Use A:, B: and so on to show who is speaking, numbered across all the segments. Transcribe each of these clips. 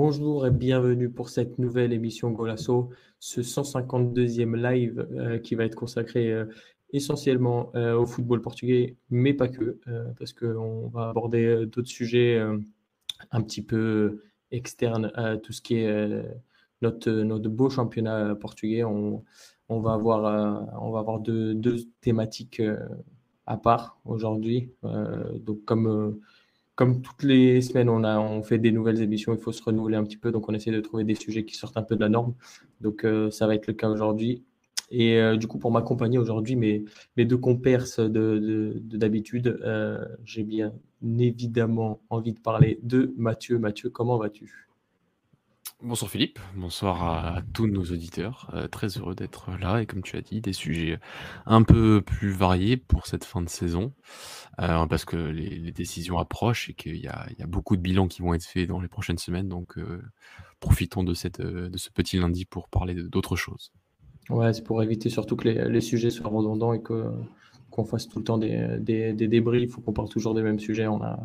A: Bonjour et bienvenue pour cette nouvelle émission Golasso, ce 152e live euh, qui va être consacré euh, essentiellement euh, au football portugais, mais pas que, parce qu'on va aborder d'autres sujets un petit peu externes à tout ce qui est notre, notre beau championnat portugais. On, on va avoir, on va avoir deux, deux thématiques à part aujourd'hui. donc comme comme toutes les semaines, on, a, fait des nouvelles émissions, il faut se renouveler un petit peu, donc on essaie de trouver des sujets qui sortent un peu de la norme. Donc euh, ça va être le cas aujourd'hui. Et euh, du coup, pour m'accompagner aujourd'hui, mes, deux compères de, d'habitude, euh, j'ai bien évidemment envie de parler de Mathieu. Mathieu, comment vas-tu?
B: Bonsoir Philippe, bonsoir à, tous nos auditeurs. Euh, très heureux d'être là et comme tu as dit, des sujets un peu plus variés pour cette fin de saison euh, parce que les, décisions approchent et qu'il y, a beaucoup de bilans qui vont être faits dans les prochaines semaines. Donc euh, profitons de, cette, de ce petit lundi pour parler d'autres choses.
A: Ouais, c'est pour éviter surtout que les, sujets soient redondants et qu'on fasse tout le temps des, débris. Il faut qu'on parle toujours des mêmes sujets. On a,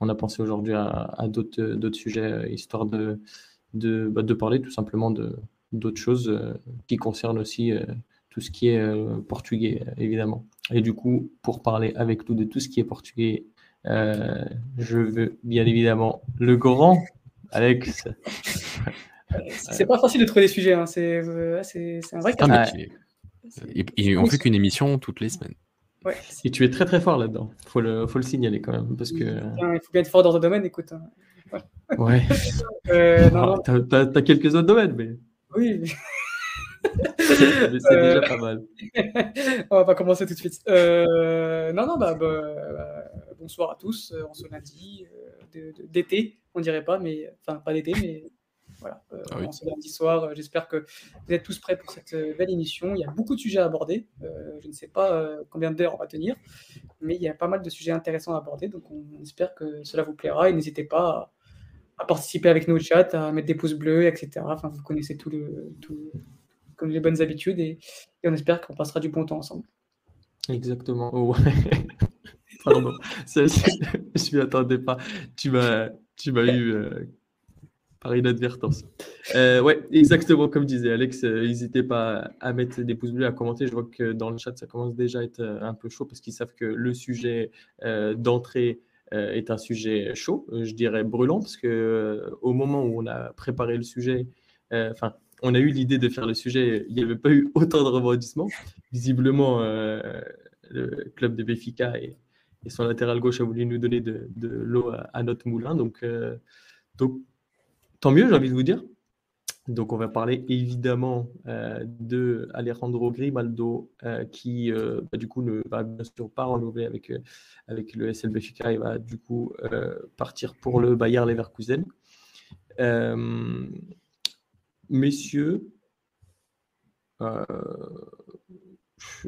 A: on a pensé aujourd'hui à, à d'autres sujets histoire de de, bah, de parler tout simplement de, d'autres choses euh, qui concernent aussi euh, tout ce qui est euh, portugais, évidemment. Et du coup, pour parler avec nous de tout ce qui est portugais, je veux bien évidemment le grand Alex.
C: C'est pas facile de trouver des sujets, hein. c'est, c'est, un vrai cas.
B: Et, on fait qu'une émission toutes les semaines.
A: Ouais. Et tu es très très fort là-dedans. Faut le, faut le signaler quand même parce que.
C: Il faut bien être fort dans le domaine. Écoute, hein.
A: Ouais. euh, non, T'as, quelques autres domaines, mais.
C: Oui.
A: c'est déjà pas mal.
C: On va pas commencer tout de suite. Euh, non, non, bah, bah, bah, bonsoir à tous. Euh, on se lundi euh, d'été, on dirait pas, mais enfin pas d'été, mais voilà. Ah on se lundi soir. J'espère que vous êtes tous prêts pour cette belle émission. Il y a beaucoup de sujets à aborder. je ne sais pas combien d'heures on va tenir, mais il y a pas mal de sujets intéressants à aborder. Donc on espère que cela vous plaira et n'hésitez pas à participer avec nos chats, à mettre des pouces bleus, etc. Enfin, vous connaissez tout le, tout, comme les bonnes habitudes et, on espère qu'on passera du bon temps ensemble.
A: Exactement. Oh, Pardon, je m'y attendais pas. Tu m'as, tu m'as eu euh, par inadvertance. Euh, ouais, exactement comme disait Alex. Euh, n'hésitez pas à mettre des pouces bleus, à commenter. Je vois que dans le chat, ça commence déjà à être un peu chaud parce qu'ils savent que le sujet d'entrée euh, est un sujet chaud, euh, je dirais brûlant, parce que euh, au moment où on a préparé le sujet, enfin, on a eu l'idée de faire le sujet, il n'y avait pas eu autant de rebondissements. Visiblement, le club de Béfica et, son latéral gauche a voulu nous donner de, l'eau à, notre moulin. Donc tant mieux, j'ai envie de vous dire. Donc, on va parler évidemment euh, de Alejandro Grimaldo, euh, qui euh, bah, du coup ne va bien sûr pas renouveler avec, avec le SLB Benfica. Il va du coup partir pour le Bayer Leverkusen. messieurs,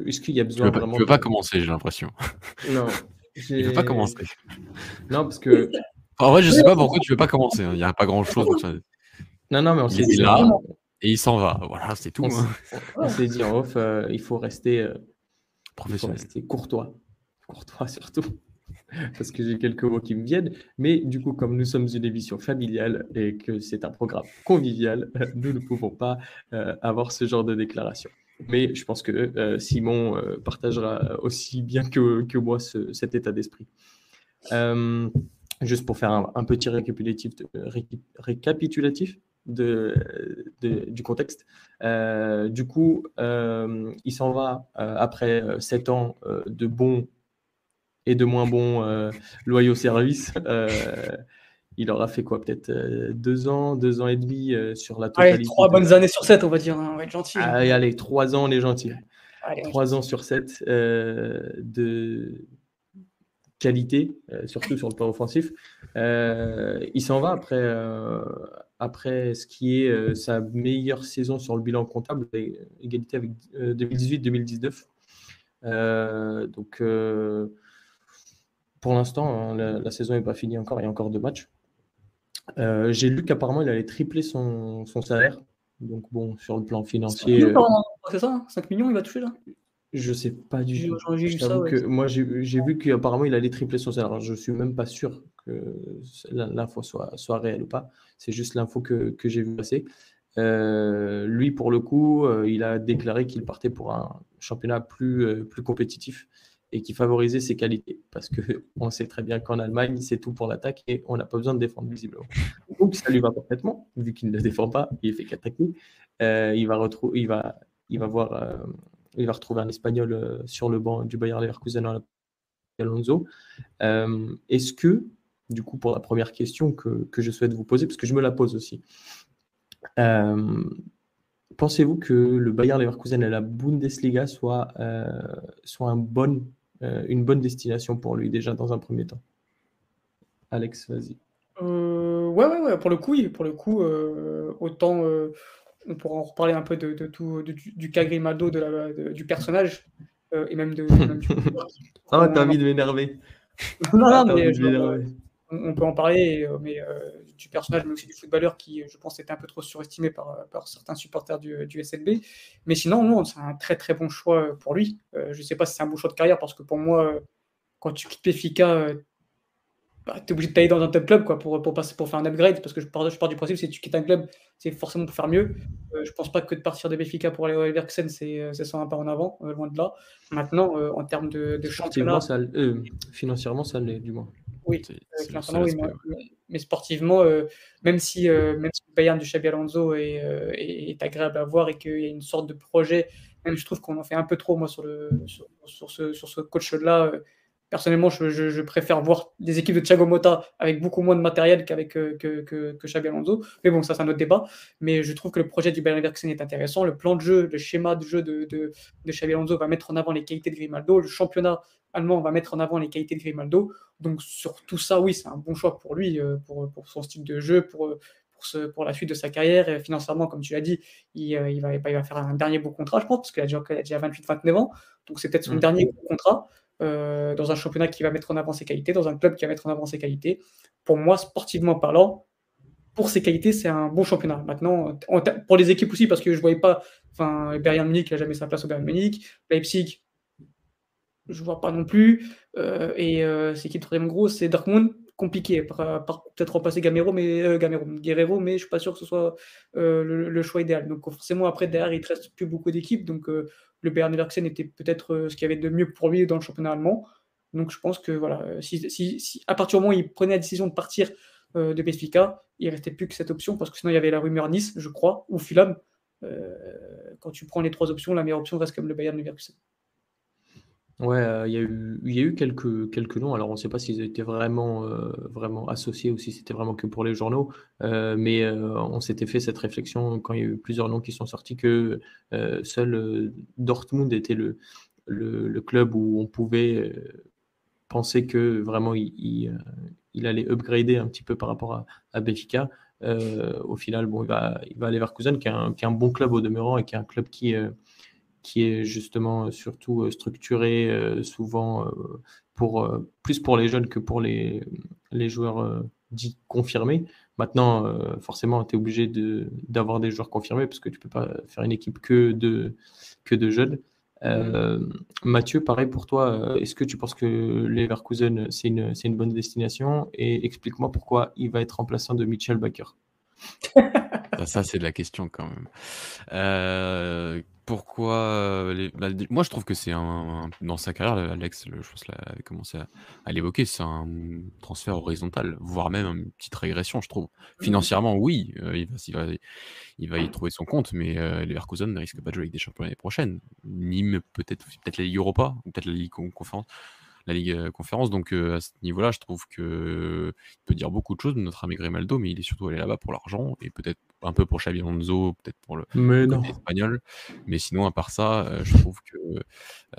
A: est-ce qu'il y a besoin
B: tu veux, vraiment. Tu veux pas commencer, j'ai l'impression.
A: Non.
B: Je veux pas commencer.
A: Non, parce que.
B: En vrai, je sais pas pourquoi tu veux pas commencer. Hein. Il n'y a pas grand chose.
A: Non, non, mais on s'est
B: dit. là et il s'en va. Voilà, c'est tout.
A: On s'est hein. dit en off, euh, il faut rester euh, professionnel. rester courtois. Courtois surtout. Parce que j'ai quelques mots qui me viennent. Mais du coup, comme nous sommes une émission familiale et que c'est un programme convivial, nous ne pouvons pas euh, avoir ce genre de déclaration. Mais je pense que Simon partagera aussi bien que, que moi cet état d'esprit. juste pour faire un, petit récapitulatif, récapitulatif de, du contexte. Euh, du coup, euh, il s'en va euh, après sept ans de bons et de moins bons loyaux services. il aura fait quoi Peut-être deux ans, deux ans et demi sur la totalité.
C: trois bonnes années sur sept, on va dire. Hein, on va être gentil.
A: Allez, allez, trois ans, on est gentil. trois ans sur sept de qualité, surtout sur le plan offensif. il s'en va après après ce qui est euh, sa meilleure saison sur le bilan comptable, égalité avec 2018-2019. Euh, euh, donc, pour l'instant, hein, la, saison n'est pas finie encore, il y a encore deux matchs. J'ai lu qu'apparemment, il allait tripler son, salaire. Donc, bon, sur le plan financier.
C: C'est ça 5 hein millions, il va toucher là?
A: Je sais pas du tout.
C: ouais.
A: que moi, j'ai j'ai vu qu'apparemment, il allait tripler son salaire. Alors, je suis même pas sûr que l'in- l'info soit, soit réelle ou pas. C'est juste l'info que, que j'ai vu passer. Euh, lui, pour le coup, euh, il a déclaré qu'il partait pour un championnat plus, euh, plus compétitif et qui favorisait ses qualités. Parce que on sait très bien qu'en Allemagne, c'est tout pour l'attaque et on n'a pas besoin de défendre visiblement. Donc, ça lui va parfaitement, vu qu'il ne défend pas, il fait qu'attaquer. Il, va il, va, il, va voir, il va retrouver un Espagnol euh, sur le banc du Bayern Leverkusen en Alonso. Euh, Est-ce que, du coup, pour la première question que, que je souhaite vous poser, parce que je me la pose aussi, euh, pensez-vous que le Bayern Leverkusen et la Bundesliga soient, soient un bon, une bonne destination pour lui déjà dans un premier temps? Alex, vas-y.
C: Euh, ouais, ouais, ouais, pour le coup, pour le coup, autant on pourra en reparler un peu de, de tout, de- du, du cas Grimaldo, de la, de- du personnage, euh, et même de. même du
A: Ah, t'as envie de m'énerver.
C: Non, non, mais genre, on, on peut en parler, euh, mais euh, du personnage, mais aussi du footballeur qui, je pense, était un peu trop surestimé par, par certains supporters du, du SNB. Mais sinon, non, c'est un très très bon choix pour lui. Euh, je ne sais pas si c'est un bon choix de carrière, parce que pour moi, quand tu quittes euh, bah, tu es obligé de tailler dans un top club quoi, pour, pour, passer, pour faire un upgrade, parce que je pars, je pars du principe que si tu quittes un club, c'est forcément pour faire mieux. Euh, je pense pas que de partir de Benfica pour aller au Leverkusen, c'est euh, c'est sans un pas en avant, euh, loin de là. Maintenant, euh, en termes de, de championnat,
A: ça, euh, financièrement, ça l'est, du moins.
C: oui, oui, mais, sportivement, euh, même si, euh, même si le Bayern du Xabi Alonso est, euh, est- est agréable à voir et qu'il y a une sorte de projet, même je trouve qu'on en fait un peu trop, moi, sur, le, sur, sur ce, sur ce coach-là. Personnellement, je, je- je préfère voir des équipes de Thiago Motta avec beaucoup moins de matériel qu'avec euh, que, que, que Xabi Alonso. Mais bon, ça, c'est un autre débat. Mais je trouve que le projet du Bayern Leverkusen est intéressant. Le plan de jeu, le schéma de jeu de, de, de Xabi Alonso va mettre en avant les qualités de Grimaldo. Le championnat allemand va mettre en avant les qualités de Grimaldo. Donc sur tout ça, oui, c'est un bon choix pour lui, euh, pour, pour son style de jeu, pour, euh, pour, ce, pour la suite de sa carrière. Et financièrement, comme tu l'as dit, il, euh, il va, il va faire un dernier beau contrat, je pense, parce qu'il a déjà, il a déjà 28-29 ans. Donc c'est peut-être son
A: Mm.
C: dernier gros contrat euh, dans un championnat qui va mettre en avant ses qualités, dans un club qui va mettre en avant ses qualités. Pour moi, sportivement parlant, pour ses qualités, c'est un bon championnat. Maintenant, pour les équipes aussi, parce que je ne voyais pas, enfin, Bayern Munich, n'a jamais sa place au Bayern Munich. Leipzig, je vois pas non plus. Euh, et euh, c'est qui le troisième gros? C'est Dortmund, compliqué. Peut-être remplacer Gamero, mais euh, Gamero, Guerrero, mais je suis pas sûr que ce soit le, choix idéal. Donc forcément après derrière il ne te reste plus beaucoup d'équipes. Donc le Bayern Leverkusen était peut-être euh, ce qu'il y avait de mieux pour lui dans le championnat allemand. Donc je pense que voilà, euh, si, à partir du moment où il prenait la décision de partir euh, de Benfica, il restait plus que cette option parce que sinon il y avait la rumeur Nice, je crois, ou Fulham. Quand tu prends les trois options, la meilleure option reste comme le Bayern Leverkusen.
A: Ouais, euh, il y a eu, quelques, noms. Alors, on ne sait pas s'ils étaient vraiment, euh, vraiment associés ou si c'était vraiment que pour les journaux. Euh, mais on s'était fait cette réflexion quand il y a eu plusieurs noms qui sont sortis que seul Dortmund était le, club où on pouvait penser que vraiment il, allait upgrader un petit peu par rapport à, à au final, bon, il va, va à Leverkusen, qui est, un, bon club au demeurant et qui est un club qui, qui est justement euh, surtout euh, structuré euh, souvent pour, plus pour les jeunes que pour les, les joueurs dits confirmés. Maintenant, forcément, tu es obligé de- d'avoir des joueurs confirmés parce que tu peux pas faire une équipe que de, que de jeunes. Euh, Mathieu, pareil pour toi, est-ce que tu penses que Leverkusen, c'est une, c'est une bonne destination? Et explique-moi pourquoi il va être remplaçant de Mitchell Baker.
B: Ça, c'est de la question quand même. Euh, pourquoi euh, les- bah, Moi, je trouve que c'est un, un- Dans sa carrière, Alex, le- je pense, qu'il avait commencé à, à l'évoquer, c'est un transfert horizontal, voire même une petite régression, je trouve. Financièrement, oui, euh, il, va, il, va, il va y trouver son compte, mais euh, Leverkusen ne risque pas de jouer avec des champions l'année prochaine. Nîmes, peut-être peut-être la Ligue Europa, ou peut-être la Ligue Con- Conférence. La Ligue euh, Conférence, donc à ce niveau-là, je trouve que il peut dire beaucoup de choses notre ami Grimaldo, mais il est surtout allé là-bas pour l'argent et peut-être un peu pour Xabi Alonso, peut-être pour le
A: Mais
B: côté espagnol. Mais sinon, à part ça, euh, je trouve que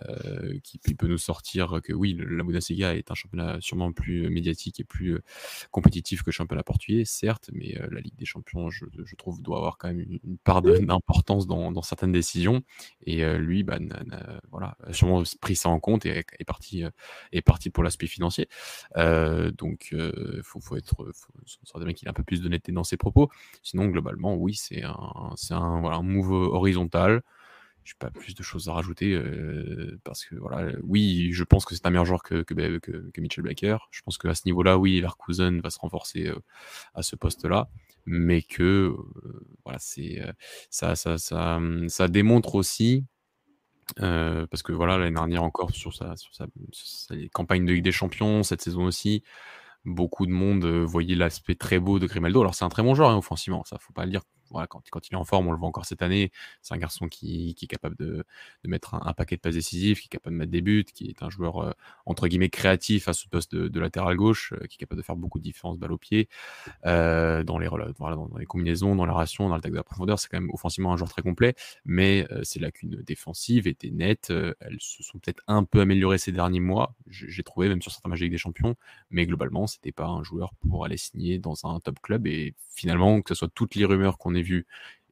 B: euh, qu'il il peut nous sortir que oui, la Bundesliga est un championnat sûrement plus médiatique et plus euh, compétitif que le championnat portugais, certes, mais euh, la Ligue des Champions, je, je trouve, doit avoir quand même une, une part d'importance dans, dans certaines décisions. Et lui, bah, n'a- voilà, a sûrement pris ça en compte et est parti, est parti pour l'aspect financier. Donc, il faut, faut être, faut, faut bien qu'il ait un peu plus d'honnêteté dans ses propos. Sinon, globalement, oui, c'est un, un, voilà, un move horizontal. je pas plus de choses à rajouter parce que voilà, oui, je pense que c'est un meilleur joueur que, que, que, Mitchell Baker. Je pense qu'à ce niveau-là, oui, Leverkusen va se renforcer à ce poste-là, mais que voilà, c'est ça, ça, ça, ça démontre aussi parce que voilà, l'année dernière encore sur sa, sur sa, campagne de Ligue des Champions, cette saison aussi, beaucoup de monde voyait l'aspect très beau de Grimaldo. Alors c'est un très bon joueur hein, offensivement, ça faut pas le dire voilà, quand, quand, il est en forme, on le voit encore cette année. C'est un garçon qui, qui, est capable de, de mettre un, paquet de passes décisives, qui est capable de mettre des buts, qui est un joueur euh, entre guillemets créatif à ce poste de, latéral gauche, euh, qui est capable de faire beaucoup de différences balle au pied euh, dans, les, voilà, dans, les combinaisons, dans la ration, dans tag de la profondeur. C'est quand même offensivement un joueur très complet, mais ses lacunes défensives étaient nettes. elles se sont peut-être un peu améliorées ces derniers mois. J'ai trouvé même sur certains matchs des champions, mais globalement, c'était pas un joueur pour aller signer dans un top club. Et finalement, que ce soit toutes les rumeurs qu'on vu,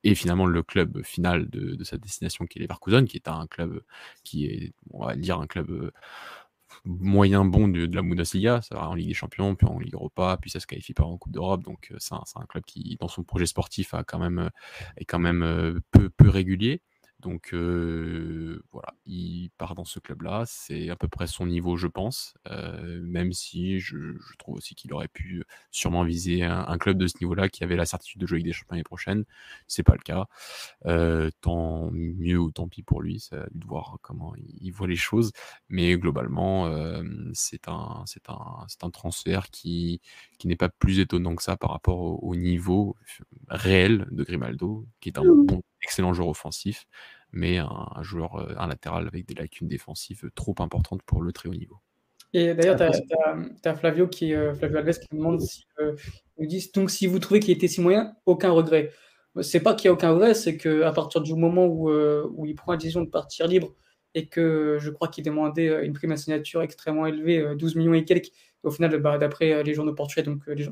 B: et finalement le club final de, sa destination qui est Leverkusen, qui est un club qui est, on va dire, un club euh, moyen bon de, la Bundesliga, ça va en Ligue des Champions, puis en Ligue Europa, puis ça se qualifie pas en Coupe d'Europe, donc euh, c'est un, club qui, dans son projet sportif, a quand même, est quand même euh, peu, peu régulier. Donc voilà, il part dans ce club-là. C'est à peu près son niveau, je pense. même si je, trouve aussi qu'il aurait pu sûrement viser un, club de ce niveau-là qui avait la certitude de jouer avec des champions l'année prochaine. C'est pas le cas. tant mieux ou tant pis pour lui. Ça a de voir comment il, voit les choses. Mais globalement, c'est un, c'est un, un transfert qui, qui n'est pas plus étonnant que ça par rapport au, niveau réel de Grimaldo, qui est un mmh. bon, excellent joueur offensif mais un, joueur, euh, un latéral avec des lacunes défensives trop importantes pour le très haut niveau.
C: Et d'ailleurs, tu as, Flavio qui, euh, Flavio Alves qui demande si, euh, nous dit, donc si vous trouvez qu'il était si moyen, aucun regret. C'est pas qu'il n'y a aucun regret, c'est qu'à partir du moment où, où il prend la décision de partir libre et que je crois qu'il demandait une prime à signature extrêmement élevée, 12 millions et quelques, au final, bah, d'après les journaux portugais, donc les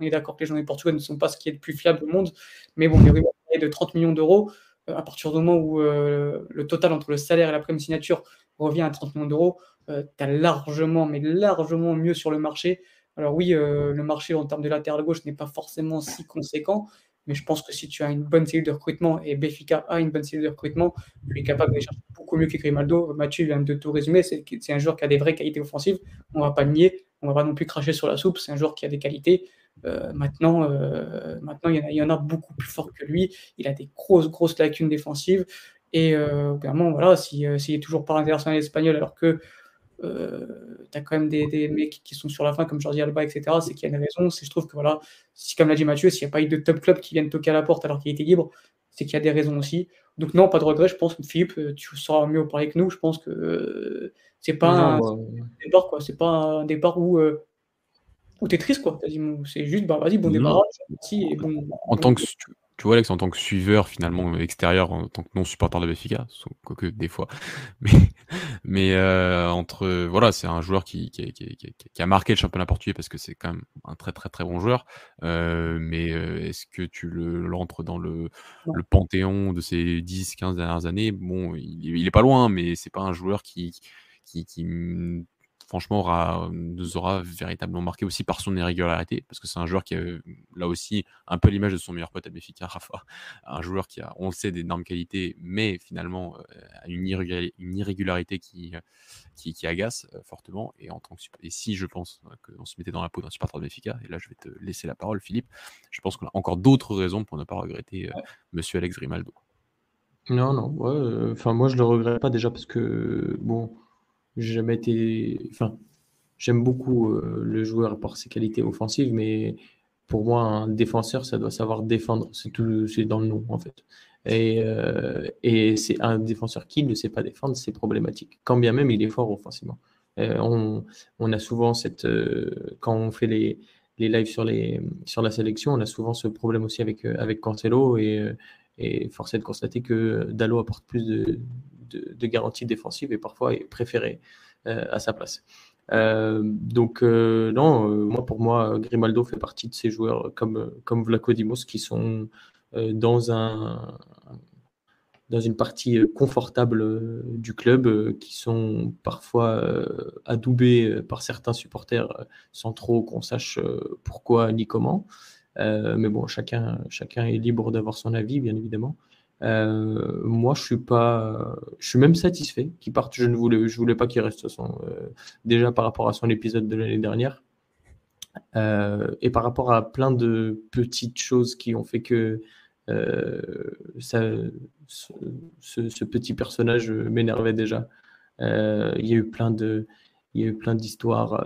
C: on est d'accord que les journaux portugais ne sont pas ce qui est le plus fiable au monde, mais bon, les rumeurs de 30 millions d'euros, euh, à partir du moment où euh, le total entre le salaire et la prime signature revient à 30 millions d'euros, euh, tu as largement, mais largement mieux sur le marché. Alors oui, le marché en termes de latéral gauche n'est pas forcément si conséquent, mais je pense que si tu as une bonne cellule de recrutement, et Béfica a une bonne cellule de recrutement, tu es capable de chercher beaucoup mieux que Grimaldo. Mathieu vient de tout résumer, c'est un joueur qui a des vraies qualités offensives, on ne va pas le nier, on ne va pas non plus cracher sur la soupe, c'est un joueur qui a des qualités. Euh, maintenant, euh, maintenant il, y en a, il, y en a, beaucoup plus fort que lui. Il a des grosses, grosses lacunes défensives. Et euh, clairement, voilà, s'il est toujours pas international espagnol, alors que tu as quand même des, des, mecs qui sont sur la fin, comme Jordi Alba, etc., c'est qu'il y a une raison. Je trouve que, voilà, si, comme l'a dit Mathieu, s'il n'y a pas eu de top club qui viennent toquer à la porte alors qu'il était libre, c'est qu'il y a des raisons aussi. Donc, non, pas de regret. Je pense que Philippe, tu sauras mieux parler que nous. Je pense que c'est pas, un, départ, quoi. C'est pas un départ où ou t'es triste, quoi. C'est juste, bah vas-y, bon démarrage,
B: et bon. En tant que, tu, vois, Alex, en tant que suiveur, finalement, extérieur, en tant que non-supporter de Benfica, quoique des fois, mais, mais euh, entre, voilà, c'est un joueur qui, qui, qui, qui, a marqué le championnat portugais parce que c'est quand même un très, très, très bon joueur. Euh, mais euh, est-ce que tu le l'entres dans le, le panthéon de ces 10, 15 dernières années? Bon, il, il est pas loin, mais c'est pas un joueur qui, qui, qui franchement, aura, nous aura véritablement marqué aussi par son irrégularité, parce que c'est un joueur qui a, là aussi, un peu l'image de son meilleur pote à Béfica, Rafa. Un joueur qui a, on le sait, d'énormes qualités, mais finalement, euh, a une, irrégularité qui, qui, qui agace euh, fortement. Et, en tant que, et si je pense qu'on se mettait dans la peau d'un supporter de Béfica, et là, je vais te laisser la parole, Philippe, je pense qu'on a encore d'autres raisons pour ne pas regretter euh, monsieur Alex Grimaldo.
A: Non, non, enfin, moi, je le regrette pas déjà parce que, bon, j'ai jamais été. Enfin, j'aime beaucoup euh, le joueur par ses qualités offensives, mais pour moi, un défenseur, ça doit savoir défendre. C'est tout, c'est dans le nom en fait. Et, euh, et c'est un défenseur qui ne sait pas défendre, c'est problématique. Quand bien même il est fort offensivement. Euh, on, on, a souvent cette, quand on fait les, les lives sur, les, sur la sélection, on a souvent ce problème aussi avec, avec Cancelo et, et force est de constater que Dallo apporte plus de, de, garantie défensive et parfois est préféré euh, à sa place. Euh, donc euh, non, moi pour moi Grimaldo fait partie de ces joueurs comme comme qui sont dans un dans une partie confortable du club, qui sont parfois adoubés par certains supporters sans trop qu'on sache pourquoi ni comment. mais bon, chacun, chacun est libre d'avoir son avis, bien évidemment. Moi, je suis pas, je suis même satisfait qu'il parte. Je ne voulais, pas qu'il reste. déjà par rapport à son épisode de l'année dernière, et par rapport à plein de petites choses qui ont fait que ça, ce, petit personnage m'énervait déjà. il y a eu plein de, il y a eu plein d'histoires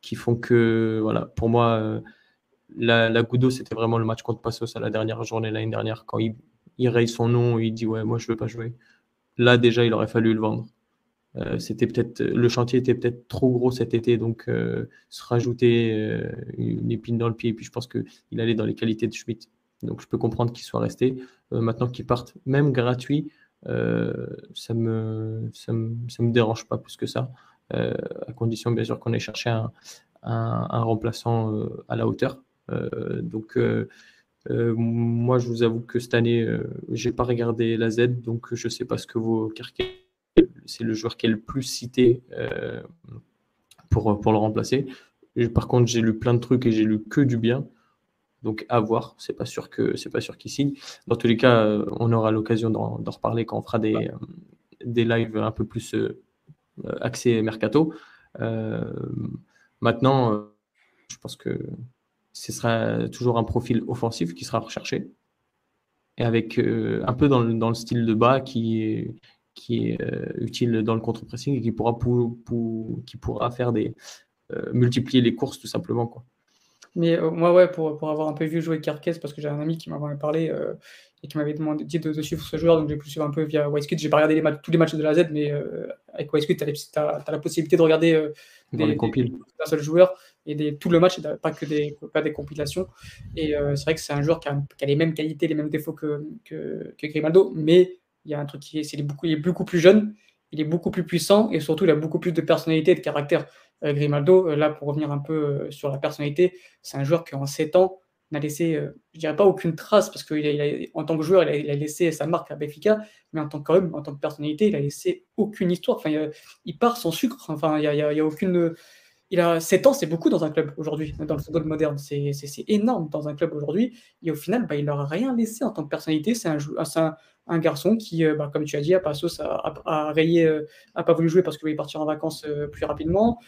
A: qui font que, voilà, pour moi, la, la Goudo, c'était vraiment le match contre Passos à la dernière journée l'année dernière, quand il, raye son nom, il dit ouais, moi je veux pas jouer. Là déjà, il aurait fallu le vendre. Euh, c'était peut-être le chantier était peut-être trop gros cet été, donc euh, se rajouter euh, une épine dans le pied. Et puis je pense que il allait dans les qualités de Schmidt, donc je peux comprendre qu'il soit resté. maintenant qu'il parte, même gratuit, ça me me dérange pas plus que ça, à condition bien sûr qu'on ait cherché un remplaçant à la hauteur. Donc moi, je vous avoue que cette année, j'ai pas regardé la Z, donc je sais pas ce que vaut Kerké c'est le joueur qui est le plus cité euh, pour, pour le remplacer. par contre, j'ai lu plein de trucs et j'ai lu que du bien. Donc à voir, c'est pas sûr que c'est pas sûr qu'il signe. Dans tous les cas, euh, on aura l'occasion d'en reparler quand on fera des, euh, des lives un peu plus axés mercato. maintenant, je pense que ce sera toujours un profil offensif qui sera recherché et avec un peu dans le, dans le, style de bas qui, qui est euh, utile dans le contre-pressing et qui pourra, pour, qui pourra faire des, euh, multiplier les courses tout simplement. Quoi.
C: Mais euh, moi, ouais, pour, pour, avoir un peu vu jouer Carquez, parce que j'ai un ami qui m'avait parlé et qui m'avait demandé de, de, suivre ce joueur, donc j'ai pu suivre un peu via Wisecut. J'ai pas regardé les matchs, tous les matchs de la Z, mais avec Wisecut, tu as, la possibilité de regarder
A: des, des
C: d'un seul joueur et tout le match, pas que des, pas des compilations. Et c'est vrai que c'est un joueur qui a, les mêmes qualités, les mêmes défauts que, que, que Grimaldo, mais il y a un truc qui est, c'est beaucoup, est beaucoup plus jeune, il est beaucoup plus puissant et surtout il a beaucoup plus de personnalité et de caractère. Euh, Grimaldo, euh, là pour revenir un peu euh, sur la personnalité, c'est un joueur qui en 7 ans n'a laissé, je dirais pas aucune trace parce qu'en tant que joueur il a, laissé sa marque à Benfica, mais en tant que, en tant que personnalité il a laissé aucune histoire. Enfin, il, part sans sucre. Enfin, il y a, aucune il a 7 ans, c'est beaucoup dans un club aujourd'hui, dans le football moderne. C'est énorme dans un club aujourd'hui. Et au final, bah, il n'aura rien laissé en tant que personnalité. C'est un, un, un garçon qui, euh, bah, comme tu as dit, à Passos a, a, rayé, euh, a pas voulu jouer parce qu'il voulait partir en vacances euh, plus rapidement,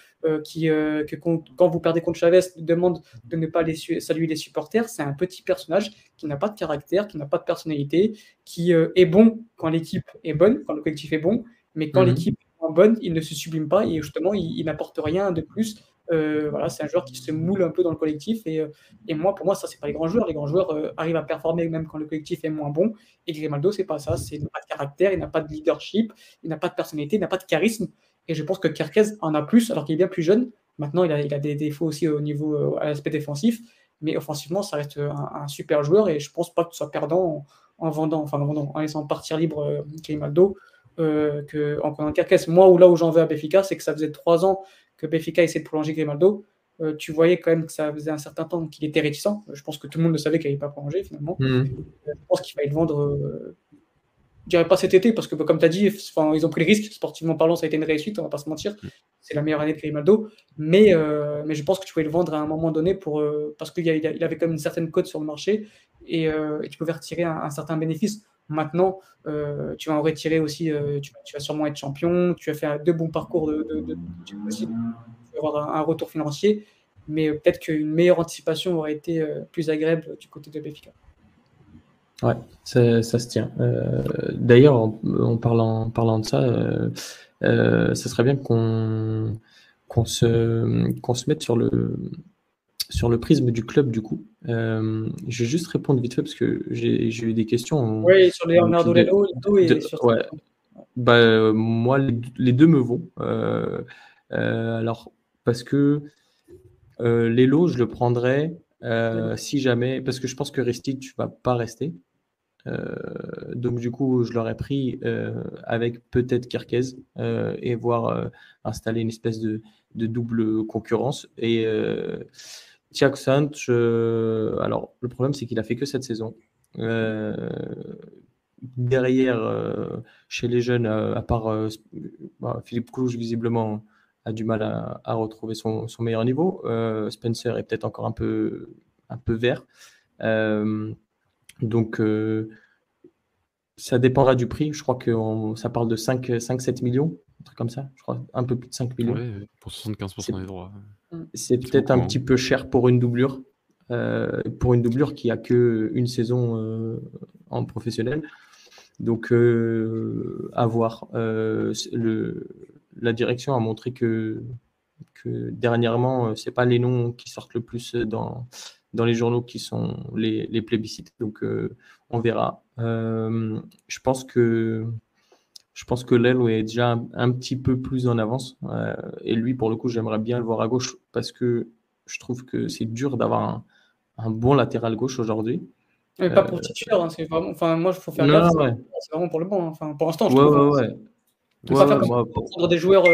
C: qui, que quand, vous perdez contre Chavez, demande de ne pas les saluer les supporters. C'est un petit personnage qui n'a pas de caractère, qui n'a pas de personnalité, qui est bon quand l'équipe est bonne, quand le collectif est bon, mais quand mhm. l'équipe bonne, il ne se sublime pas et justement, il n'apporte rien de plus euh, voilà, c'est un joueur qui se moule un peu dans le collectif. Et, euh, et moi, pour moi, ça, c'est pas les grands joueurs. Les grands joueurs euh, arrivent à performer même quand le collectif est moins bon. Et Grimaldo, c'est pas ça. C'est, n'a pas de caractère, il n'a pas de leadership, il n'a pas de personnalité, il n'a pas de charisme. Et je pense que Kerkez en a plus, alors qu'il est bien plus jeune. Maintenant, il a, il a des défauts aussi au niveau à l'aspect défensif. Mais offensivement, ça reste un, super joueur. Et je pense pas que tu sois perdant en, vendant, enfin, en, en laissant partir libre Grimaldo. Que, en prenant moi, ou là où j'en veux à Béfica, c'est que ça faisait trois ans que Benfica essaie de prolonger Grimaldo, euh, tu voyais quand même que ça faisait un certain temps qu'il était réticent. Je pense que tout le monde le savait qu'il n'allait pas prolonger finalement. Hmm. Euh, je pense qu'il fallait le vendre, euh, dirais pas cet été, parce que comme tu as dit, ils ont pris le risque. Sportivement parlant, ça a été une réussite, on va pas se mentir. Hmm. C'est la meilleure année de Grimaldo. Mais, mais je pense que tu pouvais le vendre à un moment donné pour, parce qu'il il avait quand même une certaine cote sur le marché et, tu pouvais retirer un certain bénéfice. Maintenant, euh, tu vas en retirer aussi, euh, tu, vas sûrement être champion, tu vas faire deux bons parcours de, de, tu vas avoir un, retour financier, mais peut-être qu'une meilleure anticipation aurait été euh, plus agréable du côté de Benfica.
A: Ouais, ça, se tient. D'ailleurs, en, parlant, parlant de ça, ce serait bien qu'on qu'on se, qu'on se mette sur le, sur le prisme du club, du coup, euh, je vais juste répondre vite fait parce que j'ai eu des questions.
C: Oui, sur Leonardo Lelo et sur
A: ouais. bah, euh, moi, les, deux me vont. Euh, alors, parce que Lelo, je le prendrais si jamais, parce que je pense que Ristic, tu vas pas rester. Donc du coup, je l'aurais pris avec peut-être Kirkez et voir installer une espèce de, double concurrence. Et Thiago Santos, alors le problème c'est qu'il a fait que cette saison. Euh, derrière, euh, chez les jeunes, euh, à part bah, Philippe Couche, visiblement, a du mal à, retrouver son, meilleur niveau. Spencer est peut-être encore un peu, un peu vert. Donc, ça dépendra du prix. Je crois que ça parle de 5-7 millions, un truc comme ça. Je crois un peu plus de 5 millions.
B: pour 75% des droits.
A: C'est peut-être un petit peu cher pour une doublure. Euh, pour une doublure qui a que une saison euh, en professionnel. Donc, euh, à voir. Le, la direction a montré que, que dernièrement, c'est pas les noms qui sortent le plus dans, dans les journaux qui sont les, les plébiscites. Donc, on verra. je pense que je pense que est déjà un, petit peu plus en avance. et lui, pour le coup, j'aimerais bien le voir à gauche parce que je trouve que c'est dur d'avoir un, un bon latéral gauche aujourd'hui.
C: Mais pas pour euh, titulaire, hein, c'est vraiment. Enfin, moi, il faut faire gaffe. C'est vraiment pour le bon. Hein. Enfin, pour l'instant, je
A: ouais, trouve. Ouais,
C: ouais. Pas prendre des joueurs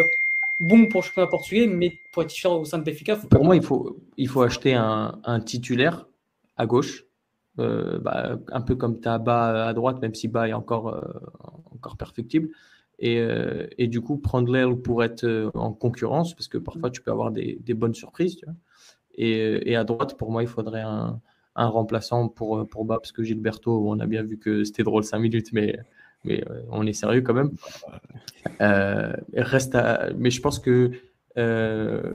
C: euh, bons pour le championnat portugais, mais pour être titulaire au sein de Benfica.
A: Pour moi, il faut, il faut acheter un, un titulaire à gauche. Euh, bah, un peu comme tu as Bas à droite, même si Bas est encore, encore perfectible. Et, et, du coup, prendre l'aile pour être en concurrence, parce que parfois tu peux avoir des, des bonnes surprises. Tu vois. Et, à droite, pour moi, il faudrait un, remplaçant pour, pour Bas, parce que Gilberto, on a bien vu que c'était drôle 5 minutes, mais, mais euh, on est sérieux quand même. Euh, reste Mais je pense que euh,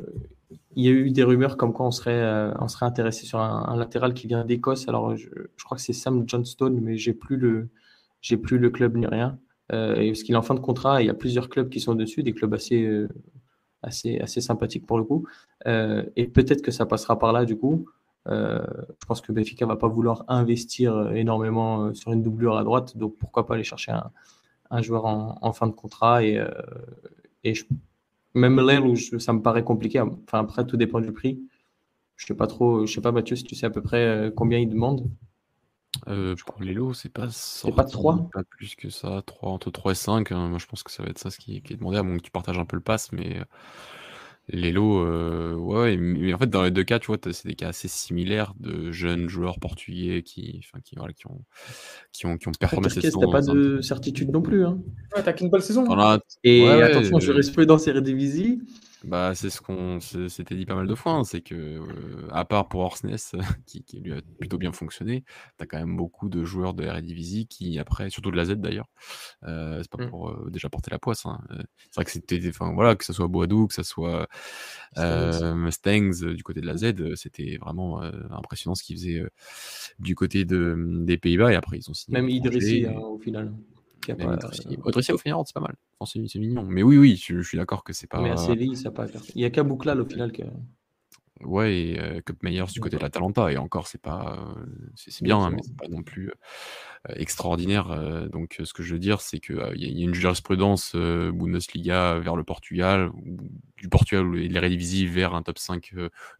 A: il y a eu des rumeurs comme quoi on serait, on serait intéressé sur un, latéral qui vient d'Écosse. Alors, je, crois que c'est Sam Johnstone, mais j'ai plus le, j'ai plus le club ni rien. parce qu'il est en fin de contrat, il y a plusieurs clubs qui sont dessus, des clubs assez, assez, assez sympathique pour le coup. Et peut-être que ça passera par là du coup. Euh, je pense que Benfica va pas vouloir investir énormément euh, sur une doublure à droite, donc pourquoi pas aller chercher un, un joueur en, en, fin de contrat et, et je, même l'aile où ça me paraît compliqué. Enfin après tout dépend du prix. Je sais pas trop, je sais pas Mathieu si tu sais à peu près combien il demande.
B: Euh, pour les lots, c'est pas
A: C'est pas 3
B: Pas plus que ça, 3, entre 3 et 5. Hein. Moi, je pense que ça va être ça ce qui, est demandé, à moins que tu partages un peu le pass, mais euh, les lots, euh, ouais, mais en fait, dans les deux cas, tu vois, c'est des cas assez similaires de jeunes joueurs portugais qui, enfin, qui, voilà, qui ont, qui ont, qui ont performé
A: cette saison. T'as pas de certitude non plus, hein.
C: Ouais, t'as qu'une bonne saison.
A: Et attention, je reste peu dans ces Eredivisie.
B: Bah, c'est ce qu'on s'était dit pas mal de fois, hein, c'est que, euh, à part pour Horsnes, qui, qui, lui a plutôt bien fonctionné, tu as quand même beaucoup de joueurs de Eredivisie qui, après, surtout de la Z d'ailleurs, euh, c'est pas mmh. pour euh, déjà porter la poisse. Hein, c'est vrai que c'était, enfin voilà, que ce soit Boadou, que ce soit Stengs du côté de la Z, c'était vraiment impressionnant ce qu'ils faisaient du côté de, des Pays-Bas, et après ils ont signé.
A: Même Idrissi hein, au final.
B: Idrissi, au final, c'est pas mal c'est mignon. Mais oui, oui, je, suis d'accord que c'est pas.
A: Mais à Séville, ça pas. Il y a qu'à au final que.
B: Ouais, et euh, Cup Meyers du côté de la Talenta, et encore, c'est pas. Euh, c'est bien, hein, mais c'est pas non plus euh, extraordinaire. Euh, donc, ce que je veux dire, c'est qu'il il y, a une jurisprudence Bundesliga vers le Portugal, ou du Portugal et les Redivisie vers un top 5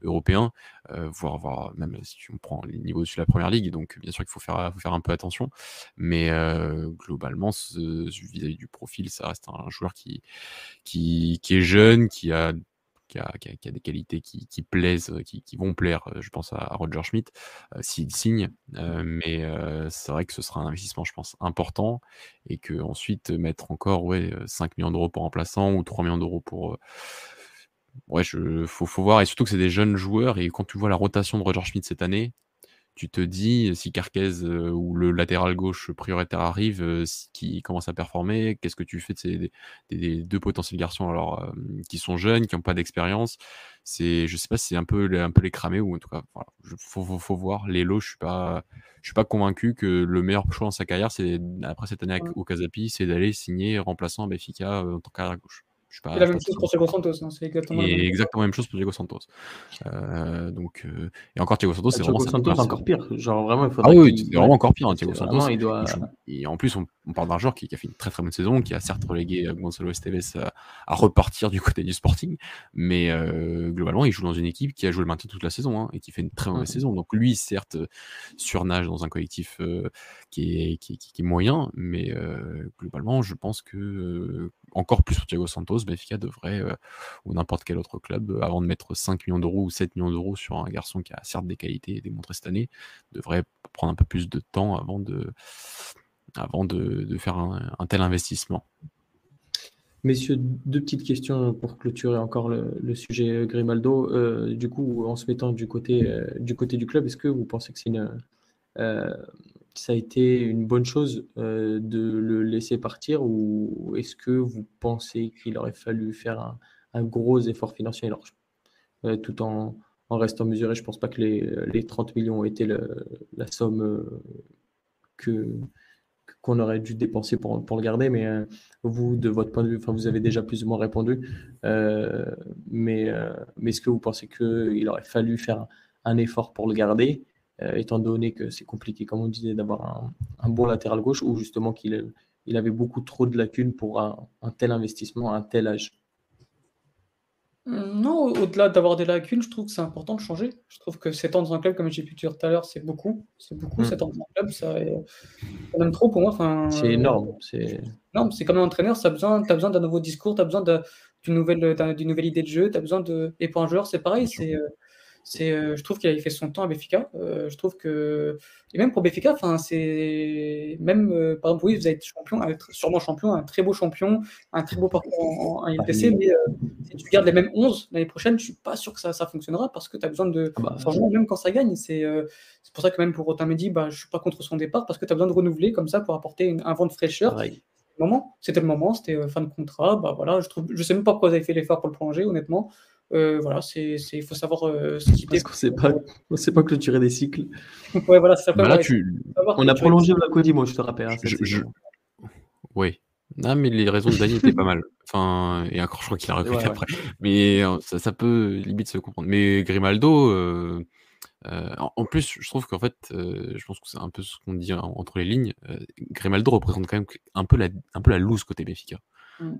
B: européen, voire, voire, même si on prend les niveaux sur la première ligue. Donc, bien sûr qu'il faut faire, faut faire un peu attention. Mais globalement, vis-à-vis du profil, ça reste un joueur qui, qui, qui est jeune, qui a qui a, des qualités qui, plaisent, euh, qui, vont plaire. Euh, je pense à, Roger Schmidt euh, s'il signe, mais c'est vrai que ce sera un investissement, je pense, important et que ensuite mettre encore ouais, 5 millions d'euros pour remplaçant ou 3 millions d'euros pour ouais, je, faut, faut, voir. Et surtout que c'est des jeunes joueurs. Et quand tu vois la rotation de Roger Schmidt cette année, tu te dis si Carquez ou le latéral gauche prioritaire arrive, qui commence à performer, qu'est-ce que tu fais de ces des, deux potentiels garçons alors qui sont jeunes, qui n'ont pas d'expérience? C'est, je sais pas si c'est un peu un peu les cramer ou en tout cas, voilà, faut, faut, voir. Les lots, je suis pas, je suis pas convaincu que le meilleur choix dans sa carrière, c'est après cette année au Casapi, c'est d'aller signer remplaçant à Benfica en tant qu'arrière gauche
C: c'est la même chose pour Thiago Santos. Hein, c'est
B: exactement, et exactement la même chose pour Thiago Santos. Euh, donc, euh, et encore Thiago Santos, c'est
A: vraiment. Santos, c'est encore pire. Genre vraiment, il
B: ah faudrait ah oui, c'est vraiment encore pire. Hein, Thiago Santos. Il doit... Et en plus, on, on parle d'un joueur qui, qui, a fait une très très bonne saison, qui a certes relégué euh, Gonzalo Esteves à, à repartir du côté du Sporting, mais euh, globalement, il joue dans une équipe qui a joué le maintien toute la saison hein, et qui fait une très mauvaise saison. Donc lui, certes, surnage dans un collectif euh, qui, est, qui, qui, est moyen, mais globalement, je pense que encore plus pour Thiago Santos, Benfica devrait, euh, ou n'importe quel autre club, euh, avant de mettre 5 millions d'euros ou 7 millions d'euros sur un garçon qui a certes des qualités démontrées cette année, devrait prendre un peu plus de temps avant de, avant de, faire un, tel investissement.
A: Messieurs, deux petites questions pour clôturer encore le, sujet euh, Grimaldo. du coup, en se mettant du côté, du côté du club, est-ce que vous pensez que c'est une, ça a été une bonne chose de le laisser partir ou est-ce que vous pensez qu'il aurait fallu faire un, gros effort financier? Alors, tout en, en, restant mesuré Je ne pense pas que les, les 30 millions ont été la somme que, qu'on aurait dû dépenser pour, pour le garder. Mais euh, vous, de votre point de vue, vous avez déjà plus ou moins répondu. Euh, mais, euh, mais est-ce que vous pensez qu'il aurait fallu faire un, effort pour le garder, étant donné que c'est compliqué, comme on disait, d'avoir un, un, bon latéral gauche, ou justement qu'il il avait beaucoup trop de lacunes pour un, un tel investissement à un tel âge
C: Mmh, non, au-delà d'avoir des lacunes, je trouve que c'est important de changer. Je trouve que 7 ans dans un club, comme j'ai pu dire tout à l'heure, c'est beaucoup. C'est beaucoup, 7 mmh. ans dans un club, ça, même trop pour moi. Enfin,
A: c'est énorme. C'est
C: non, c'est comme un entraîneur, tu as besoin, besoin d'un nouveau discours, tu as besoin d'une nouvelle, d'une nouvelle idée de jeu, tu as besoin de. Et pour un joueur, c'est pareil. C'est, euh, c'est, euh, je trouve qu'il avait fait son temps à Béfica. Euh, je trouve que et même pour Béfica, enfin c'est même euh, par exemple oui, vous êtes champion, sûrement champion, un très beau champion, un très beau parcours en, en IPC, ah, mais si tu gardes les mêmes 11 l'année prochaine, je suis pas sûr que ça, ça fonctionnera parce que tu as besoin de ah bah, même quand ça gagne. C'est c'est pour ça que même pour Otamendi, bah je suis pas contre son départ parce que tu as besoin de renouveler comme ça pour apporter un vent de fraîcheur. Moment, c'était le moment, c'était fin de contrat, bah voilà, je trouve, je sais même pas pourquoi vous avez fait l'effort pour le prolonger, honnêtement. Euh, voilà, c'est, il faut savoir euh, ce qui
A: Parce qu'on sait pas, on sait pas clôturer des cycles.
C: ouais, voilà, ça
B: bah là, tu...
A: On a prolongé la Codimo, je te rappelle. Hein,
B: Oui. Non, mais les raisons de Dani étaient pas mal. Enfin, et encore, je crois qu'il a recruté après. Mais euh, ça, ça, peut limite se comprendre. Mais Grimaldo, en plus, je trouve qu'en fait, je pense que c'est un peu ce qu'on dit entre les lignes. Grimaldo représente quand même un peu la, un peu la loose côté Béfica. Mmh,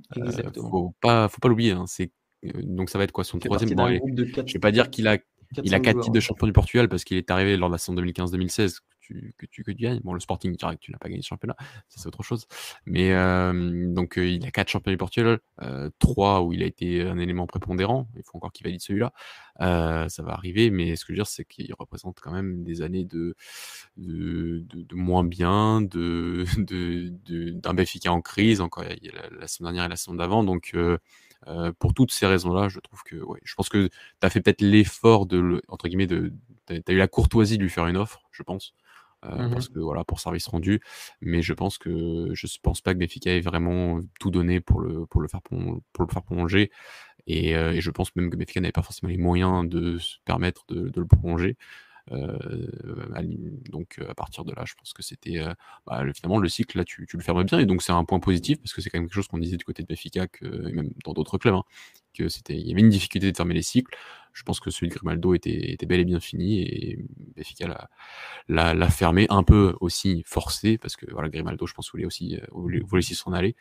B: faut pas, faut pas l'oublier. Hein, c'est donc ça va être quoi son troisième bon, Je vais pas dire qu'il a il a quatre titres de champion du Portugal parce qu'il est arrivé lors de la saison 2015-2016 que tu, que tu gagnes. Bon, le Sporting, tu n'as pas gagné le championnat, ça c'est autre chose. Mais euh, donc euh, il a quatre champions du Portugal, euh, trois où il a été un élément prépondérant. Il faut encore qu'il valide celui-là. ça va arriver, mais ce que je veux dire, c'est qu'il représente quand même des années de de, de, moins bien, de d'un Benfica en crise. Encore la, la, semaine dernière et la semaine d'avant, donc euh, pour toutes ces raisons-là, je trouve que, ouais, je pense que tu as fait peut-être l'effort de, entre guillemets, de, tu as eu la courtoisie de lui faire une offre, je pense. Euh, mmh parce que voilà pour service rendu. Mais je pense que je pense pas que Benfica ait vraiment tout donné pour le pour le faire pour, le faire prolonger. Et, euh, et, je pense même que Benfica n'avait pas forcément les moyens de se permettre de, de le prolonger donc à partir de là, je pense que c'était bah, finalement le cycle là, tu, le fermes bien et donc c'est un point positif parce que c'est quand même quelque chose qu'on disait du côté de Benfica que, et même dans d'autres clubs, hein, que c'était, il y avait une difficulté de fermer les cycles. Je pense que celui de Grimaldo était, était bel et bien fini et Benfica l'a, l'a, fermé un peu aussi forcé parce que voilà Grimaldo, je pense voulait aussi voulait, aussi s'en aller.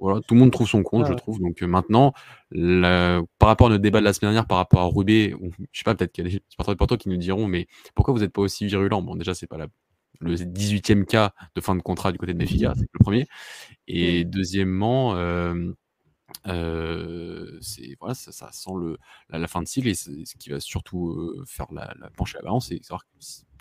B: voilà, tout le monde trouve son compte, je trouve. Donc maintenant, par rapport à notre débat de la semaine dernière, par rapport à Rubé, je sais pas, peut-être qu'il y a des supporters qui nous diront, mais pourquoi vous n'êtes pas aussi virulent? Bon, déjà, c'est pas la, le 18e cas de fin de contrat du côté de Benfica, c'est le premier. Et deuxièmement, euh, euh, c'est voilà, ça, ça, sent le, la, fin de cycle et ce qui va surtout euh, faire la, la pencher la balance, c'est savoir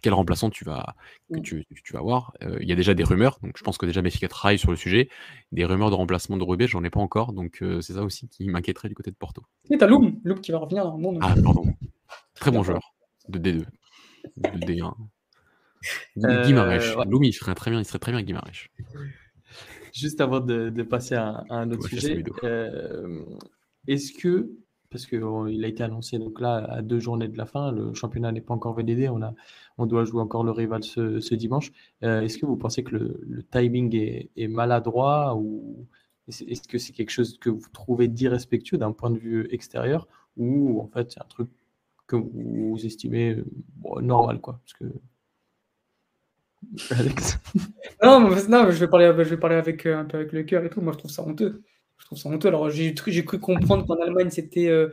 B: quel remplaçant tu vas que tu, tu vas avoir. Euh, il y a déjà des rumeurs, donc je pense que déjà Benfica travaille sur le sujet. Des rumeurs de remplacement de Rubé, j'en ai pas encore, donc euh, c'est ça aussi qui m'inquiéterait du côté de Porto.
C: Et t'as Loum, Loum qui va revenir dans le monde.
B: Ah pardon, très bon joueur de D2, de D1. Euh, Guimarães, Loum il serait très bien, il serait très bien Guimarães.
A: Juste avant de, passer à, un autre sujet, euh, est-ce que, parce qu'il a été annoncé donc là à deux journées de la fin, le championnat n'est pas encore VDD, on, a, on doit jouer encore le rival ce, dimanche. Euh, est-ce que vous pensez que le, timing est, maladroit ou est-ce que c'est quelque chose que vous trouvez d'irrespectueux d'un point de vue extérieur ou en fait c'est un truc que vous estimez normal quoi parce que
C: non, mais, non, je vais parler, je vais parler avec euh, un peu avec le cœur et tout. Moi, je trouve ça honteux. Je trouve ça honteux. Alors, j'ai cru comprendre qu'en Allemagne, c'était euh,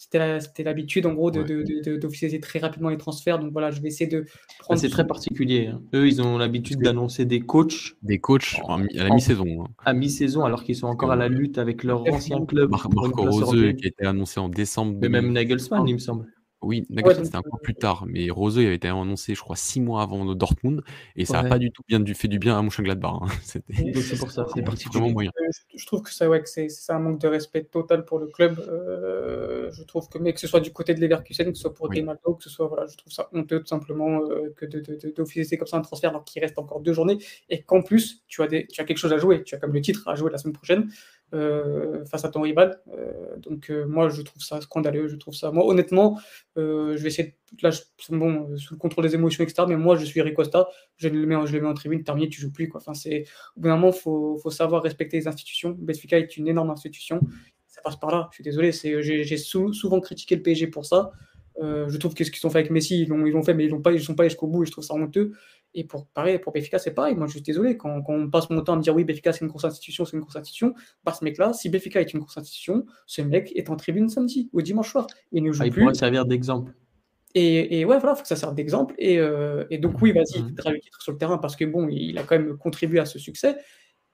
C: c'était l'habitude, en gros, d'officialiser de, de, très rapidement les transferts. Donc voilà, je vais essayer de
A: prendre. C'est très particulier. Hein. Eux, ils ont l'habitude d'annoncer des coachs.
B: Des coachs à la mi-saison. Hein.
A: À mi-saison, alors qu'ils sont encore à la lutte avec leur ancien club.
B: Marco Roseux, qui a été annoncé en décembre.
A: Mais même Nagelsmann, il me semble.
B: Oui, Nagelsmann, c'était un peu plus tard, mais Rose avait été annoncé, je crois, six mois avant le Dortmund, et ça n'a pas du tout bien du, fait du bien à Mönchengladbach. Hein.
A: C'est pour ça, c'est
B: particulièrement moyen.
C: Je, trouve que ça, ouais, c'est un manque de respect total pour le club. je trouve que, mais que ce soit du côté de Leverkusen, que ce soit pour oui. que ce soit, voilà, je trouve ça honteux tout simplement que d'officier comme ça un transfert alors qu'il reste encore deux journées, et qu'en plus, tu as, des, tu as quelque chose à jouer, tu as comme le titre à jouer la semaine prochaine. Euh, face à ton rival. Euh, donc euh, moi, je trouve ça scandaleux. Je trouve ça. Moi, honnêtement, je vais essayer. De... Là, c'est bon, sous le contrôle des émotions, etc. Mais moi, je suis Ricosta. Je le mets, en, je le mets en tribune. Terminé, tu joues plus. Quoi. Enfin, c'est au bout d'un moment, faut, faut savoir respecter les institutions. Benfica est une énorme institution. Ça passe par là. Je suis désolé. J'ai, souvent critiqué le PSG pour ça. je trouve que ce qu'ils ont fait avec Messi, ils l'ont, fait, mais ils ne sont pas jusqu'au bout. Et je trouve ça honteux. Et pour pareil, pour Béfica, c'est pareil. Moi, je suis désolé. Quand, on passe mon temps à me dire oui, Béfica, c'est une grosse institution, c'est une grosse institution, bah, ce mec-là, si Béfica est une grosse institution, ce mec est en tribune samedi ou dimanche soir.
A: Il ne joue ah, il pourrait servir d'exemple.
C: Et, et, ouais, voilà, il faut que ça serve d'exemple. Et, euh, et, donc, oui, vas-y, il le titre sur le terrain parce que bon, il a quand même contribué à ce succès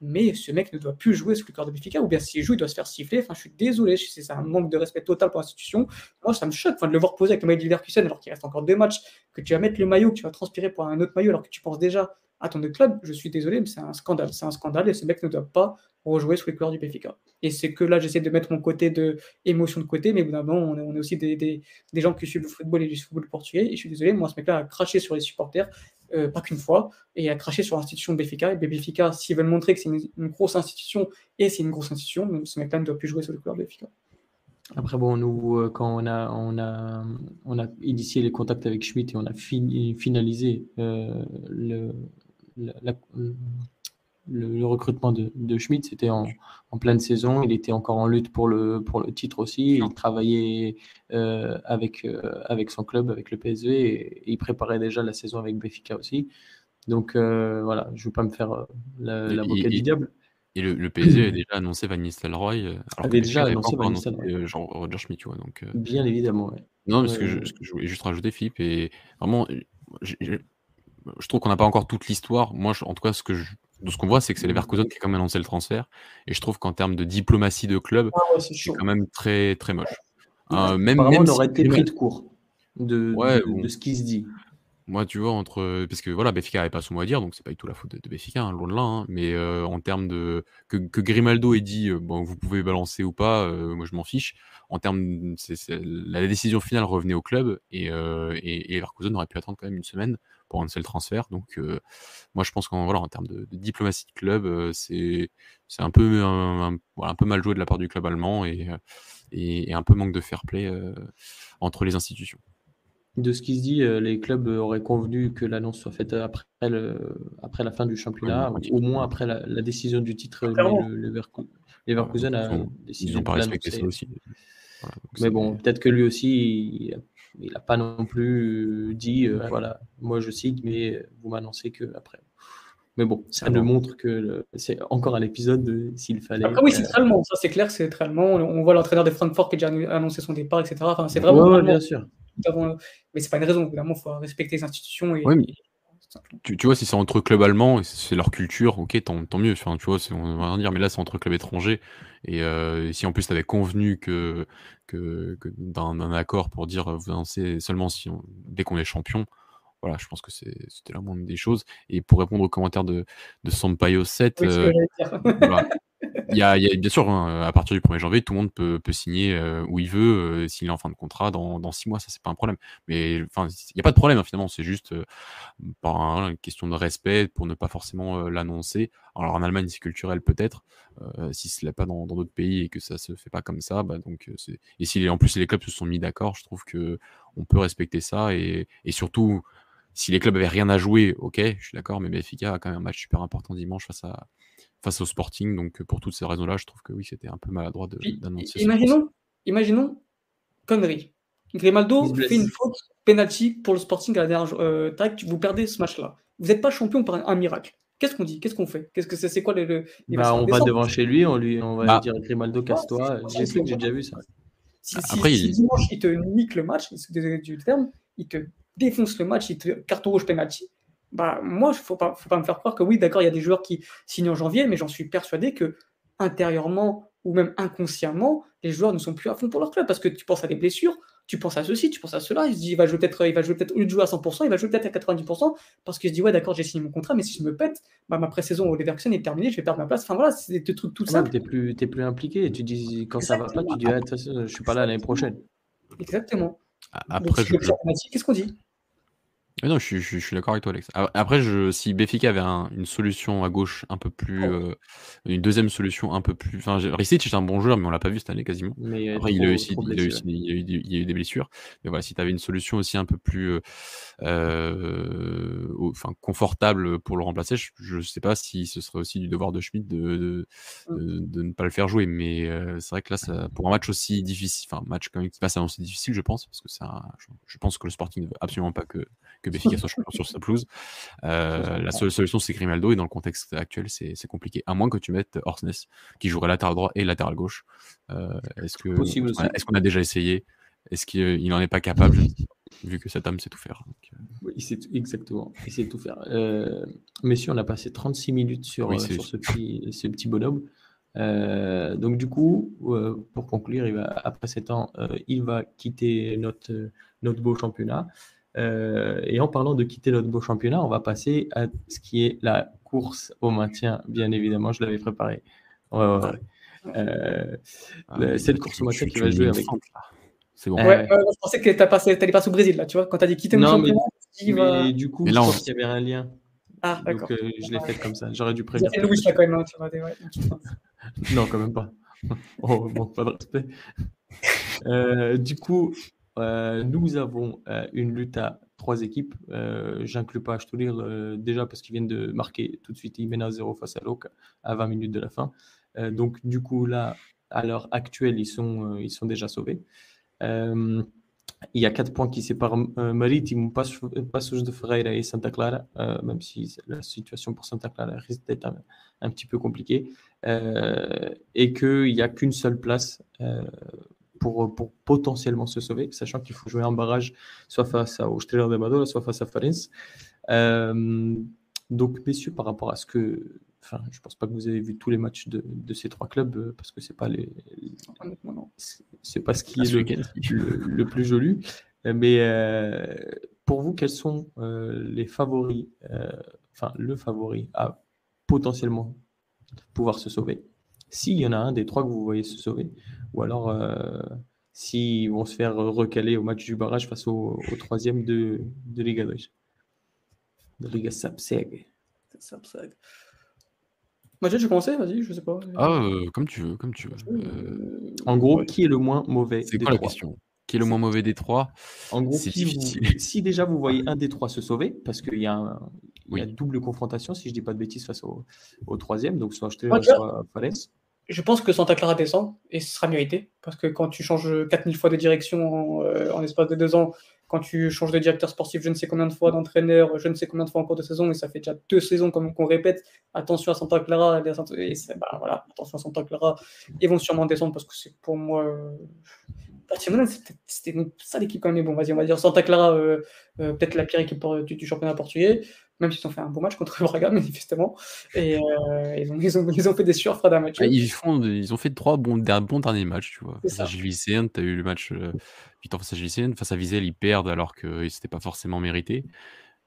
C: mais ce mec ne doit plus jouer sous le corps de Benfica, ou bien s'il joue, il doit se faire siffler. Enfin, je suis désolé, c'est un manque de respect total pour l'institution. Moi, ça me choque de le voir poser avec le maillot de Leverkusen alors qu'il reste encore deux matchs, que tu vas mettre le maillot, que tu vas transpirer pour un autre maillot alors que tu penses déjà à ton club. Je suis désolé, mais c'est un scandale. C'est un scandale et ce mec ne doit pas rejouer sous les couleurs du Benfica. Et c'est que là, j'essaie de mettre mon côté de émotion de côté, mais évidemment, on on est aussi des, des, gens qui suivent le football et du football portugais. Et je suis désolé, moi, ce mec-là a craché sur les supporters, euh, pas qu'une fois, et a craché sur l'institution Benfica. Et Benfica, s'ils veulent montrer que c'est une, grosse institution, et c'est une grosse institution, ce mec-là ne doit plus jouer sous les couleurs de Benfica.
A: Après, bon, nous, euh, quand on a, on, a, on a initié les contacts avec Schmitt et on a fini, finalisé euh, le, la, le, recrutement de, de Schmidt, c'était en, en, pleine saison. Il était encore en lutte pour le, pour le titre aussi. Il travaillait euh, avec, euh, avec son club, avec le PSV, et, il préparait déjà la saison avec Béfica aussi. Donc euh, voilà, je ne veux pas me faire l'avocat du diable.
B: Et le, le, PSG a déjà annoncé Van Nistelrooy. Alors
A: avait déjà annoncé Van Nistelrooy.
B: Genre Roger Schmidt, tu vois. Donc,
A: Bien évidemment,
B: Non, que, je, ce que je voulais juste rajouter, Philippe, et vraiment, je trouve qu'on n'a pas encore toute l'histoire. Moi, en tout cas, ce que je, de ce qu'on voit, c'est que c'est les Leverkusen qui a quand même annoncé le transfert. Et je trouve qu'en termes de diplomatie de club, ah c'est quand même très, très moche.
A: Euh, même, même on aurait été pris de court de, de, ce qui se dit.
B: Moi, tu vois, entre. Parce que voilà, Béfica n'avait pas son mot à dire, donc c'est pas du tout la faute de, de Béfica, hein, loin de là. Hein. mais euh, en termes de. Que, que, Grimaldo ait dit, euh, bon, vous pouvez balancer ou pas, moi je m'en fiche. En termes. La décision finale revenait au club et, et, et Leverkusen aurait pu attendre quand même une semaine pour un seul transfert. Donc, moi je pense qu'en voilà, en termes de, diplomatie de club, c'est un peu, un, un, peu mal joué de la part du club allemand et, et, et un peu manque de fair play entre les institutions
A: de ce qui se dit, euh, les clubs auraient convenu que l'annonce soit faite après, après la fin du championnat, au moins après la, décision du titre. Le, le, Leverkusen a
B: décidé Ils n'ont pas respecté ça aussi.
A: mais bon, peut-être que lui aussi, il n'a pas non plus dit, euh, voilà, moi je cite, mais vous m'annoncez que après. Mais bon, ça nous montre que c'est encore un épisode s'il fallait.
C: Après, oui, c'est très allemand, ça c'est clair, c'est très allemand. On voit l'entraîneur de Francfort qui a déjà annoncé son départ, etc. Enfin, c'est vraiment.
A: Ouais, bien sûr
C: mais c'est pas une raison. Évidemment, il faut respecter les institutions. Et,
B: tu, tu, vois, si c'est entre clubs allemands et c'est leur culture, ok, tant, tant mieux. Enfin, tu vois, on va rien dire, mais là, c'est entre clubs étrangers. Et euh, si en plus tu avais convenu que, que, d'un accord pour dire vous lancez seulement si dès qu'on est champion, voilà, je pense que c'était la moindre des choses. Et pour répondre aux commentaires de, de Sampaio 7, y, a, bien sûr, hein, à partir du 1er janvier, tout le monde peut, signer euh, où il veut, euh, s'il est en fin de contrat dans, dans six mois, ça c'est pas un problème. Mais enfin, il n'y a pas de problème hein, finalement, c'est juste euh, par une question de respect pour ne pas forcément l'annoncer. Alors en Allemagne, c'est culturel peut-être, si ce n'est pas dans d'autres pays et que ça se fait pas comme ça, bah, donc et si en plus les clubs se sont mis d'accord, je trouve que on peut respecter ça et, et surtout si les clubs avaient rien à jouer, ok, je suis d'accord, mais Benfica a quand même un match super important dimanche face à, face au Sporting. Donc pour toutes ces raisons-là, je trouve que oui, c'était un peu maladroit d'annoncer.
C: Imaginons, imaginons, connerie. Grimaldo fait une faute penalty pour le Sporting à la dernière euh, tac, vous perdez ce match-là. Vous n'êtes pas champion par un, miracle. Qu'est-ce qu'on dit? Qu'est-ce qu'on fait? Qu'est-ce que c'est quoi le,
A: bah, On va devant chez lui, on lui on va bah. dire Grimaldo casse-toi. J'ai déjà vu ça.
C: Si, Après, il... dimanche il te nique le match, désolé du terme, il te défonce le match, il te carton rouge penalty, bah, moi, il ne faut pas, faut pas me faire croire que oui, d'accord, il y a des joueurs qui signent en janvier, mais j'en suis persuadé que intérieurement ou même inconsciemment, les joueurs ne sont plus à fond pour leur club parce que tu penses à des blessures. tu penses à ceci, tu penses à cela. Il se dit, il va jouer peut-être, il va jouer peut-être, au lieu de jouer à 100%, il va jouer peut-être à 90%, parce qu'il se dit, ouais, d'accord, j'ai signé mon contrat, mais si je me pète, bah, ma pré-saison au Leverkusen est terminée, je vais perdre ma place. Enfin voilà, c'est des trucs tout
A: ça. Tu plus, es plus impliqué. Tu dis, quand ça va pas, tu dis, ah, je suis pas là l'année prochaine.
C: Exactement. Après, je... qu'est-ce qu'on dit?
B: Non, je, suis d'accord avec toi, Alex. Après, je, si Béfica avait une solution à gauche un peu plus. Oh. Euh, une deuxième solution un peu plus. Enfin, Ricic est un bon joueur, mais on l'a pas vu cette année quasiment. Mais Après, il, a aussi, il, a eu, il, y a eu, des blessures. Mais voilà, si tu avais une solution aussi un peu plus. Euh, euh, enfin, confortable pour le remplacer, je ne sais pas si ce serait aussi du devoir de Schmidt de, de, de, ne pas le faire jouer. Mais c'est vrai que là, ça, pour un match aussi difficile, enfin, match quand même qui passe à difficile, je pense, parce que ça, je, je pense que le Sporting ne veut absolument pas que que Béfica soit champion sur sa pelouse. Euh, la seule solution, c'est Grimaldo, et dans le contexte actuel, c'est compliqué. À moins que tu mettes Orsnes, qui jouerait latéral droit et latéral gauche. Euh, est-ce qu'on est qu'on a déjà essayé? Est-ce qu'il n'en est pas capable? Vu que cet homme sait tout faire.
A: Euh. Oui, exactement, il sait tout faire. Euh, messieurs, on a passé 36 minutes sur, sur ce, petit, ce petit bonhomme. donc du coup, pour conclure, il va, après 7 ans, il va quitter notre, notre beau championnat. Euh, et en parlant de quitter notre beau championnat, on va passer à ce qui est la course au maintien, bien évidemment, je l'avais préparé. Ouais, ouais, euh, ah, c'est le course au maintien qui va jouer avec.
C: C'est bon. Ouais, je pensais que tu allais passer au Brésil, là, tu vois, quand tu as dit quitter
A: le championnat. Mais, du coup, je pense qu'il y avait un lien. Ah, d'accord. Donc, euh, je l'ai fait comme ça. J'aurais dû prévenir. C'est Louis, quand même. Hein, tu vois, non, quand même pas. oh, bon, pas de respect. du coup, euh, nous avons euh, une lutte à trois équipes. Euh, J'inclus pas Ashtulir euh, déjà parce qu'ils viennent de marquer tout de suite. Ils mènent à 0 face à Loc à 20 minutes de la fin. donc, du coup, là, à l'heure actuelle, ils sont, ils sont déjà sauvés. il y a quatre points qui séparent Maritimo, Passos de Ferreira et Santa Clara, même si la situation pour Santa Clara risque d'être un, un, petit peu compliquée. et qu'il n'y a qu'une seule place pour, pour potentiellement se sauver, sachant qu'il faut jouer un barrage soit face au Strela de Madola, soit face à Farenz. Euh, donc, messieurs, par rapport à ce que. Enfin, je pense pas que vous avez vu tous les matchs de, de ces trois clubs euh, parce que c'est pas les. C'est pas ce qui est le, le, plus joli. Mais euh, pour vous, quels sont les favoris, enfin, le favori à potentiellement pouvoir se sauver? S'il y en a un des trois que vous voyez se sauver, ou alors euh, s'ils vont se faire recaler au match du barrage face au, troisième de, de Liga 2. De Liga Sapseg.
C: Mathieu, tu commencer? Vas-y, je sais pas.
B: Ah, euh, comme tu veux, comme tu veux.
A: Euh, en gros, qui est le moins mauvais
B: C'est quoi la question? Qui est le moins mauvais des trois?
A: En gros, si déjà vous voyez un des trois se sauver, parce qu'il y a un, double confrontation, si je dis pas de bêtises, face au, troisième, donc soit acheté, soit Falaise
C: je pense que Santa Clara descend et ce sera mérité parce que quand tu changes 4000 fois de direction euh, en, l'espace de deux ans, quand tu changes de directeur sportif je ne sais combien de fois, d'entraîneur, je ne sais combien de fois en cours de saison, et ça fait déjà deux saisons qu'on répète, attention à Santa Clara, et bah, attention à Santa Clara, ils vont sûrement descendre parce que c'est pour moi. Euh, c'était ça l'équipe quand même. Bon, vas-y, on va dire Santa Clara, euh, peut-être la pire équipe du championnat portugais même s'ils ont fait un beau match contre le Braga, manifestement. Et euh, ils, ont, ils, ont, ils, ont, fait des surfres d'un match.
B: Ils, font, ils ont fait trois bons, bons derniers matchs, tu vois. Face à Gilles tu as eu le match euh, face à Gilles face à Vizel, ils perdent alors que n'était pas forcément mérité.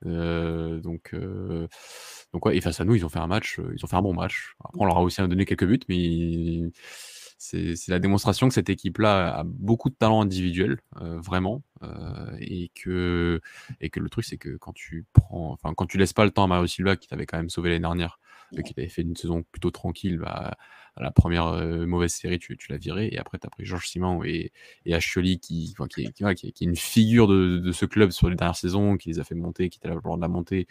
B: Euh, donc, euh, donc ouais, et face à nous, ils ont fait un match, euh, ils ont fait un bon match. Après, on leur a aussi donné quelques buts, mais c'est la démonstration que cette équipe-là a beaucoup de talent individuel, euh, vraiment, euh, et que et que le truc c'est que quand tu prends, enfin quand tu laisses pas le temps à Mario Silva qui t'avait quand même sauvé l'année dernière, qui t'avait fait une saison plutôt tranquille, bah, à la première euh, mauvaise série tu, tu l'as viré, et après tu as pris Georges Simon et, et Ascioli qui, qui, qui, qui, est une figure de, de, ce club sur les dernières saisons, qui les a fait monter, qui était là pour de la montée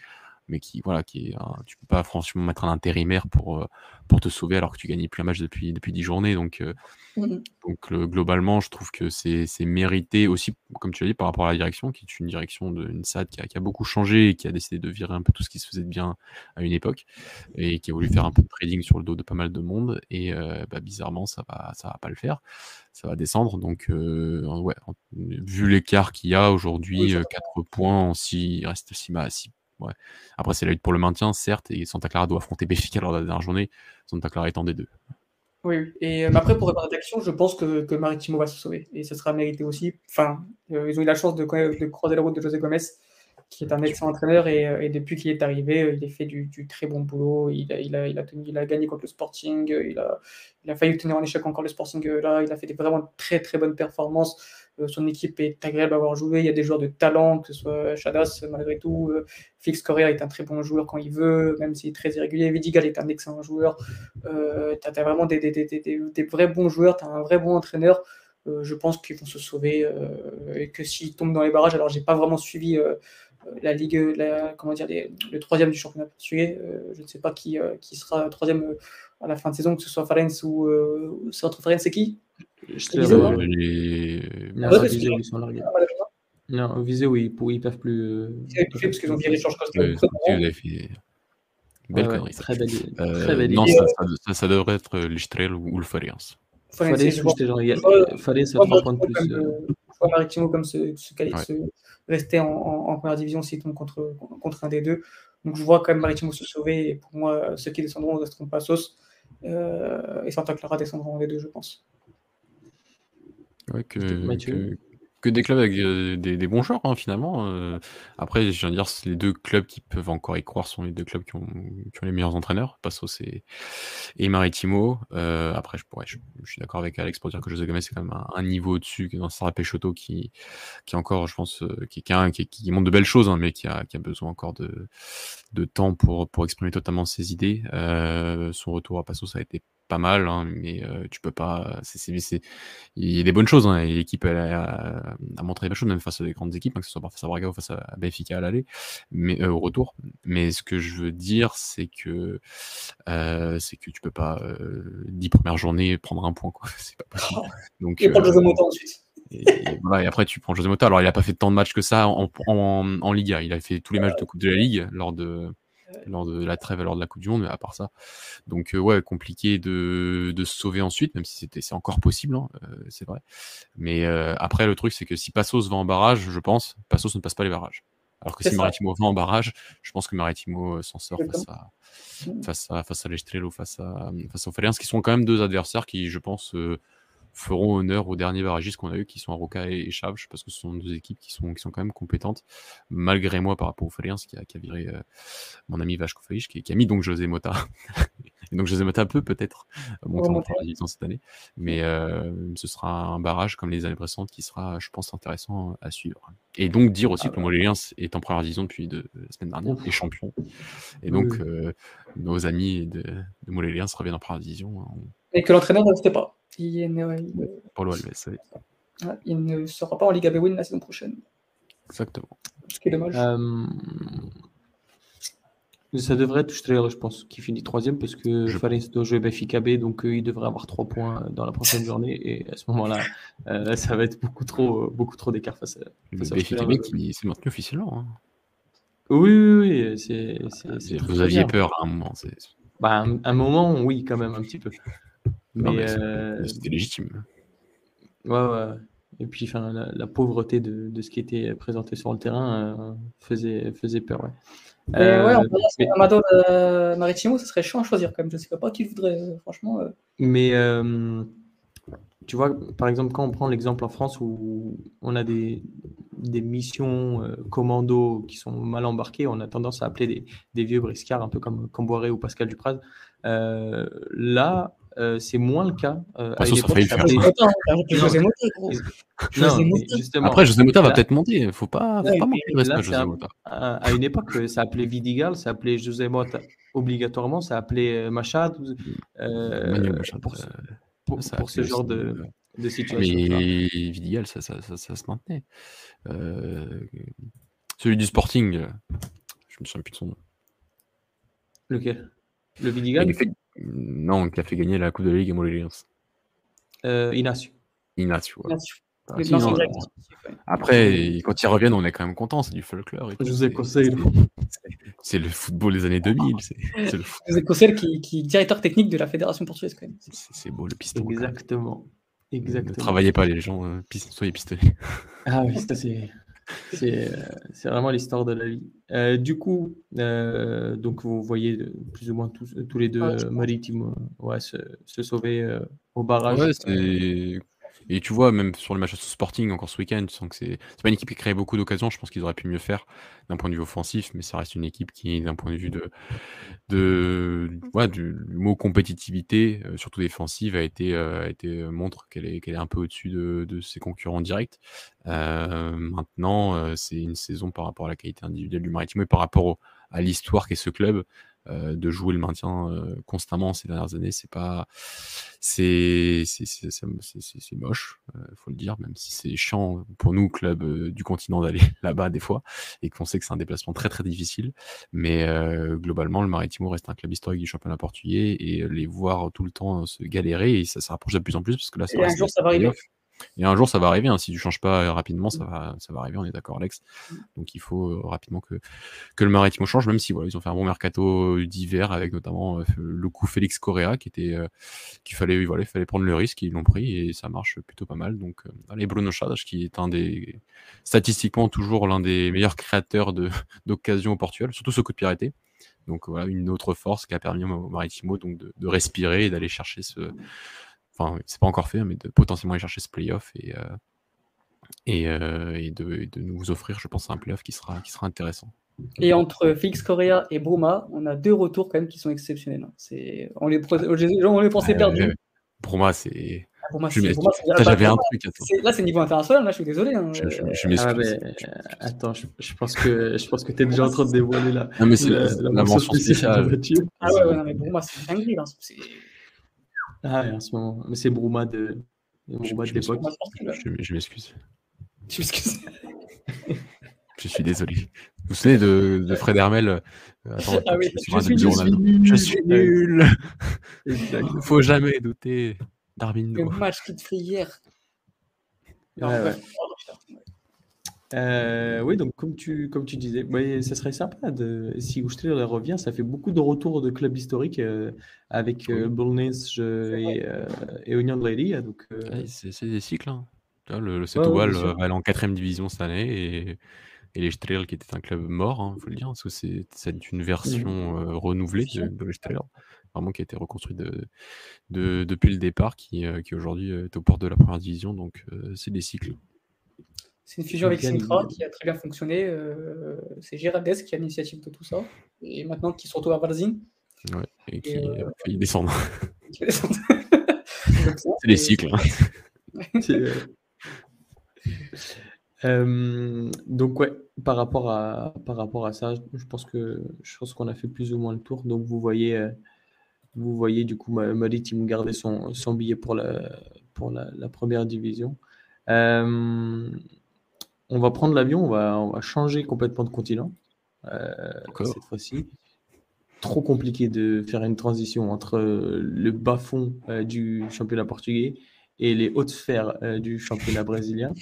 B: mais qui voilà qui est tu peux pas franchement mettre un intérimaire pour euh, pour te sauver alors que tu gagnes plus un match depuis depuis 10 journées. Donc euh, mmh. donc globalement je trouve que c'est mérité aussi comme tu l'as dit par rapport à la direction qui est une direction d'une SAD qui a, qui a, beaucoup changé et qui a décidé de virer un peu tout ce qui se faisait de bien à une époque et qui a voulu faire un peu de trading sur le dos de pas mal de monde. Et euh, bah, bizarrement ça va ça va pas le faire. Ça va descendre. Donc ouais vu l'écart qu'il y a aujourd'hui 4 points si il reste si, après, c'est la lutte pour le maintien, certes, et Santa Clara doit affronter Béfica lors de la dernière journée, Santa Clara étant des deux.
C: Oui, et euh, après, pour répondre à l'action, je pense que, que Maritimo va se sauver. Et ce sera mérité aussi. Enfin, euh, ils ont eu la chance de, de croiser la route de José Gomez, qui est un excellent entraîneur. Et, euh, depuis qu'il est arrivé, il a fait du, très bon boulot. Il a, il, a, il a gagné contre le Sporting. Il a, il a failli tenir en échec encore le Sporting là. Il a fait des vraiment très très bonnes performances. Euh, son équipe est agréable à avoir joué. Il y a des joueurs de talent, que ce soit Chadas, malgré tout. Euh, Fix Correa est un très bon joueur quand il veut, même s'il est très irrégulier. Vidigal est un excellent joueur. Euh, tu as, vraiment des, des, vrais bons joueurs, tu un vrai bon entraîneur. je pense qu'ils vont se sauver et que s'ils tombent dans les barrages, alors j'ai pas vraiment suivi la Ligue, comment dire, le troisième du championnat portugais. je ne sais pas qui, qui sera troisième à la fin de saison, que ce soit Farense ou c'est entre Farense et qui?
A: Euh, les... Non, ouais, Visé, ils sont largués. Ah, non, Visé, oui, ils, ils peuvent plus. Euh...
C: parce qu'ils ont viré Georges Costa.
B: Belle connerie.
A: Très belle,
B: euh,
A: très belle
B: non, ça, ça, ça, devrait être l'Istrel ou, ou le Farias.
A: Farias, j'étais genre, Farias, ça 3 points de plus.
C: Euh... Je vois Maritimo comme se, se, ouais. se rester en, en, en, première division s'il tombe contre, contre un des deux. Donc je vois quand même Maritimo se sauver. Et pour moi, ceux qui descendront ne resteront pas sauce. Euh, et Santa Clara descendront des deux, je pense.
B: Ouais, que, que, que, des clubs avec euh, des, des, bons joueurs, hein, finalement. Euh, après, je viens de dire, les deux clubs qui peuvent encore y croire sont les deux clubs qui ont, qui ont les meilleurs entraîneurs, Passos et, et Maritimo. Euh, après, je, pourrais, je, je suis d'accord avec Alex pour dire que José Gomez, c'est quand même un, un niveau au-dessus que dans Sarah Peixoto qui, qui encore, je pense, qui, qui, qui, qui, montre de belles choses, hein, mais qui a, qui a besoin encore de, de temps pour, pour exprimer totalement ses idées. Son retour à Passos a été pas mal, hein, mais euh, tu peux pas. c'est c'est il y a des bonnes choses, hein, et l'équipe a, a, montré des choses, même face à des grandes équipes, hein, que ce soit face à Braga ou face à Benfica à l'aller, mais euh, au retour. Mais ce que je veux dire, c'est que euh, c'est que tu peux pas dix premières journées prendre un point, quoi. C'est pas possible.
C: Donc, et prendre José Mota ensuite.
B: Et, et, voilà, et après tu prends José Mota. Alors il a pas fait tant de matchs que ça en, en, en Liga. Il a fait tous les matchs de Coupe de la Ligue lors de lors de la trêve, lors de la Coupe du Monde, mais à part ça. Donc, euh, ouais, compliqué de, de, se sauver ensuite, même si c'était, c'est encore possible, hein, euh, c'est vrai. Mais euh, après, le truc, c'est que si Passos va en barrage, je pense, Passos ne passe pas les barrages. Alors que si Maritimo va en barrage, je pense que Maritimo s'en sort face à, face à, face à l'Estrello, face à, face aux Feriens, qui sont quand même deux adversaires qui, je pense, feront honneur aux derniers barragistes qu'on a eu, qui sont Aroca et, Chaves, parce que ce sont deux équipes qui sont, qui sont quand même compétentes, malgré moi par rapport aux Faliens, qui a, qui a viré euh, mon ami Vachko Faïch, qui, qui, a mis donc José Mota. et donc José Mota peut peut-être monter en première division cette année, mais euh, ce sera un barrage comme les années précédentes qui sera, je pense, intéressant à suivre. Et donc dire aussi ah, que le Moléliens est en première division depuis de, la semaine dernière, et champion. Et donc euh, nos amis de, de Moléliens reviennent en première division. On...
C: Et que l'entraîneur ne restait pas. Il, ne, Paulo Alves, oui. il ne sera pas en Liga Bewin la saison prochaine.
B: Exactement.
C: Ce qui est dommage.
A: Euh... Ça devrait être je pense, qui finit troisième parce que je... Doit jouer Benfica B, donc euh, il devrait avoir trois points dans la prochaine journée. Et à ce moment-là, euh, ça va être beaucoup trop, beaucoup trop d'écart face à.
B: Face Benfica B qui s'est maintenu officiellement. Hein.
A: Oui, oui, oui. c'est
B: Vous aviez bien. peur à un moment.
A: Bah, un, un, moment, oui, quand même, un petit peu.
B: Mais, mais euh... c'était légitime.
A: Ouais, ouais. Et puis, enfin, la, la, pauvreté de, de, ce qui était présenté sur le terrain euh, faisait, faisait peur, ouais.
C: Euh, ouais, on mais... Amador euh, Maritimo, ce serait chiant à choisir quand même. Je ne sais pas qui voudrait, euh, franchement.
A: Mais tu vois, par exemple, quand on prend l'exemple en France où on a des, des missions euh, commando qui sont mal embarquées, on a tendance à appeler des, des vieux briscards, un peu comme Camboiré ou Pascal Dupraz. Euh, là, euh, c'est moins le cas.
B: Euh, Après, José Mota va peut-être monter. Il ne faut pas, faut ouais, pas manquer de respect à José Mota.
A: À, à, une époque, ça appelait Vidigal, ça appelait José Mota obligatoirement, ça appelait Machad. Euh,
B: Machad
A: pour, pour, ça pour ce genre de, de situation.
B: Mais Vidigal, ça, ça, ça, ça, se maintenait. Euh, celui du Sporting, je me souviens plus de son nom.
A: Lequel? Le Vidigal
B: fait... Non, qui a fait gagner la Coupe de la Ligue à Moléliens.
A: Euh, Inacio.
B: Inacio. Ouais. Ah, non, Après, quand ils reviennent, on est quand même content, c'est du folklore.
A: Je vous ai conseillé.
B: C'est le football des années 2000. C'est
C: le foot. José Cossel qui, qui est directeur technique de la Fédération portugaise quand même.
B: C'est beau le piston.
A: Exactement. Exactement.
B: Ne travaillez pas les gens, euh, soyez pistonnés.
A: Ah oui, ça c'est. C'est vraiment l'histoire de la vie. du coup, donc vous voyez plus ou moins tous, tous les deux ah, maritimes ouais, se, se, sauver au barrage.
B: Ouais, et tu vois, même sur le match Sporting, encore ce week-end, tu sens que c'est pas une équipe qui crée beaucoup d'occasions. Je pense qu'ils auraient pu mieux faire d'un point de vue offensif, mais ça reste une équipe qui, d'un point de vue de, de du, mot compétitivité, euh, surtout défensive, a été, euh, a été euh, montre qu'elle est, qu'elle est un peu au-dessus de, de, ses concurrents directs. maintenant, c'est une saison par rapport à la qualité individuelle du Maritime et par rapport à l'histoire qu'est ce club. Euh, de jouer le maintien euh, constamment ces dernières années. C'est pas, c'est c'est moche, il euh, faut le dire, même si c'est chiant pour nous club du continent d'aller là-bas des fois et qu'on sait que c'est un déplacement très très difficile. Mais globalement, le Maritimo reste un club historique du championnat portugais et les voir tout le temps se galérer et ça se rapproche de plus en plus parce que là,
C: ça, un jour, ça va arriver.
B: Et un jour, ça va arriver. Hein. Si tu changes pas rapidement, ça va, ça va arriver. On est d'accord, Alex. Donc, il faut euh, rapidement que, que le Maritimo change, même si voilà, ils ont fait un bon mercato d'hiver avec notamment euh, le coup Félix Correa qui était euh, qu'il fallait, voilà, il fallait prendre le risque. Ils l'ont pris et ça marche plutôt pas mal. Donc, allez, Bruno Chadas, qui est un des statistiquement toujours l'un des meilleurs créateurs d'occasions au Portugal, surtout ce coup de piraté. Donc voilà, une autre force qui a permis au Maritimo donc de, de respirer et d'aller chercher ce, enfin, c'est pas encore fait, mais de potentiellement aller chercher ce playoff et, euh, et, euh, et, de, de, nous offrir, je pense, un playoff qui sera, qui sera intéressant.
C: Et entre Félix Correa et Bruma, on a deux retours quand même qui sont exceptionnels. Hein. C'est, on, les, on les pensait perdus.
B: Bruma, c'est.
C: Ah,
B: j'avais un truc.
C: Là, c'est niveau international. Là, je suis désolé. Hein.
B: Je, je, je m'excuse. Ah,
A: euh, attends, je, pense que je pense que tu es déjà en train de dévoiler là.
B: Non, mais c'est la, la, la mention spéciale.
C: Ah ouais, ouais, non, mais Bruma, c'est une dinguerie. Hein.
A: Ah, en ce moment. Mais c'est Brouma de, Brouma de l'époque.
B: Je, m'excuse.
C: Tu m'excuses.
B: je suis désolé. Vous vous souvenez de, de Fred Hermel euh,
C: Attends, ah oui,
B: je, suis, je, suis nul. je suis nul. Il ne faut jamais douter d'Armin.
C: Le match qu'il te fait hier.
A: Ouais, ouais. Euh, oui, donc comme tu, comme tu disais, ouais, ça serait sympa de, si Ustrel revient, ça fait beaucoup de retours de clubs historiques euh, avec euh, et, euh, et Lady. Donc,
B: euh, c'est des cycles. Hein. Le, le ouais, va aller en quatrième division cette année et, et les Strel qui était un club mort, il hein, faut le dire, parce que c'est une version mmh. renouvelée de, de vraiment qui a été reconstruite de, de, depuis le départ, qui, qui aujourd'hui est au port de la première division, donc c'est des cycles.
C: C'est une fusion avec Sintra qui a très bien fonctionné. Euh, c'est Girardes qui a l'initiative de tout ça. Et maintenant qui se retrouve à Varzin.
B: Ouais, et qui euh, a failli descendre. c'est les cycles. Hein.
A: Euh, donc ouais, par rapport à par rapport à ça, je pense que je pense qu'on a fait plus ou moins le tour. Donc vous voyez, vous voyez du coup Maritime garder son, son billet pour la pour la, la première division. Euh, on va prendre l'avion, on va, on va changer complètement de continent euh, cette fois-ci. Trop compliqué de faire une transition entre le bas-fond euh, du championnat portugais et les hautes sphères euh, du championnat brésilien.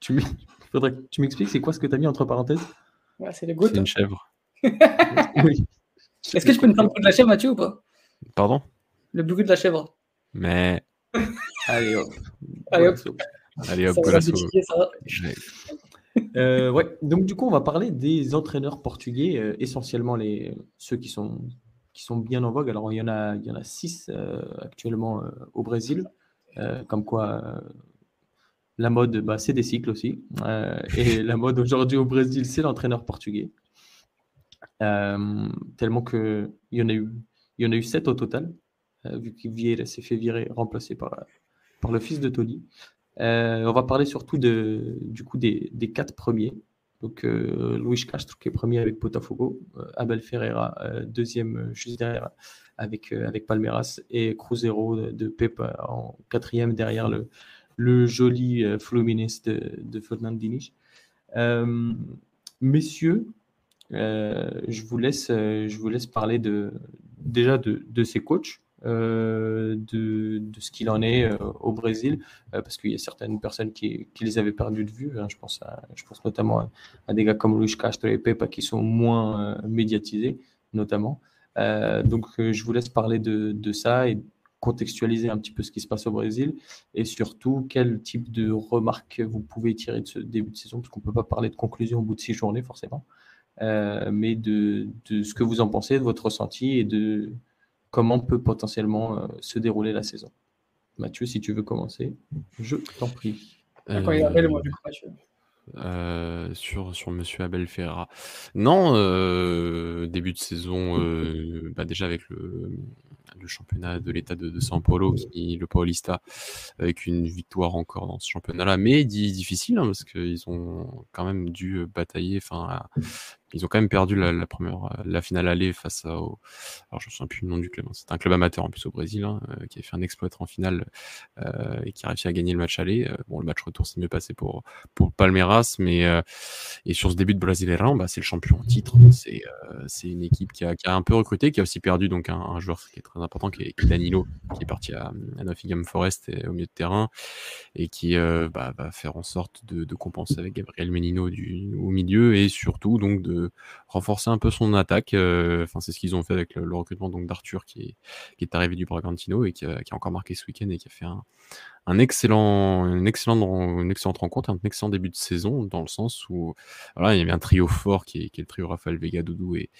A: tu faudrait que tu m'expliques, c'est quoi ce que tu as mis entre parenthèses?
C: Ouais, C'est les gouttes.
B: C'est une chèvre.
C: oui. Est-ce que je peux me prendre le bruit de la chèvre, Mathieu, ou pas?
B: Pardon?
C: Le bruit de la chèvre.
B: Mais.
A: Allez hop.
C: Allez hop.
B: Allez hop,
A: euh, ouais. Donc du coup, on va parler des entraîneurs portugais, euh, essentiellement les ceux qui sont qui sont bien en vogue. Alors il y en a il y en a six euh, actuellement au Brésil, comme quoi la mode, bah, c'est des cycles aussi. et la mode aujourd'hui au Brésil, c'est l'entraîneur portugais. tellement que il y en a eu il y en a eu sept au total, vu qu'il s'est fait virer, remplacé par par le fils de Tony. Euh, on va parler surtout du coup des, quatre premiers. Donc euh, Luis Castro qui est premier avec Botafogo, euh, Abel Ferreira deuxième juste derrière avec, avec Palmeiras et Cruzeiro de, de Pep en quatrième derrière le, le joli Fluminense de, de Fernandinho. messieurs, je, vous laisse, je vous laisse parler de, déjà de, de ces coachs. Euh, de, de, ce qu'il en est euh, au Brésil, euh, parce qu'il y a certaines personnes qui, qui, les avaient perdus de vue. Hein. je, pense je pense notamment à, des gars comme Luis Castro et Pepa qui sont moins médiatisés, notamment. donc, je vous laisse parler de, de ça et contextualiser un petit peu ce qui se passe au Brésil et surtout quel type de remarques vous pouvez tirer de ce début de saison, parce qu'on ne peut pas parler de conclusion au bout de six journées forcément, mais de, de, ce que vous en pensez, de votre ressenti et de comment peut potentiellement euh, se dérouler la saison. Mathieu, si tu veux commencer, je t'en prie.
B: Euh, euh, sur, sur Monsieur Abel Ferreira. Non, euh, début de saison, euh, bah déjà avec le, le championnat de l'État de, de São Paulo, qui, le Paulista, avec une victoire encore dans ce championnat-là, mais dit difficile, hein, parce qu'ils ont quand même dû batailler, enfin, ils ont quand même perdu la, première, la finale aller face au, alors je me souviens plus le nom du club, hein, c'est un club amateur en plus au Brésil, hein, euh, qui a fait un exploit en finale euh, et qui a réussi à gagner le match aller. Euh, bon, le match retour s'est mieux passé pour Palmeiras, mais euh, et sur ce début de Brasileirão, bah, c'est le champion en titre. C'est euh, une équipe qui a, qui a un peu recruté, qui a aussi perdu donc un, joueur qui est très important, qui est, Danilo, qui est parti à, à Nottingham Forest au milieu de terrain et qui bah, va faire en sorte de, compenser avec Gabriel Menino au milieu et surtout donc de renforcer un peu son attaque. Euh, enfin, c'est ce qu'ils ont fait avec le, recrutement donc d'Arthur qui est, qui est arrivé du Bragantino et qui a, qui a encore marqué ce week-end et qui a fait un, un excellent, une excellente, une excellente rencontre, un excellent début de saison dans le sens où voilà, il y avait un trio fort qui est, qui est le trio Raphaël Vega, Doudou et,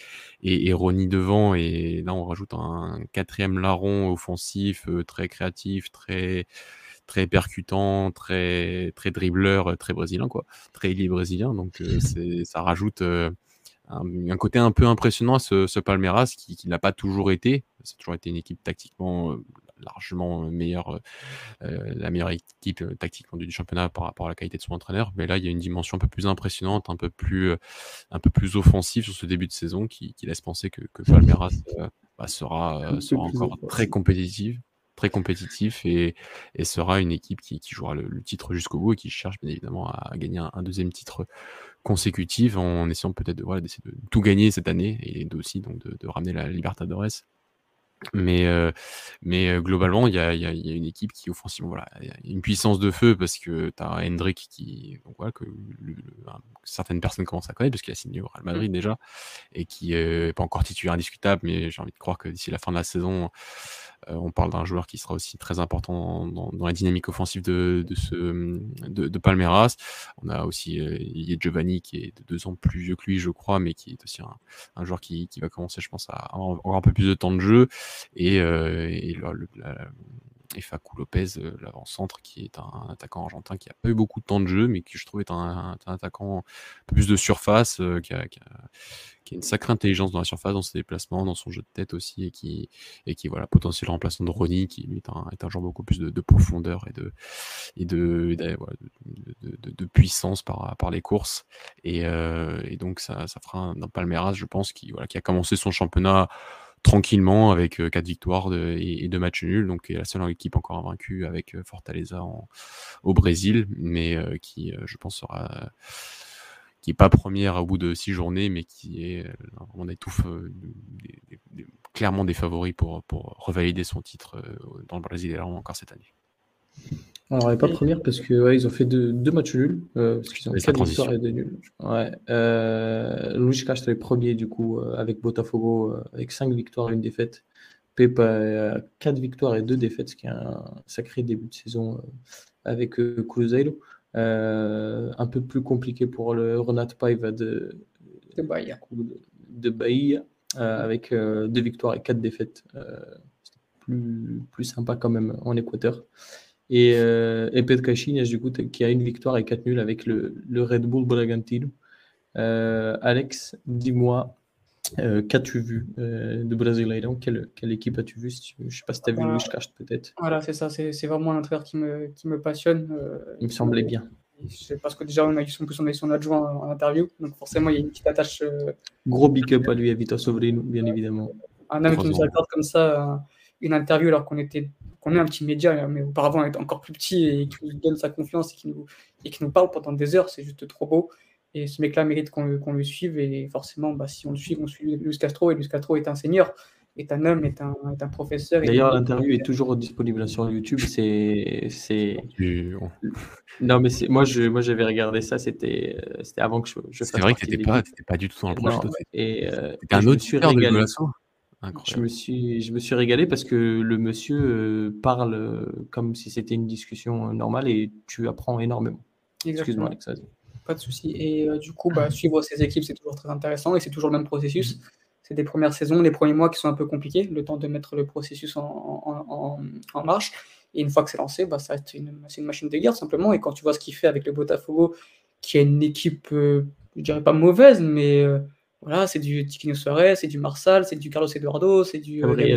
B: et, et Ronny devant et là on rajoute un quatrième larron offensif euh, très créatif, très très percutant, très très dribbleur, très brésilien quoi, très lié brésilien. Donc euh, ça rajoute euh, un, côté un peu impressionnant à ce, ce Palmeiras qui, qui n'a pas toujours été. A toujours été une équipe tactiquement euh, largement meilleure, euh, la meilleure équipe euh, tactiquement du championnat par rapport à la qualité de son entraîneur. Mais là, il y a une dimension un peu plus impressionnante, un peu plus, un peu plus offensive sur ce début de saison qui, qui laisse penser que, que Palmeiras bah, sera, sera encore très compétitive très compétitif et, et, sera une équipe qui, qui jouera le, le titre jusqu'au bout et qui cherche bien évidemment à, à gagner un, un, deuxième titre consécutif en essayant peut-être de, voilà, d'essayer de tout gagner cette année et aussi donc de, de ramener la Libertadores. Mais, euh, mais euh, globalement, il y a, y, a, y a, une équipe qui offensivement, voilà, y a une puissance de feu parce que tu as Hendrick qui, donc voilà, que le, le, certaines personnes commencent à connaître parce qu'il a signé au Real Madrid mmh. déjà et qui n'est pas encore titulaire indiscutable, mais j'ai envie de croire que d'ici la fin de la saison, euh, on parle d'un joueur qui sera aussi très important dans, dans la dynamique offensive de, de, ce, de, de Palmeiras. On a aussi euh, Giovanni qui est de deux ans plus vieux que lui, je crois, mais qui est aussi un, un joueur qui, qui, va commencer, je pense, à avoir un peu plus de temps de jeu. Et, euh, et le, le, la, et Facu Lopez, euh, l'avant-centre, qui est un, un, attaquant argentin qui a pas eu beaucoup de temps de jeu, mais qui je trouve est un, un, un attaquant un peu plus de surface, euh, qui, a, qui, a, qui, a, une sacrée intelligence dans la surface, dans ses déplacements, dans son jeu de tête aussi, et qui, et qui voilà, potentiel remplaçant de Ronnie, qui lui est un, est joueur beaucoup plus de, de profondeur et de, et de, de, de, puissance par, par les courses. Et, euh, et donc ça, ça fera un, Palmeiras, je pense, qui, voilà, qui a commencé son championnat tranquillement avec euh, quatre victoires et, et, deux matchs nuls. Donc, la seule équipe encore invaincue avec euh, Fortaleza au Brésil, mais euh, qui, je pense, sera qui pas première au bout de six journées, mais qui est on étouffe clairement des favoris pour, revalider son titre dans le Brésil encore cette année.
A: Alors, elle n'est pas première parce que ouais, ils ont fait deux, deux matchs nuls. Euh, parce qu'ils ont fait quatre victoires et deux nuls. Ouais. Euh, Luis Castro est premier du coup euh, avec Botafogo euh, avec cinq victoires et une défaite. Pepe a quatre victoires et deux défaites, ce qui est un sacré début de saison euh, avec euh, Cruzeiro. un peu plus compliqué pour le Renat Paiva de,
C: de Bahia,
A: de, de Bahia avec deux victoires et quatre défaites. plus, plus sympa quand même en Équateur. Et, euh, et du coup, qui a une victoire et quatre nuls avec le, le Red Bull Bragantino. Euh, Alex, dis-moi, euh, qu'as-tu vu euh, de Brasileirão quelle, quelle équipe as-tu vu? Je ne sais pas si tu as vu Luis Castro peut-être.
C: Voilà, c'est ça, c'est vraiment un entraîneur qui me, qui me passionne. Euh,
A: Il me semblait bien.
C: Parce que déjà, on a eu son, on a eu son adjoint en, en, interview, donc forcément, il y a une petite attache. Euh,
A: Gros big up à lui, à Vitor Sovrino, bien évidemment.
C: Un homme qui nous accorde comme ça une interview alors qu'on était qu'on est un petit média, mais auparavant on était encore plus petit et qui nous donne sa confiance et qui nous, et qui nous parle pendant des heures, c'est juste trop beau. Et ce mec-là mérite qu'on qu le suive et forcément, bah, si on le suit, on suit Luis Castro et Luis Castro est un seigneur, est un homme, est un, est un professeur.
A: D'ailleurs, l'interview est toujours disponible sur YouTube. C'est, c'est. Non, mais moi, je, moi, j'avais regardé ça. C'était, c'était avant que je, je
B: fasse. C'est vrai que t'étais pas, pas du tout dans le projet.
A: Et, euh,
B: un autre de
A: Je me, suis, je me suis régalé parce que le monsieur parle comme si c'était une discussion normale et tu apprends énormément. Excuse-moi, Alex.
C: Pas de souci. Et du coup, bah, suivre ces équipes, c'est toujours très intéressant et c'est toujours le même processus. Mm. C'est des premières saisons, les premiers mois qui sont un peu compliqués, le temps de mettre le processus en, en, marche. Et une fois que c'est lancé, bah, ça c'est une, une, machine de guerre simplement. Et quand tu vois ce qu'il fait avec le Botafogo, qui est une équipe, euh, je dirais pas mauvaise, mais euh, voilà, c'est du Tiquinho Suarez, c'est du Marsal, c'est du Carlos Eduardo, c'est du
B: euh,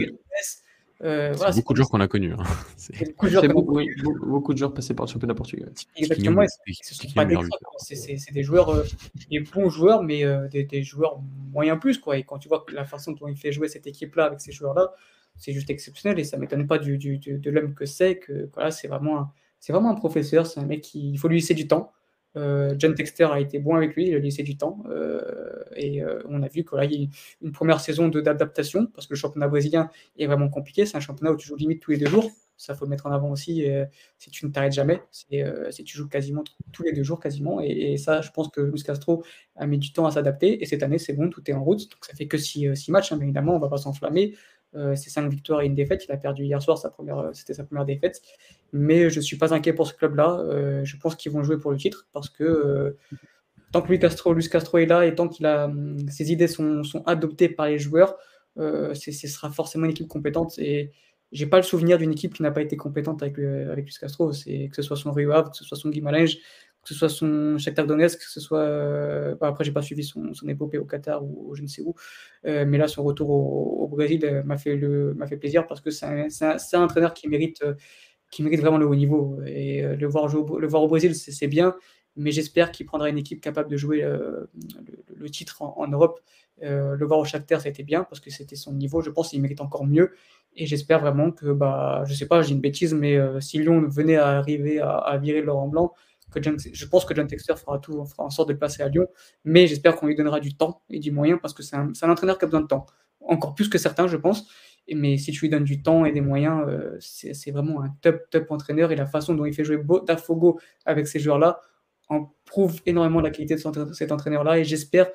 B: euh, voilà, beaucoup de joueurs qu'on a connus. Hein.
A: Beaucoup, de joueurs beaucoup, beaucoup, de joueurs passés par le championnat portugais.
C: Exactement, ce sont pas des c'est des joueurs, euh, des bons joueurs, mais euh, des, des, joueurs moyens plus. Quoi. Et quand tu vois la façon dont il fait jouer cette équipe-là avec ces joueurs-là, c'est juste exceptionnel et ça ne m'étonne pas du, du, de l'homme que c'est. que voilà, C'est vraiment, un, vraiment un professeur, c'est un mec qui il faut lui laisser du temps. Euh, John Texter a été bon avec lui, il a laissé du temps. Euh, et euh, on a vu qu'il y a une première saison d'adaptation, parce que le championnat brésilien est vraiment compliqué. C'est un championnat où tu joues limite tous les deux jours. Ça, faut le mettre en avant aussi. si tu ne t'arrêtes jamais, si tu joues quasiment tous les deux jours, quasiment. Et, ça, je pense que Luis Castro a mis du temps à s'adapter. Et cette année, c'est bon, tout est en route. Donc ça fait que six, matchs, hein, évidemment, on ne va pas s'enflammer. Euh, c'est cinq victoires et une défaite. Il a perdu hier soir, sa première, euh, c'était sa première défaite. Mais je ne suis pas inquiet pour ce club-là. Euh, je pense qu'ils vont jouer pour le titre parce que tant que Luis Castro, Castro est là et tant qu'il a hum, ses idées sont, sont, adoptées par les joueurs, ce sera forcément une équipe compétente. Et j'ai pas le souvenir d'une équipe qui n'a pas été compétente avec, Luis Castro. C'est que ce soit son Rio Ave, que ce soit son Guimarães, que ce soit son Shakhtar Donetsk, que ce soit. Euh, bah, après, j'ai pas suivi son, son, épopée au Qatar ou, je ne sais où, euh, mais là, son retour au, Brésil euh, m'a fait, le, fait plaisir parce que c'est un, un, entraîneur qui mérite, qui mérite vraiment le haut niveau. Et le, voir le voir au Brésil, c'est bien, mais j'espère qu'il prendra une équipe capable de jouer le, titre en, Europe. le voir au Shakhtar, été bien parce que c'était son niveau. Je pense qu'il mérite encore mieux. Et j'espère vraiment que, bah, je sais pas, j'ai une bêtise, mais si Lyon venait à arriver à, à virer Laurent Blanc, je pense que John Texter fera tout, fera en sorte de le passer à Lyon, mais j'espère qu'on lui donnera du temps et du moyen parce que c'est un, entraîneur qui a besoin de temps, encore plus que certains, je pense. mais si tu lui donnes du temps et des moyens, euh, c'est vraiment un top, top entraîneur. Et la façon dont il fait jouer Botafogo avec ces joueurs-là en prouve énormément la qualité de cet entraîneur-là. Et j'espère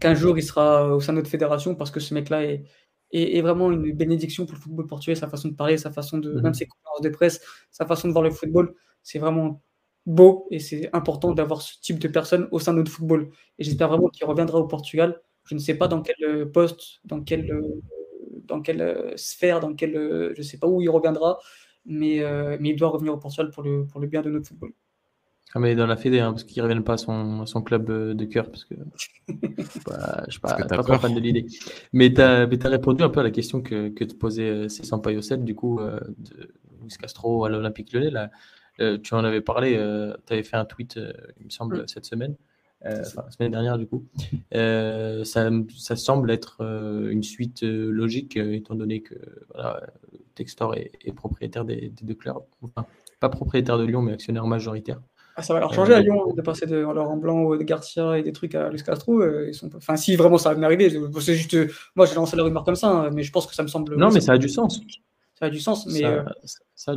C: qu'un jour il sera au sein de notre fédération parce que ce mec-là est, est, vraiment une bénédiction pour le football portugais, sa façon de parler, sa façon de, mmh. même ses conférences de presse, sa façon de voir le football, c'est vraiment beau et c'est important d'avoir ce type de personne au sein de notre football. Et j'espère vraiment qu'il reviendra au Portugal. Je ne sais pas dans quel euh, poste, dans quelle, euh, dans quelle euh, sphère, dans quel, je ne sais pas où il reviendra, mais, mais il doit revenir au Portugal pour le, pour le bien de notre football.
A: Ah, mais dans la Fédé, hein, parce qu'il ne revienne pas à son, son, club de cœur, parce que je ne suis pas, pas, trop fan de l'idée. Mais tu as, as, répondu un peu à la question que, que te posait César Payosset, du coup, de Luis Castro à l'Olympique Lyonnais. Là. Euh, tu en avais parlé, euh, tu avais fait un tweet, euh, il me semble, mm. cette semaine. enfin, la semaine dernière du coup. Ça, ça, semble être une suite logique étant donné que voilà, Textor est, propriétaire des, deux clubs, enfin, pas propriétaire de Lyon mais actionnaire majoritaire.
C: Ah, ça va leur changer à Lyon de passer de Laurent Blanc ou de Garcia et des trucs à Luis Castro. ils sont... Enfin, si vraiment ça va m'arriver, c'est juste. Moi, j'ai lancé la rumeur comme ça, hein, mais je pense que ça me semble.
A: Non, mais ça a du sens
C: ça a du sens. Mais ça,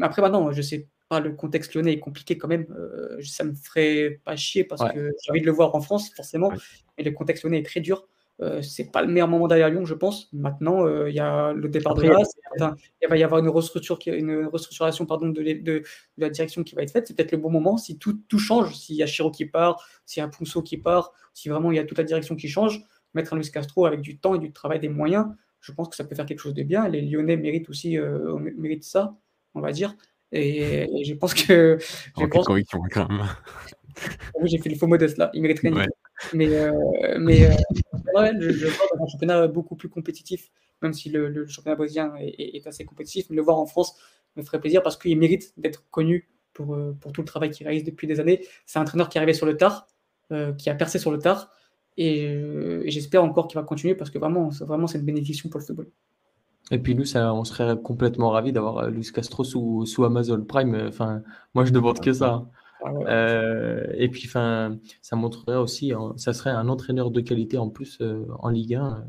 C: après, maintenant, je sais pas, le contexte lyonnais est compliqué quand même. Euh, ça me ferait pas chier parce que j'ai envie de le voir en France, forcément. Mais le contexte lyonnais est très dur. Euh, c'est pas le meilleur moment d'aller à Lyon, je pense. Maintenant, euh, il y a le départ de là. Il va y avoir une, restructure, une restructuration pardon, de, de, la direction qui va être faite. C'est peut-être le bon moment si tout, tout change. S'il y a Chiro qui part, s'il y a Ponceau qui part, si vraiment il y a toute la direction qui change, mettre un Luis Castro avec du temps et du travail, des moyens, je pense que ça peut faire quelque chose de bien. Les Lyonnais méritent aussi euh, méritent ça, on va dire. Et, je pense que. Je pense... conviction, quand même. oui, j'ai fait le faux modeste là. Ils méritent rien. Mais, euh, mais euh, ouais, je, je vois dans un championnat beaucoup plus compétitif, même si le, championnat brésilien est, assez compétitif. Mais le voir en France me ferait plaisir parce qu'il mérite d'être connu pour, pour tout le travail qu'il réalise depuis des années. C'est un entraîneur qui est arrivé sur le tard, qui a percé sur le tard. Euh, et, j'espère encore qu'il va continuer parce que vraiment, vraiment c'est une bénédiction pour le football.
A: Et puis nous, ça, on serait complètement ravis d'avoir euh, Luis Castro sous, sous, Amazon Prime. Enfin, moi, je ne demande que ça. Ah euh, et puis, enfin, ça montrerait aussi, hein, ça serait un entraîneur de qualité en plus en Ligue 1.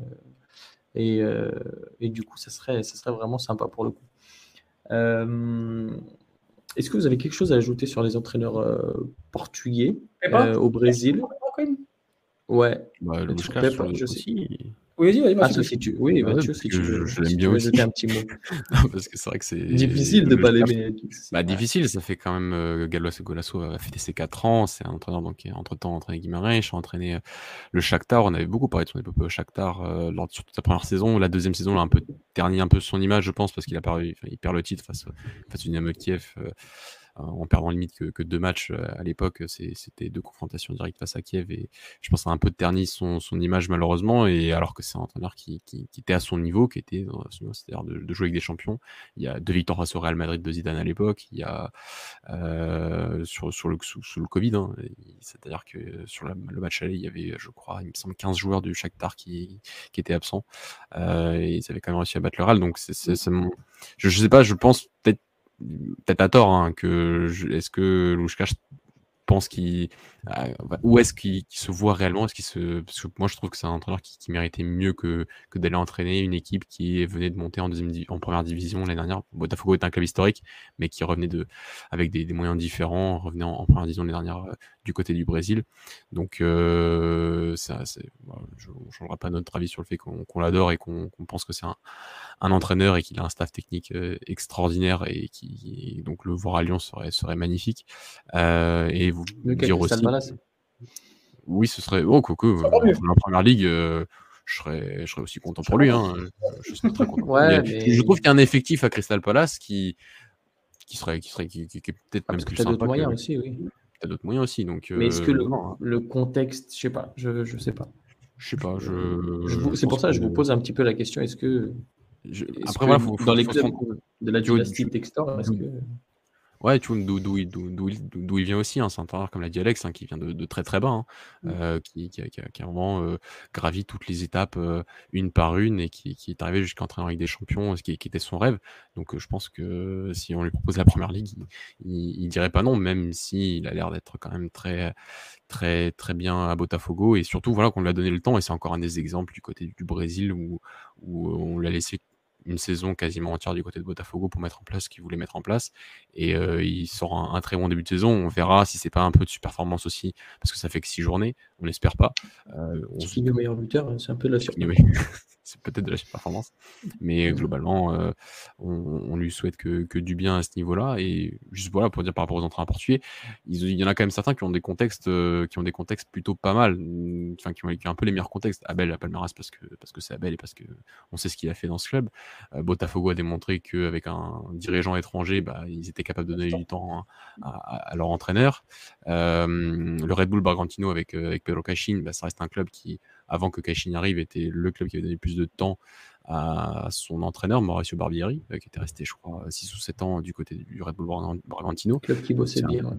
A: et, et, du coup, ça serait, ça serait vraiment sympa pour le coup. Est-ce que vous avez quelque chose à ajouter sur les entraîneurs portugais au Brésil? Ouais.
B: Bah, le Pep, je sais.
C: Oui, vas-y, vas-y.
A: Ah, si tu... Oui, Mathieu, si tu
B: je-
A: veux,
B: je l'aime
A: si
B: bien aussi.
A: un petit mot.
B: Non, parce que c'est vrai que c'est
A: Difficile de
B: le-
A: pas l'aimer.
B: Bah, difficile, ça fait quand même. Euh, Galois Golasso a fêté ses 4 ans. C'est un entraîneur donc, qui a entre-temps entraîné Guimarães, a entraîné euh, le Shakhtar. On avait beaucoup parlé de son épopée au Shakhtar euh, lors de surtout sa première saison. La deuxième saison, il a un peu terni un peu son image, je pense, parce qu'il a perdu, enfin, il perd le titre face, face au Dynamo Kiev. euh, en perdant limite que, que deux matchs euh, à l'époque, c'était deux confrontations directes face à Kiev et je pense que ça a un peu terni son, son image malheureusement et alors que c'est un entraîneur qui, qui, qui était à son niveau, qui était c'est-à-dire de, de jouer avec des champions. Il y a deux victoires face au Real Madrid de Zidane à l'époque, il y a euh, sur, sur le, sous, sous le Covid, hein, c'est-à-dire que sur la- le match aller, il y avait, je crois, il me semble 15 joueurs du Shakhtar qui, qui étaient absents euh, et ils avaient quand même réussi à battre le Real, donc c'est, mon- je, je sais pas, je pense peut-être peut-être à tort hein, est-ce que Louchkash pense qu'il euh, où est-ce qu'il se voit réellement? Parce que moi je trouve que c'est un entraîneur qui, méritait mieux que, d'aller entraîner une équipe qui venait de monter en première division l'année dernière. Botafogo est un club historique mais qui revenait avec des, des moyens différents revenait en, en première division l'année dernière euh, du côté du Brésil donc euh, ça c'est voilà, je ne changerai pas notre avis sur le fait qu'on l'adore et qu'on pense que c'est un, un entraîneur et qu'il a un staff technique euh, extraordinaire et qui et donc le voir à Lyon serait serait magnifique euh, et vous dire aussi oui ce serait oh coco la première ligue euh, je serais, je serais aussi content pour lui. Hein. Je, je serais très content.
A: Ouais,
B: Mais
A: mais-
B: Je trouve qu'il y a un effectif à Crystal Palace qui, qui serait, qui serait, qui, qui- qui est peut-être
A: Ah,
B: même plus sympa.
A: d'autres moyens
B: que-
A: aussi, oui.
B: T'as d'autres moyens aussi. Donc,
A: Mais est-ce que
B: euh,
A: le,
B: hein.
A: le contexte, je sais pas, je, je sais pas.
B: je sais pas. Je,
A: C'est pour ça que je vous pose un petit peu la question est-ce que,
B: je- Après,
A: que
B: voilà, faut, faut-
A: dans les
B: faut
A: de la
B: tu-
A: Textor, est-ce que
B: Ouais, tu vois d'où d'où il, d'où- d'où il- d'où il vient aussi, hein, c'est un entraîneur comme l'a dit Alex, hein, qui vient de, de très très bas, hein,
A: Mm.
B: euh, qui, qui, a, qui a- qui a vraiment euh, gravi toutes les étapes euh, une par une et qui, qui est arrivé jusqu'à entraîneur avec des champions, ce qui, qui était son rêve. Donc euh, je pense que si on lui propose la première ligue, il, il, il dirait pas non, même s'il a l'air d'être quand même très très très bien à Botafogo et surtout voilà qu'on lui a donné le temps et c'est encore un des exemples du côté du Brésil où, où on l'a laissé une saison quasiment entière du côté de Botafogo pour mettre en place ce qu'il voulait mettre en place et euh, il sort un, un très bon début de saison. On verra si c'est pas un peu de surperformance aussi, parce que ça fait que six journées, on n'espère pas. Euh, on
A: qui au meilleur buteur, c'est un peu de la surprise.
B: c'est peut-être de la surperformance, mais globalement, euh, on, on lui souhaite que, que du bien à ce niveau-là. Et juste voilà pour dire par rapport aux entraîneurs portugais, il y en a quand même certains qui ont des contextes, euh, qui ont des contextes plutôt pas mal, mm, enfin qui ont, qui ont un peu les meilleurs contextes. Abel à Palmeiras parce que parce que c'est Abel et parce que on sait ce qu'il a fait dans ce club. Euh, Botafogo a démontré qu'avec un dirigeant étranger, bah, ils étaient capables de donner du temps à, à- à leur entraîneur. Le Red Bull Bragantino avec, avec Pedro Caixin, bah, ça reste un club qui, avant que Caixin arrive, était le club qui avait donné le plus de temps à son entraîneur, Mauricio Barbieri, euh, qui était resté, je crois, 6 ou 7 ans du côté du Red Bull Bragan- Bragantino.
A: Club qui bossait bien. ouais.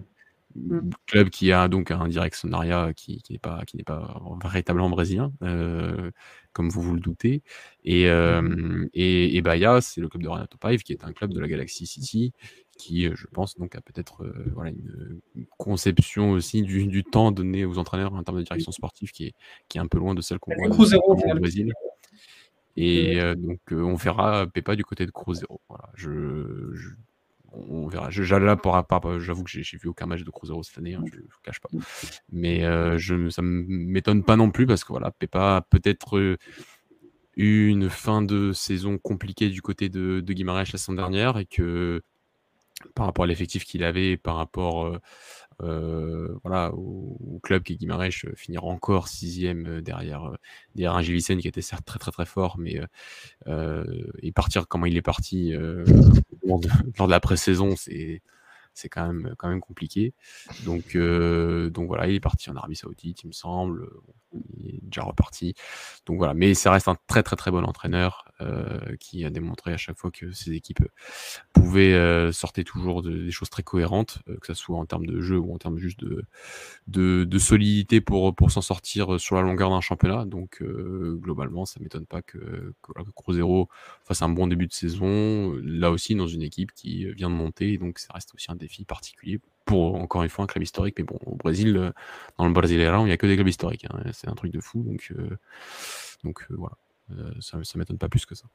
C: Mm.
B: Club qui a donc un directionnariat qui, qui n'est pas, qui n'est pas véritablement brésilien, euh, comme vous vous le doutez. Et, euh, et, et Bahia, c'est le club de Renato Paiva, qui est un club de la Galaxy City, qui, euh, je pense, donc a peut-être euh, voilà, une, conception aussi du, du temps donné aux entraîneurs en termes de direction sportive qui est, qui est un peu loin de celle qu'on voit
C: au.
B: Brésil. Et euh, donc, euh, on verra Pepa du côté de Cruzeiro. Voilà, je, je- on verra. J'avoue que j'ai, vu aucun match de Cruzeiro cette année, hein, je ne vous cache pas. Mais je, ça ne m'étonne pas non plus parce que voilà, Pepa a peut-être eu une fin de saison compliquée du côté de, de Guimarães la saison dernière et que par rapport à l'effectif qu'il avait, par rapport voilà, au, club qui Guimarães finira encore sixième derrière, derrière un qui était certes très très très fort, mais euh, et partir comment il est parti lors, de, lors de la pré-saison, c'est c'est quand même quand même compliqué. Donc donc voilà, il est parti en Arabie Saoudite, il me semble. Il est déjà reparti. Donc voilà, mais ça reste un très très très bon entraîneur euh, qui a démontré à chaque fois que ses équipes pouvaient euh, sortir toujours de- des choses très cohérentes, euh, que ce soit en termes de jeu ou en termes juste de, de, solidité pour, pour s'en sortir sur la longueur d'un championnat. Donc globalement, ça m'étonne pas que, que, que Cruzeiro fasse un bon début de saison, là aussi dans une équipe qui vient de monter, donc ça reste aussi un défi particulier pour encore une fois un club historique. Mais bon, au Brésil, euh, dans le Brasileirão, il n'y a que des clubs historiques, hein, c'est un truc de fou. Donc, euh, donc euh, voilà, Euh, ça, ça m'étonne pas plus que ça.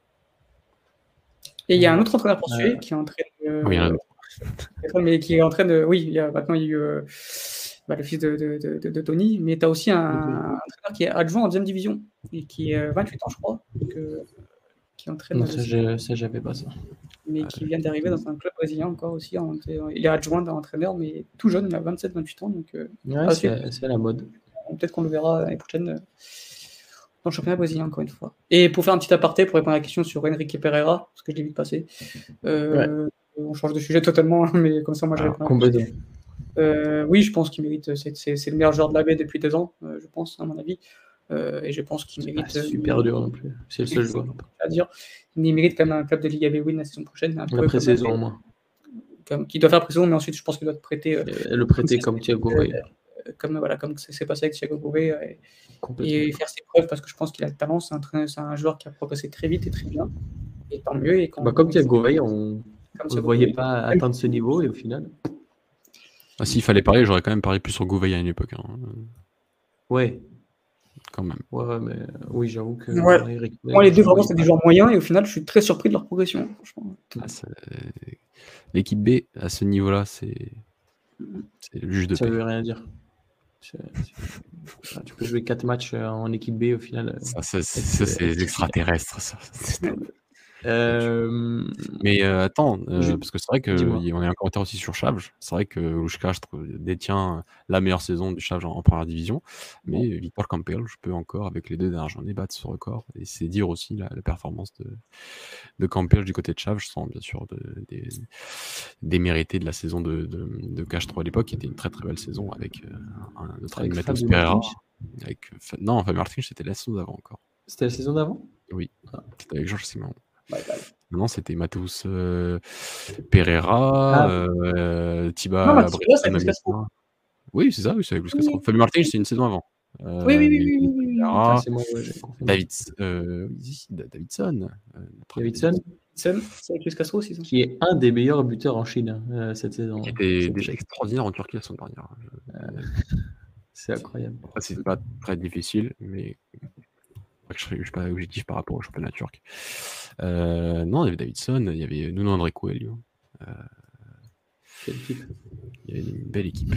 C: Et il y a un autre entraîneur portugais
A: Euh,
C: qui est en train de.
B: Oui, il y en a d'autres.
C: mais qui est en train de. Oui, il y a, maintenant il y a eu. euh, bah, le fils de, de, de, Tony, mais tu as aussi un, entraîneur qui est adjoint en deuxième division et qui est 28 ans, je crois, qui.
A: Non, ça, j'avais pas ça.
C: Mais qui vient d'arriver dans un club brésilien encore aussi. il est adjoint d'un entraîneur, mais tout jeune, il a 27-28 ans. Donc,
A: ouais, c'est la mode.
C: Peut-être qu'on le verra l'année prochaine dans le championnat brésilien, encore une fois. Et pour faire un petit aparté, pour répondre à la question sur Enrique Pereira, parce que je l'ai vite passé, on change de sujet totalement, mais comme ça, moi, je ah, réponds. Euh, oui, je pense qu'il mérite. C'est le meilleur joueur de la baie depuis deux ans, euh, je pense, à mon avis. Euh, et je pense qu'il mérite.
A: super dur non plus. C'est le seul joueur.
C: À dire. Il mérite quand même un club de Liga B win la saison prochaine. Un
A: la pré-saison au moins.
C: Qui doit faire pré-saison, mais ensuite, je pense qu'il doit te prêter.
A: le prêter comme Thiago
C: Comme voilà, comme c'est passé avec Thiago Gouvet et, faire ses preuves parce que je pense qu'il a le talent. C'est un, un, joueur qui a progressé très vite et très bien. Et tant mieux. Et
A: quand, bah, comme Thiago Gouvet, on ne voyait pas atteindre ce niveau et au final.
B: Ah, S'il fallait parler, j'aurais quand même parlé plus sur Gouveia à une époque. Hein.
A: Ouais.
B: Quand même.
A: Ouais, mais oui, j'avoue que.
C: Moi, les deux, vraiment, c'est des joueurs moyens et au final, je suis très surpris de leur progression.
B: Ah, L'équipe B, à ce niveau-là, c'est. C'est le juge de
A: Ça paix. veut rien dire. Tu peux jouer 4 matchs euh, en équipe B au final.
B: Euh, ça, c'est extraterrestre, ça.
A: Euh,
B: mais euh, attends, euh, parce que c'est vrai qu'on un commentaire aussi sur Chavge. C'est vrai que Louchkastre détient la meilleure saison du Chavge en, première division. Mais Victor Campbell, je peux encore, avec les deux dernières journées, battre ce record. Et c'est dire aussi la, performance de, de Campbell du côté de Chavge, sans bien sûr des démériter de la saison de, de, de 3 à l'époque, qui était une très très belle saison avec un, autre animateur super avec, Non, Fabien Martin, c'était la saison d'avant encore.
A: C'était la saison d'avant?
B: Oui, ah. c'était avec Georges Simon. Non, c'était Matheus euh, Pereira, ah. euh, Tiba. oui, c'est ça, oui, c'est avec Lucas oui. Fabio Martin, c'est une saison avant.
C: Euh, oui, oui, oui, oui, oui,
B: ah, moi, David, euh, Davidson.
A: Davidson.
C: C'est avec Luis Castro aussi. Ça.
A: Qui est un des meilleurs buteurs en Chine hein, cette saison.
B: Qui était déjà extraordinaire en Turquie la semaine dernière.
A: c'est incroyable.
B: C'est pas très difficile, mais je ne suis pas objectif par rapport au championnat turc. Euh, non, il y avait Davidson, il y avait Nuno André Coelho. Euh,
A: équipe?
B: Il y avait une belle équipe.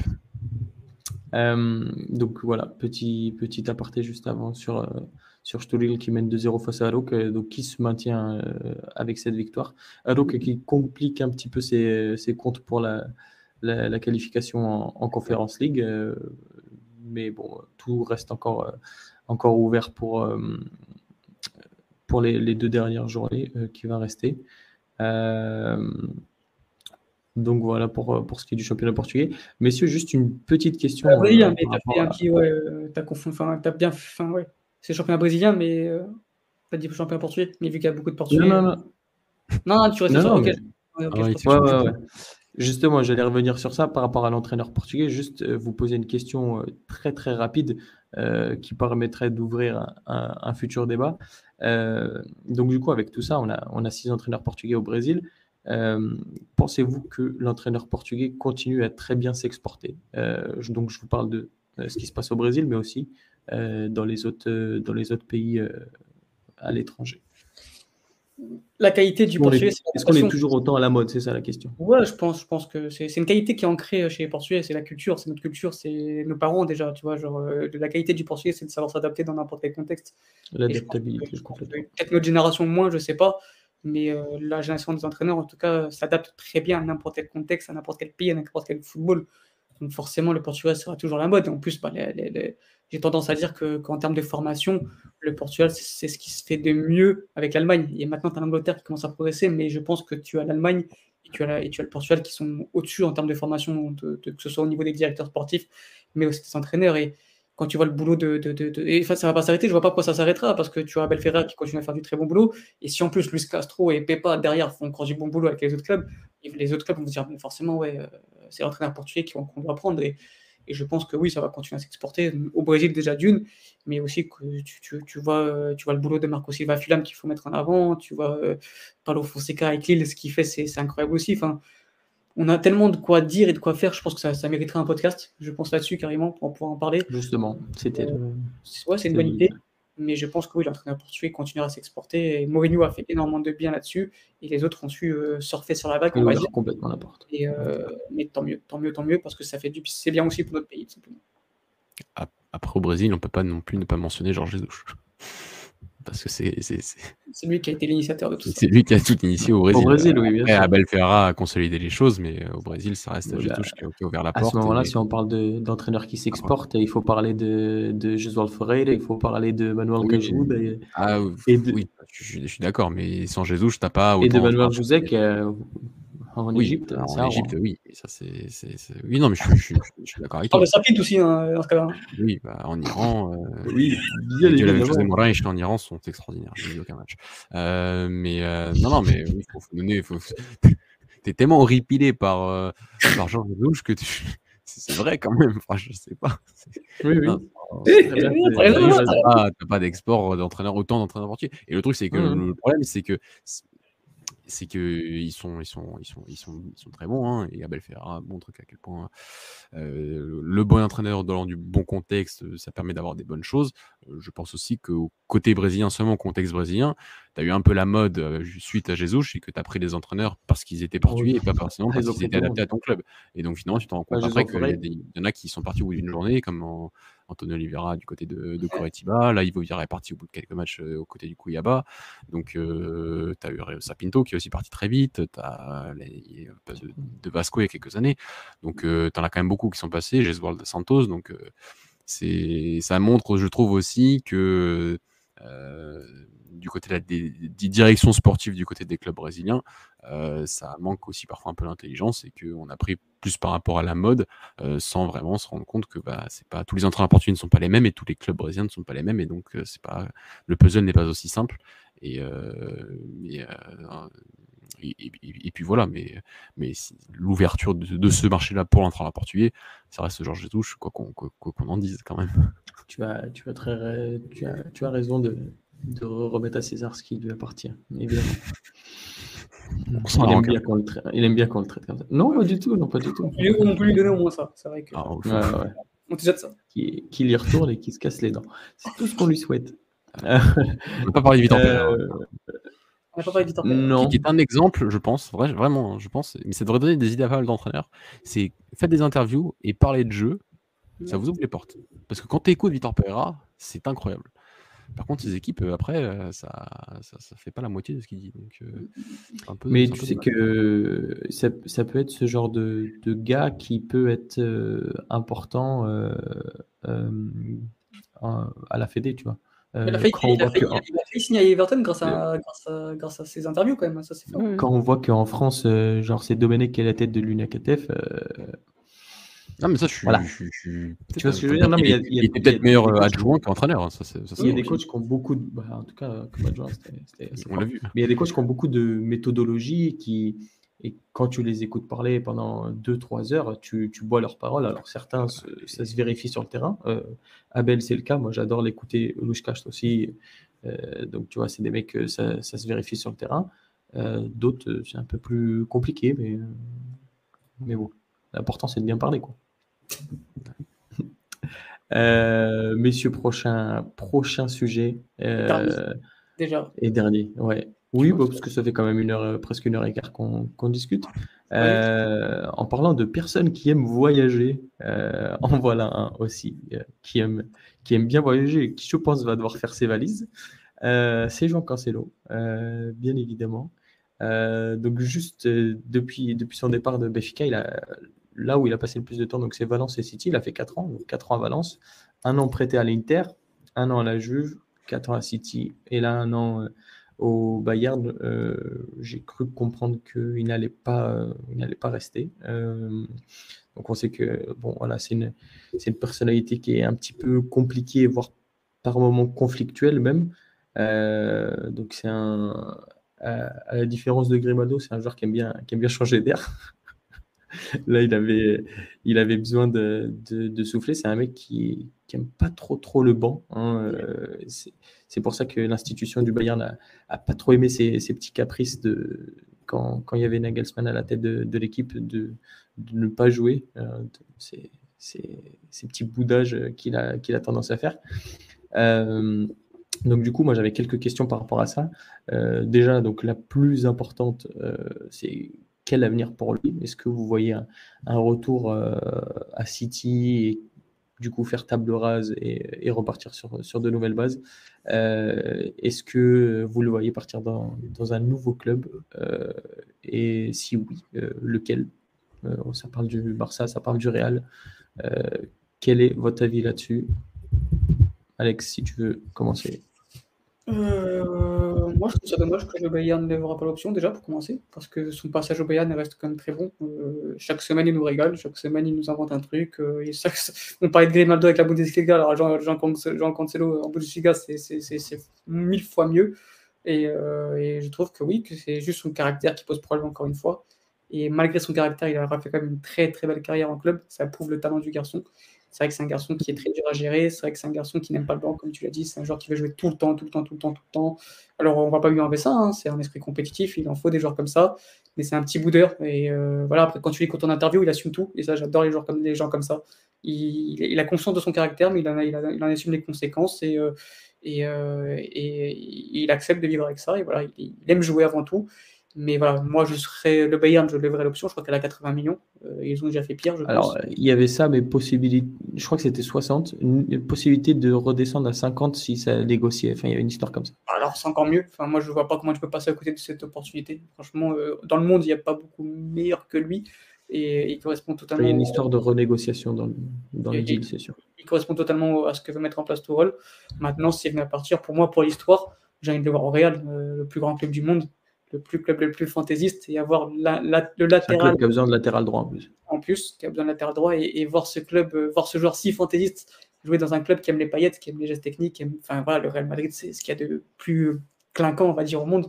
A: Euh, donc voilà, petit, petit aparté juste avant sur, euh, sur Stulil qui mène 2-0 face à Arouk, donc qui se maintient avec cette victoire. Arouk qui complique un petit peu ses, ses comptes pour la, la, qualification en, en Conference League, mais bon, tout reste encore encore ouvert pour, euh, pour les, deux dernières journées euh, qui va rester. Euh, donc voilà pour, pour ce qui est du championnat portugais. Messieurs, juste une petite question.
C: Brésilien, mais t'as bien qui, ouais, t'as confondu, enfin, t'as bien, enfin, ouais, c'est championnat brésilien, mais euh, t'as dit championnat portugais, mais vu qu'il y a beaucoup de portugais.
A: Non, non, non.
C: Non, tu restes sur
A: mais... ouais, Justement, j'allais revenir sur ça par rapport à l'entraîneur portugais. Juste vous poser une question très très rapide. Euh, qui permettrait d'ouvrir un, futur débat. Euh, donc du coup, avec tout ça, on a, six entraîneurs portugais au Brésil. Euh, pensez-vous que l'entraîneur portugais continue à très bien s'exporter? Donc je vous parle de ce qui se passe au Brésil, mais aussi dans les autres pays à l'étranger
C: la qualité du Portugais.
A: Est-ce qu'on est toujours autant à la mode C'est ça la question?
C: Ouais, je pense, je pense que c'est une qualité qui est ancrée chez les Portugais. C'est la culture, c'est notre culture, c'est nos parents déjà. Tu vois, genre, euh, la qualité du Portugais, c'est de savoir s'adapter dans n'importe quel contexte.
A: L'adaptabilité,
C: Peut-être notre génération moins, je sais pas. Mais euh, la génération des entraîneurs, en tout cas, s'adapte très bien à n'importe quel contexte, à n'importe quel pays, à n'importe quel football. Donc forcément, le Portugal sera toujours la mode. Et en plus, bah, j'ai tendance à dire qu'en termes de formation, le Portugal, c'est ce qui se fait de mieux avec l'Allemagne. Et maintenant, tu as l'Angleterre qui commence à progresser, mais je pense que tu as l'Allemagne et, tu as as le Portugal qui sont au-dessus en termes de formation, que ce soit au niveau des directeurs sportifs, mais aussi des entraîneurs. Et quand tu vois le boulot de. de, de, et ça va pas s'arrêter, je vois pas pourquoi ça s'arrêtera, parce que tu as Ferrer qui continue à faire du très bon boulot. Et si en plus Luis Castro et Pepa derrière font encore du bon boulot avec les autres clubs, les autres clubs vont se dire, forcément, ouais, euh, c'est l'entraîneur portugais qu'on doit prendre. Et, et je pense que oui, ça va continuer à s'exporter au Brésil déjà d'une, mais aussi que tu, tu, vois, tu vois le boulot de Marco Silva Filam qu'il faut mettre en avant, tu vois euh, Paulo Fonseca avec Lille, ce qu'il fait, c'est incroyable aussi. Enfin, on a tellement de quoi dire et de quoi faire, je pense que ça, ça mériterait un podcast. Je pense là-dessus carrément pour pouvoir en parler.
A: Justement, c'était.
C: Euh, ouais, c'est une bonne idée. Mais je pense que oui, l'entraîneur portugais continuera à s'exporter. Et Mourinho a fait énormément de bien là-dessus. Et les autres ont su euh, surfer sur la vague.
A: On va dire. complètement la porte.
C: Et, euh, mais tant mieux, tant mieux, tant mieux, parce que ça fait du, c'est bien aussi pour notre pays, tout simplement.
B: Après, au Brésil, on ne peut pas non plus ne pas mentionner Georges Jesus parce que c'est.
C: C'est lui qui a été l'initiateur de tout ça.
B: C'est lui qui a tout initié au Brésil.
A: Au Brésil, oui, bien sûr.
B: Abel Ferra a consolidé les choses, mais euh, au Brésil, ça reste oui, Jesus qui, a ouvert la porte.
A: À ce moment-là, si on parle d'entraîneurs qui s'exportent, il faut parler de, de Josual Ferreira, il faut parler de Manuel oui. Et,
B: ah, et de... oui, je, je suis d'accord, mais sans Jesus, tu n'as pas.
A: Autant, et de Manuel José, qui en
B: oui,
A: Égypte.
B: En Égypte, oui. ça, c'est, Oui, non, mais je, je, je, je suis d'accord avec
C: toi. Ah, ça aussi hein, dans ce cas-là.
B: Oui, bah, en Iran. Euh...
A: oui,
B: les José Morin en Iran sont extraordinaires. Je n'ai aucun match. Euh, mais euh, non, non, mais il faut, faut donner. Faut... T'es tellement horripilé par, euh, par Georges Louche que tu. C'est vrai quand même, enfin, je sais pas.
A: Oui, oui.
B: T'as pas, d'export d'entraîneur, autant d'entraîneurs portugais. Et le truc, c'est que mmh. le problème, c'est que c'est qu'ils sont, ils sont, ils sont, ils sont, ils sont très bons. Hein, et Abel Ferrara montre qu'à quel point euh, le bon entraîneur dans du bon contexte, ça permet d'avoir des bonnes choses. je pense aussi qu'au côté brésilien, seulement au contexte brésilien, tu as eu un peu la mode suite à Jesus, et que tu as pris des entraîneurs parce qu'ils étaient portugais et pas forcément parce qu'ils étaient adaptés à ton club. Et donc finalement, tu t'en rends compte après qu'il y, en a qui sont partis au bout d'une journée, comme en, Antonio Oliveira du côté de, de Coritiba. Là, Ivo Vieira est parti au bout de quelques matchs euh, au côté du Cuyaba. Donc, euh, tu as eu Sapinto qui est aussi parti très vite. Tu as les, de, de, Vasco il y a quelques années. Donc, euh, tu en as quand même beaucoup qui sont passés. Jesualdo Santos. Donc, euh, c'est ça montre, je trouve aussi, que euh, du côté des, directions sportives du côté des clubs brésiliens, euh, ça manque aussi parfois un peu l'intelligence et qu'on a pris plus par rapport à la mode euh, sans vraiment se rendre compte que bah, c'est pas tous les entraîneurs portugais ne sont pas les mêmes et tous les clubs brésiliens ne sont pas les mêmes et donc euh, c'est pas le puzzle n'est pas aussi simple et, et, puis voilà, mais, mais l'ouverture de, ce marché-là pour l'entraîneur portugais, ça reste Georges Jesus, quoi qu'on qu qu en dise quand même.
A: Tu as, tu as, très, tu as, tu as raison de, de remettre à César ce qui lui appartient, évidemment. Il aime, bien qu'on le traite, il aime bien qu'on le traite comme ça. Non, pas du tout, non, pas du tout.
C: On peut lui donner au moins ça, c'est vrai que.
A: Ah, ouais, ouais.
C: On te jette ça.
A: Qui, qui y retourne et qui se casse les dents. C'est tout ce qu'on lui souhaite.
B: on ne peut pas parler euh...
C: On pas parlé de Vitor
B: Non. Qui est un exemple, je pense, vrai, vraiment, je pense, mais ça devrait donner des idées à pas mal d'entraîneurs. C'est faites des interviews et parler de jeu, ça vous ouvre les portes. Parce que quand tu écoutes Vitor Pereira, c'est incroyable. Par contre, ces équipes, euh, après, euh, ça, ça, ça, fait pas la moitié de ce qu'il dit. Donc, euh,
A: un peu, Mais tu sais que ça, ça, peut être ce genre de, de gars qui peut être euh, important euh, euh, à la Fédé, tu vois.
C: il, a fait, signer à Everton grâce à, grâce, à, grâce à ses interviews, quand même. Ça,
A: quand on voit qu'en France, genre, c'est Domenech qui est la tête de l'UNACTF,
B: non, mais ça, je suis.
A: Voilà.
B: Je, je,
A: je, tu vois ce que je veux dire non, mais
B: il, il, il était peut-être meilleur euh, adjoint qu'entraîneur. Ça, ça,
A: il y a des coachs qui ont beaucoup de. Bah, en tout cas, comme adjoint, c'était. On l'a vu. Mais il y a des coachs qui ont beaucoup de méthodologie qui. Et quand tu les écoutes parler pendant 2-3 heures, tu, tu, bois leurs paroles. Alors certains, ça se vérifie sur le terrain. Euh, Abel, c'est le cas. Moi, j'adore l'écouter. Louchkast aussi. Euh, donc, tu vois, c'est des mecs, ça, ça, se vérifie sur le terrain. Euh, D'autres, c'est un peu plus compliqué, mais, mais bon. L'important, c'est de bien parler. Quoi. Euh, messieurs, prochain, prochain sujet.
C: Euh, Déjà.
A: Et dernier, ouais. Oui, bon, parce que ça fait quand même une heure, presque une heure et quart qu'on qu discute. Euh, en parlant de personnes qui aiment voyager, euh, en voilà un aussi, euh, qui, aime, qui aime bien voyager, qui je pense va devoir faire ses valises. C'est Jean Cancelo, bien évidemment. donc juste depuis, depuis son départ de Béfica, il a là où il a passé le plus de temps, donc c'est Valence et City. Il a fait 4 ans, donc 4 ans à Valence, un an prêté à l'Inter, un an à la Juve, 4 ans à City, et là un an euh, au Bayern. Euh, J'ai cru comprendre qu'il n'allait pas, euh, il n'allait pas rester. Donc on sait que bon, voilà, c'est une, une personnalité qui est un petit peu compliquée, voire par moments conflictuelle même. Donc c'est un, à, la différence de Grimaldo, c'est un joueur qui aime bien, qui aime bien changer d'air. Là, il avait, il avait besoin de, de, de souffler. C'est un mec qui n'aime pas trop, trop le banc. Hein. Euh, c'est pour ça que l'institution du Bayern n'a pas trop aimé ses, ses, petits caprices de, quand, quand il y avait Nagelsmann à la tête de, de l'équipe de, de, ne pas jouer. Euh, ces, ces, petits boudages qu'il a, a tendance à faire. Euh, donc du coup, moi j'avais quelques questions par rapport à ça. Euh, déjà, donc la plus importante, euh, c'est quel avenir pour lui? Est-ce que vous voyez un, retour à City et du coup faire table rase et, repartir sur, sur, de nouvelles bases? Est-ce que vous le voyez partir dans, dans un nouveau club? Et si oui, lequel? Ça parle du Barça, ça parle du Real. quel est votre avis là-dessus? Alex, si tu veux commencer.
C: Euh, moi, je trouve ça dommage que le Bayern n'aura pas l'option déjà pour commencer, parce que son passage au Bayern reste quand même très bon. Euh, chaque semaine, il nous régale, chaque semaine, il nous invente un truc. Euh, on parlait de Grimaldo avec la Bundesliga, alors Jean, Jean, Jean Cancelo en Bundesliga, c'est mille fois mieux. Et, et, je trouve que oui, que c'est juste son caractère qui pose problème encore une fois. Et malgré son caractère, il a fait quand même une très très belle carrière en club. Ça prouve le talent du garçon. C'est vrai que c'est un garçon qui est très dur à gérer. C'est vrai que c'est un garçon qui n'aime pas le banc, comme tu l'as dit. C'est un joueur qui veut jouer tout le temps, tout le temps, tout le temps, tout le temps. Alors, on va pas lui enlever ça. Hein. C'est un esprit compétitif. Il en faut des joueurs comme ça. Mais c'est un petit boudeur. Et euh, voilà, après, quand tu quand on interview, il assume tout. Et ça, j'adore les, comme, gens comme ça. Il, a conscience de son caractère, mais il en, en assume les conséquences. Et, euh, euh, et, il accepte de vivre avec ça. Et voilà, il aime jouer avant tout. Mais voilà, moi, je serais le Bayern, je lèverais l'option. Je crois qu'elle a 80 millions. Euh, ils ont déjà fait pire, je
A: Alors, il y avait ça, mais possibilité, je crois que c'était 60, une possibilité de redescendre à 50 si ça négociait. Enfin, il y avait une histoire comme ça.
C: Alors, c'est encore mieux. Enfin, moi, je vois pas comment tu peux passer à côté de cette opportunité. Franchement, euh, dans le monde, il n'y a pas beaucoup meilleur que lui. Et il correspond totalement.
A: Il y a une histoire de renégociation dans, dans le deal, c'est sûr.
C: Il correspond totalement à ce que veut mettre en place Tourelle. Maintenant, s'il venait à partir, pour moi, pour l'histoire, j'ai envie de le voir au Real, euh, le plus grand club du monde le plus club le plus fantaisiste et avoir la, le latéral.
A: qui a besoin de latéral droit en plus.
C: En plus, qui a besoin de latéral droit et, voir ce club, euh, voir ce joueur si fantaisiste jouer dans un club qui aime les paillettes, qui aime les gestes techniques. enfin voilà, le Real Madrid, c'est ce qu'il y a de plus clinquant, on va dire, au monde.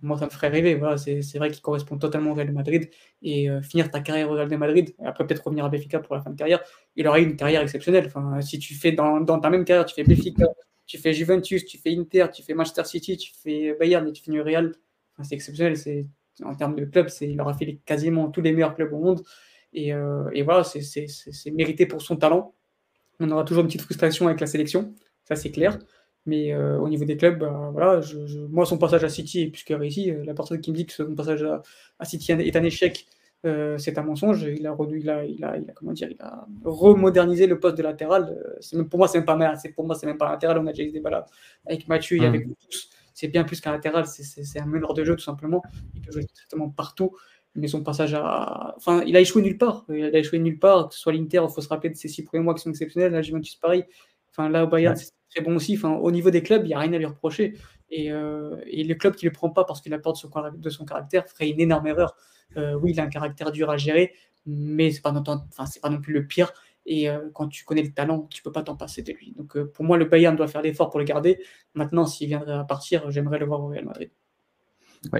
C: Moi, ça me ferait rêver. Voilà, c'est vrai qu'il correspond totalement au Real Madrid. Et euh, finir ta carrière au Real de Madrid, et après peut-être revenir à Benfica pour la fin de carrière, il aurait eu une carrière exceptionnelle. Enfin, si tu fais dans, dans ta même carrière, tu fais Benfica, tu fais Juventus, tu fais Inter, tu fais Manchester City, tu fais Bayern et tu finis au Real, c'est exceptionnel. C'est en termes de club, c'est il aura fait quasiment tous les meilleurs clubs au monde. Et, euh, et voilà, c'est mérité pour son talent. On aura toujours une petite frustration avec la sélection, ça c'est clair. Mais euh, au niveau des clubs, bah, voilà, je, moi, son passage à City est plus que réussi. La personne qui me dit que son passage à, City est un échec, euh, c'est un mensonge. Il a, il, a, il, a, il a, comment dire, il a remodernisé le poste de latéral. Même, pour moi, c'est même pas Pour moi, c'est même pas latéral. On a déjà eu des débat avec Mathieu et avec mmh. tous c'est bien plus qu'un latéral, c'est un meneur de jeu tout simplement. Il peut jouer exactement partout. Mais son passage à. Enfin, il a échoué nulle part. Il a échoué nulle part, que ce soit l'Inter, il faut se rappeler de ses six premiers mois qui sont exceptionnels. Là, Juventus, pareil. Enfin, là, au Bayern, c'est très bon aussi. Enfin, au niveau des clubs, il n'y a rien à lui reprocher. Et, euh, et le club qui ne le prend pas parce qu'il a peur de son, de son caractère ferait une énorme erreur. Euh, oui, il a un caractère dur à gérer, mais ce n'est pas, enfin, pas non plus le pire. Et euh, quand tu connais le talent, tu peux pas t'en passer de lui. Donc euh, pour moi, le Bayern doit faire l'effort pour le garder. Maintenant, s'il viendrait à partir, j'aimerais le voir au Real Madrid.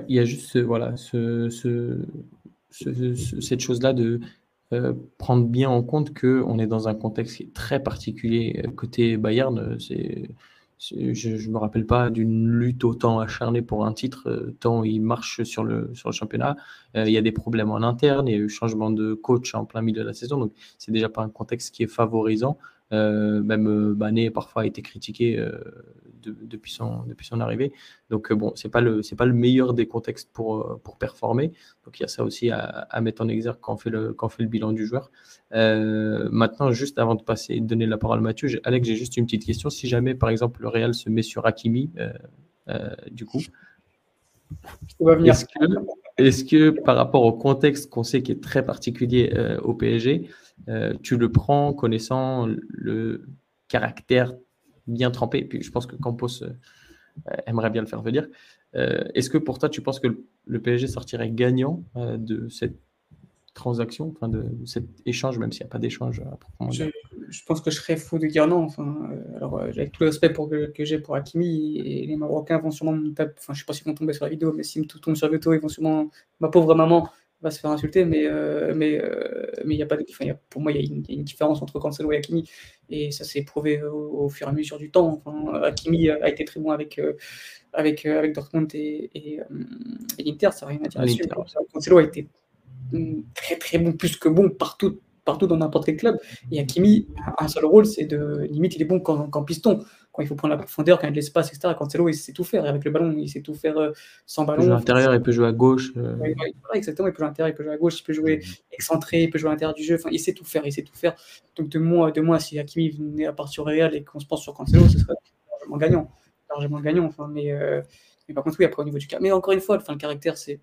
A: Il y a juste voilà, ce, cette chose-là de euh, prendre bien en compte qu'on est dans un contexte très particulier. Côté Bayern, c'est je ne me rappelle pas d'une lutte autant acharnée pour un titre, euh, tant il marche sur le, sur le championnat. Euh, il y a des problèmes en interne, il y a eu changement de coach en plein milieu de la saison, donc c'est déjà pas un contexte qui est favorisant. Euh, même Bané parfois a été critiqué depuis, son, depuis son arrivée. Donc bon, c'est pas le c'est pas le meilleur des contextes pour, pour performer. Donc il y a ça aussi à, mettre en exergue quand on fait le, quand fait le bilan du joueur. maintenant, juste avant de passer, de donner la parole à Mathieu, Alex, j'ai juste une petite question. Si jamais, par exemple, le Real se met sur Hakimi, du coup, est-ce que, est que, par rapport au contexte qu'on sait qui est très particulier au PSG, tu le prends connaissant le caractère bien trempé. puis je pense que Campos euh, aimerait bien le faire venir. Euh, est-ce que pour toi, tu penses que le PSG sortirait gagnant euh, de cette transaction, enfin de, cet échange, même s'il n'y a pas d'échange à
C: proprement je, je, pense que je serais fou de dire non. Enfin, alors, avec tout le respect pour, que, j'ai pour Hakimi, et les Marocains vont sûrement me taper, enfin, je ne sais pas s'ils vont tomber sur la vidéo, mais s'ils me tombent sur Veto, ils vont sûrement, ma pauvre maman, va se faire insulter, mais euh, mais euh, mais il y a pas de, y a, pour moi il y, a une différence entre Cancelo et Hakimi et ça s'est prouvé au, fur et à mesure du temps. Enfin, Hakimi a été très bon avec euh, avec avec Dortmund et, et, l'Inter, ça n'a rien à dire dessus. Cancelo a été très très bon, plus que bon partout partout dans n'importe quel club. Et Hakimi a un seul rôle, c'est de limite il est bon qu'en piston quand il faut prendre la profondeur, quand il y a de l'espace, etc. Cancelo, il sait tout faire. avec le ballon, il sait tout faire euh, sans ballon.
A: Il peut jouer à l'intérieur, il peut jouer à gauche.
C: Euh. exactement, il peut jouer à l'intérieur, il peut jouer à gauche, il peut jouer mhm. excentré, il peut jouer à l'intérieur du jeu. Enfin, il sait tout faire, il sait tout faire. Donc de moi, de moi si Hakimi venait à partir Real et qu'on se pense sur Cancelo, ce serait largement gagnant. Largement gagnant, enfin, mais, euh, mais par contre, oui, après au niveau du cas. Mais encore une fois, enfin, le caractère, c'est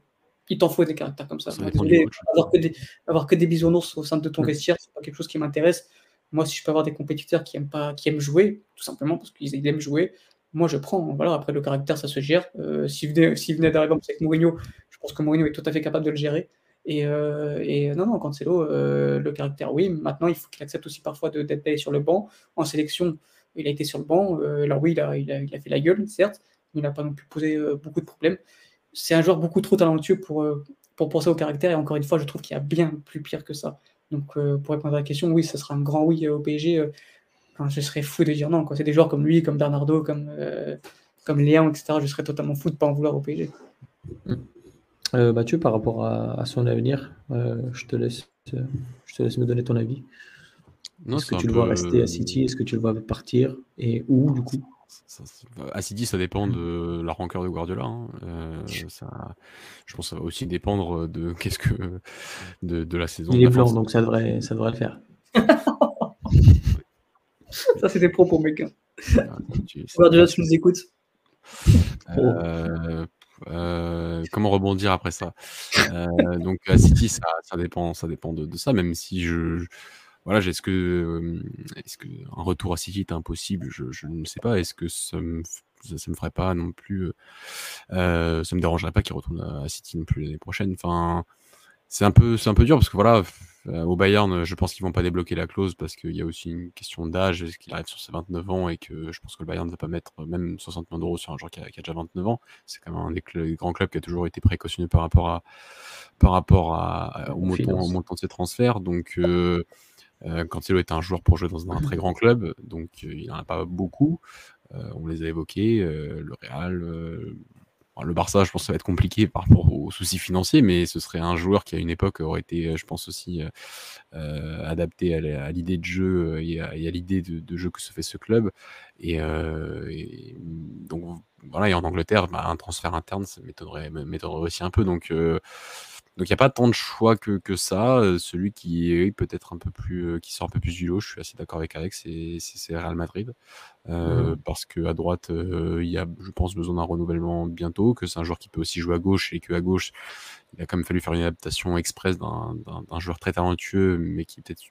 C: il t'en faut des caractères comme ça. avoir, que des, avoir que des bisounours au sein de ton mm. vestiaire, c'est pas quelque chose qui m'intéresse. Moi, si je peux avoir des compétiteurs qui aiment, pas, qui aiment jouer, tout simplement parce qu'ils aiment jouer, moi je prends. Voilà, après le caractère, ça se gère. Euh, S'il venait, d'arriver avec Mourinho, je pense que Mourinho est tout à fait capable de le gérer. Et, euh, non, non, Cancelo, euh, le caractère, oui. Maintenant, il faut qu'il accepte aussi parfois d'être sur le banc. En sélection, il a été sur le banc. Alors oui, il a, il, a, il a, fait la gueule, certes, mais il n'a pas non plus posé beaucoup de problèmes c'est un joueur beaucoup trop talentueux pour, pour penser au caractère. Et encore une fois, je trouve qu'il y a bien plus pire que ça. Donc, euh, pour répondre à la question, oui, ce sera un grand oui au PSG. Enfin, je serais fou de dire non. C'est des joueurs comme lui, comme Bernardo, comme, euh, comme Léon, etc. Je serais totalement fou de ne pas en vouloir au PSG.
A: Mathieu, par rapport à, son avenir, je, te laisse, je te laisse me donner ton avis. Est-ce que tu le vois rester à City? Est-ce que tu le vois partir? Et où, du coup?
B: À City, ça dépend de la rancœur de Guardiola. Hein. Euh, ça, je pense que ça va aussi dépendre de qu'est-ce que de, la saison.
A: Il est blanc, donc ça devrait, ça devrait le faire.
C: ça, c'est des propos, mec. Ah, Guardiola, tu nous écoutes.
B: Euh, euh, comment rebondir après ça? Donc à City, ça, dépend, ça dépend de, ça. Même si je voilà, est-ce que, est-ce que un retour à City est impossible? Je, je, ne sais pas. Est-ce que ça me, ça, me ferait pas non plus, euh, ça me dérangerait pas qu'il retourne à City non plus l'année prochaine. Enfin, c'est un peu, c'est un peu dur parce que voilà, au Bayern, je pense qu'ils vont pas débloquer la clause parce qu'il y a aussi une question d'âge, est-ce qu'il arrive sur ses 29 ans et que je pense que le Bayern ne va pas mettre même 60 millions d'euros sur un joueur qui a, déjà 29 ans? C'est quand même un des, grands clubs qui a toujours été précautionneux par rapport à, par rapport à, au, montant, au, montant, de ses transferts. Donc, euh, euh, Cancelo est un joueur pour jouer dans un, très grand club, donc euh, il n'en a pas beaucoup. Euh, on les a évoqués, le Real, le Barça, je pense que ça va être compliqué par rapport aux soucis financiers, mais ce serait un joueur qui à une époque aurait été, je pense aussi, adapté à l'idée de jeu et à, l'idée de, jeu que se fait ce club. Et, donc voilà, et en Angleterre, bah, un transfert interne, ça m'étonnerait aussi un peu. Donc donc il n'y a pas tant de choix que, que ça. Euh, celui qui est peut-être un peu plus, euh, qui sort un peu plus du lot, je suis assez d'accord avec Alex, c'est Real Madrid. Euh, mmh. Parce qu'à droite, il y a, je pense, besoin d'un renouvellement bientôt, que c'est un joueur qui peut aussi jouer à gauche et qu'à gauche, il a quand même fallu faire une adaptation express d'un joueur très talentueux, mais qui peut-être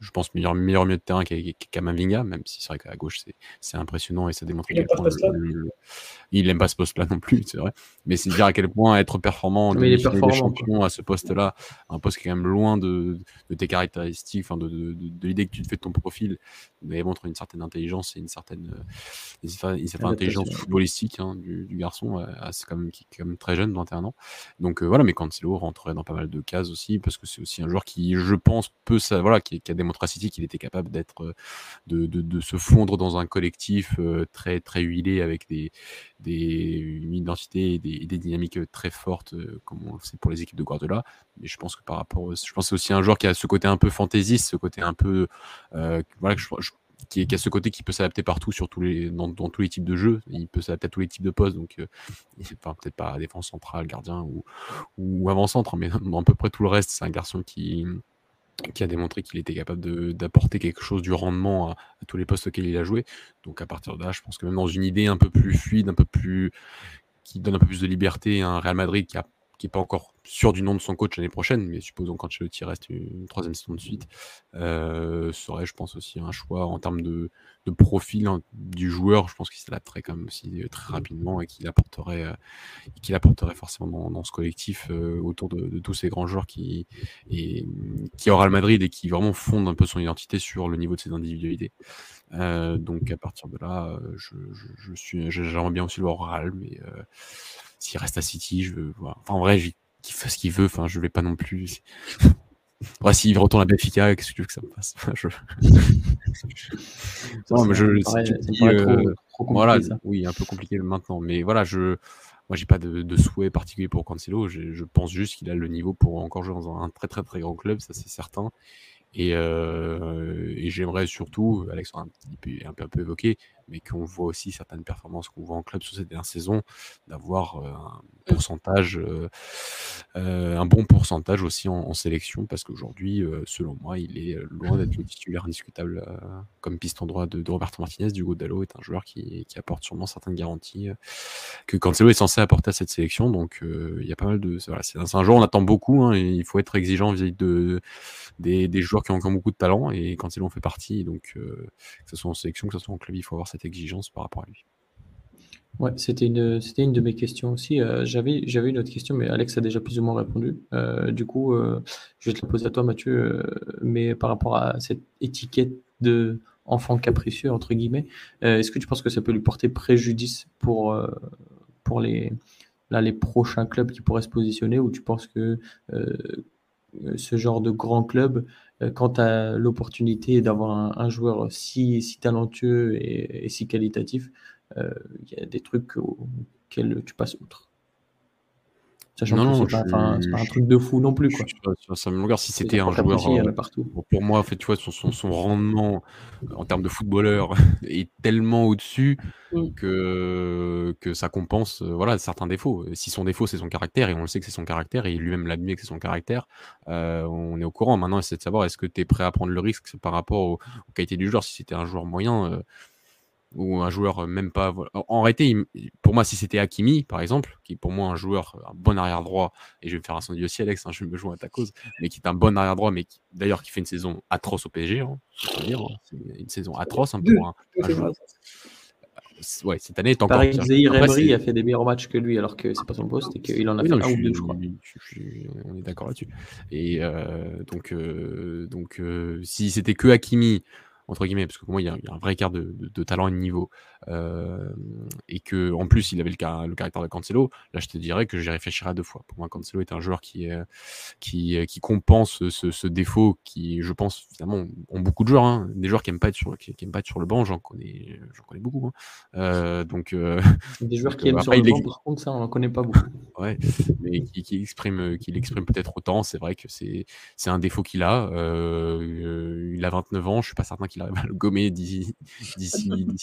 B: je pense, meilleur, meilleur milieu de terrain qu'Amavinga, même si c'est vrai qu'à gauche, c'est impressionnant et ça démontre à quel point il n'aime pas ce poste-là non plus, c'est vrai. Mais c'est dire à quel point être performant,
A: mais il est
B: champion à ce poste-là, un poste qui est quand même loin de, tes caractéristiques, enfin de, de, l'idée que tu te fais de ton profil, mais montre une certaine intelligence et une certaine, une certaine intelligence footballistique hein, du, garçon, euh, c'est quand même, qui est quand même très jeune, 21 ans. Donc euh, voilà, mais Cancelo rentrerait dans pas mal de cases aussi, parce que c'est aussi un joueur qui, je pense, peut ça, voilà, qui, qui a démontré à City qu'il était capable d'être, euh, de, de, se fondre dans un collectif euh, très, très huilé avec des, des, une identité et des, des dynamiques très fortes, euh, comme on le pour les équipes de Guardiola. Mais je pense que par rapport, je pense aussi un joueur qui a ce côté un peu fantaisiste, ce côté un peu, voilà, qui, a ce côté qui peut s'adapter partout sur tous les, dans, tous les types de jeux. Il peut s'adapter à tous les types de postes. Donc, peut-être pas défense centrale, gardien ou, ou avant-centre, mais dans à peu près tout le reste, c'est un garçon qui, qui a démontré qu'il était capable d'apporter quelque chose du rendement à, tous les postes auxquels il a joué. Donc à partir de là, je pense que même dans une idée un peu plus fluide, un peu plus qui donne un peu plus de liberté, un Real Madrid qui n'est pas encore sûr du nom de son coach l'année prochaine, mais supposons qu'Ancelotti reste une, troisième saison de suite, euh, serait, je pense, aussi un choix en termes de, profil hein, du joueur. Je pense qu'il s'adapterait quand même aussi euh, très rapidement et qu'il apporterait, euh, qu'il apporterait forcément dans, ce collectif euh, autour de, tous ces grands joueurs qui, et, qui aura le Madrid et qui vraiment fondent un peu son identité sur le niveau de ses individualités. donc à partir de là, je, je, suis, j'aimerais bien aussi le voir Real, mais s'il reste à City, je veux voir. Enfin, en vrai, qu'il fasse ce qu'il veut. Enfin, je vais pas non plus. Ouais, s'il retourne à Benfica, qu'est-ce que tu veux que ça me fasse? Je... Non, mais je. Euh, voilà, oui, un peu compliqué maintenant. Mais voilà, je. Moi, j'ai pas de, de, souhait particulier pour Cancelo. Je, je pense juste qu'il a le niveau pour encore jouer dans un très très très grand club, ça c'est certain. Et, euh, et j'aimerais surtout, Alex a un, petit peu, un, peu, un peu évoqué, mais qu'on voit aussi certaines performances qu'on voit en club sur cette dernière saison, d'avoir un pourcentage, un bon pourcentage aussi en, sélection, parce qu'aujourd'hui, selon moi, il est loin d'être le titulaire indiscutable comme piston droit de, Roberto Martinez. Dugo Dallo est un joueur qui, qui apporte sûrement certaines garanties que Cancelo est censé apporter à cette sélection. Donc, il y a pas mal de. Voilà, c'est un, joueur, on attend beaucoup, hein, et il faut être exigeant vis-à-vis de, des, des, joueurs qui ont encore beaucoup de talent, et Cancelo en fait partie. Donc, que ce soit en sélection, que ce soit en club, il faut avoir cette exigence par rapport à lui.
A: Ouais, c'était une, de mes questions aussi. Euh, j'avais, une autre question, mais Alex a déjà plus ou moins répondu. Euh, du coup, euh, je vais te la poser à toi, Mathieu. mais par rapport à cette étiquette de enfant capricieux, entre guillemets, est-ce que tu penses que ça peut lui porter préjudice pour, les, les prochains clubs qui pourraient se positionner, ou tu penses que ce genre de grand club, quand tu l'opportunité d'avoir un, joueur si, si talentueux et si qualitatif, euh, il y a des trucs auxquels tu passes outre. Sachant non, que c'est pas, un truc de fou non plus. Quoi.
B: Sur, si c'était un joueur. Euh, partout. Pour moi, en fait, tu vois, son, son, rendement euh, en termes de footballeur est tellement au-dessus mm. que, que ça compense voilà, certains défauts. Si son défaut, c'est son caractère, et on le sait que c'est son caractère, et lui-même l'admet que c'est son caractère, on est au courant. Maintenant, c'est de savoir est-ce que tu es prêt à prendre le risque par rapport aux, qualités du joueur? Si c'était un joueur moyen ou un joueur même pas. En réalité, pour moi, si c'était Hakimi, par exemple, qui est pour moi un joueur, un bon arrière droit, et je vais me faire un son aussi, Alex, hein, je me joue à ta cause, mais qui est un bon arrière droit, mais d'ailleurs qui fait une saison atroce au PSG, hein, dire, hein, une saison atroce hein, pour un, Ouais, cette année est encore.
A: Pareil, Zahir Emery a fait des meilleurs matchs que lui, alors que c'est pas son poste et qu'il en a fait un ou deux, je crois.
B: on est d'accord là-dessus. Et euh, donc, euh, donc euh, si c'était que Hakimi entre guillemets, parce que pour moi, il y a, un vrai écart de, talent et de niveau. Euh, et que en plus, il avait le, le, caractère de Cancelo. Là, je te dirais que j'y réfléchirais deux fois. Pour moi, Cancelo est un joueur qui, qui, qui compense ce, défaut qui, je pense, finalement, ont beaucoup de joueurs. Hein. Des joueurs qui n'aiment pas, être sur, qui, pas être sur le banc, j'en connais, connais beaucoup. Hein. Euh, donc, euh,
A: Des joueurs qui aiment sur le banc, par contre, ça, on n'en connaît pas beaucoup.
B: ouais, mais qui, qui exprime, qui l'exprime peut-être autant. C'est vrai que c'est un défaut qu'il a. il a 29 ans. Je suis pas certain qu'il arrive à le gommer d'ici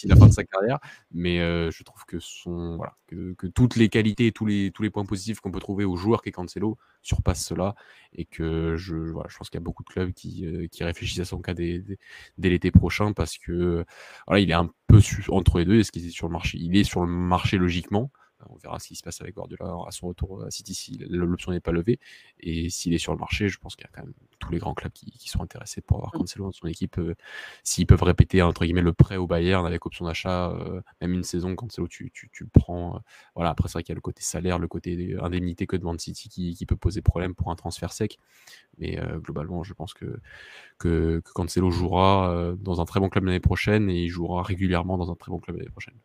B: la fin de sa carrière. Mais euh, je trouve que, toutes les qualités tous les, tous les points positifs qu'on peut trouver au joueur qui est Cancelo surpassent cela. Et que je, voilà, je pense qu'il y a beaucoup de clubs qui, euh, réfléchissent à son cas dès, dès, l'été prochain parce que voilà, il est un peu entre les deux. Est-ce qu'il est sur le marché Il est sur le marché logiquement. On verra ce qui se passe avec Guardiola à son retour à City si l'option n'est pas levée. Et s'il est sur le marché, je pense qu'il y a quand même tous les grands clubs qui, sont intéressés pour avoir mm. Cancelo dans son équipe. Euh, s'ils peuvent répéter entre guillemets le prêt au Bayern avec option d'achat, euh, même une saison, Cancelo, tu, tu, tu le prends. Euh, voilà. Après, c'est vrai qu'il y a le côté salaire, le côté indemnité que demande City qui, qui peut poser problème pour un transfert sec. Mais globalement, je pense que, que, que Cancelo jouera dans un très bon club l'année prochaine et il jouera régulièrement dans un très bon club l'année prochaine.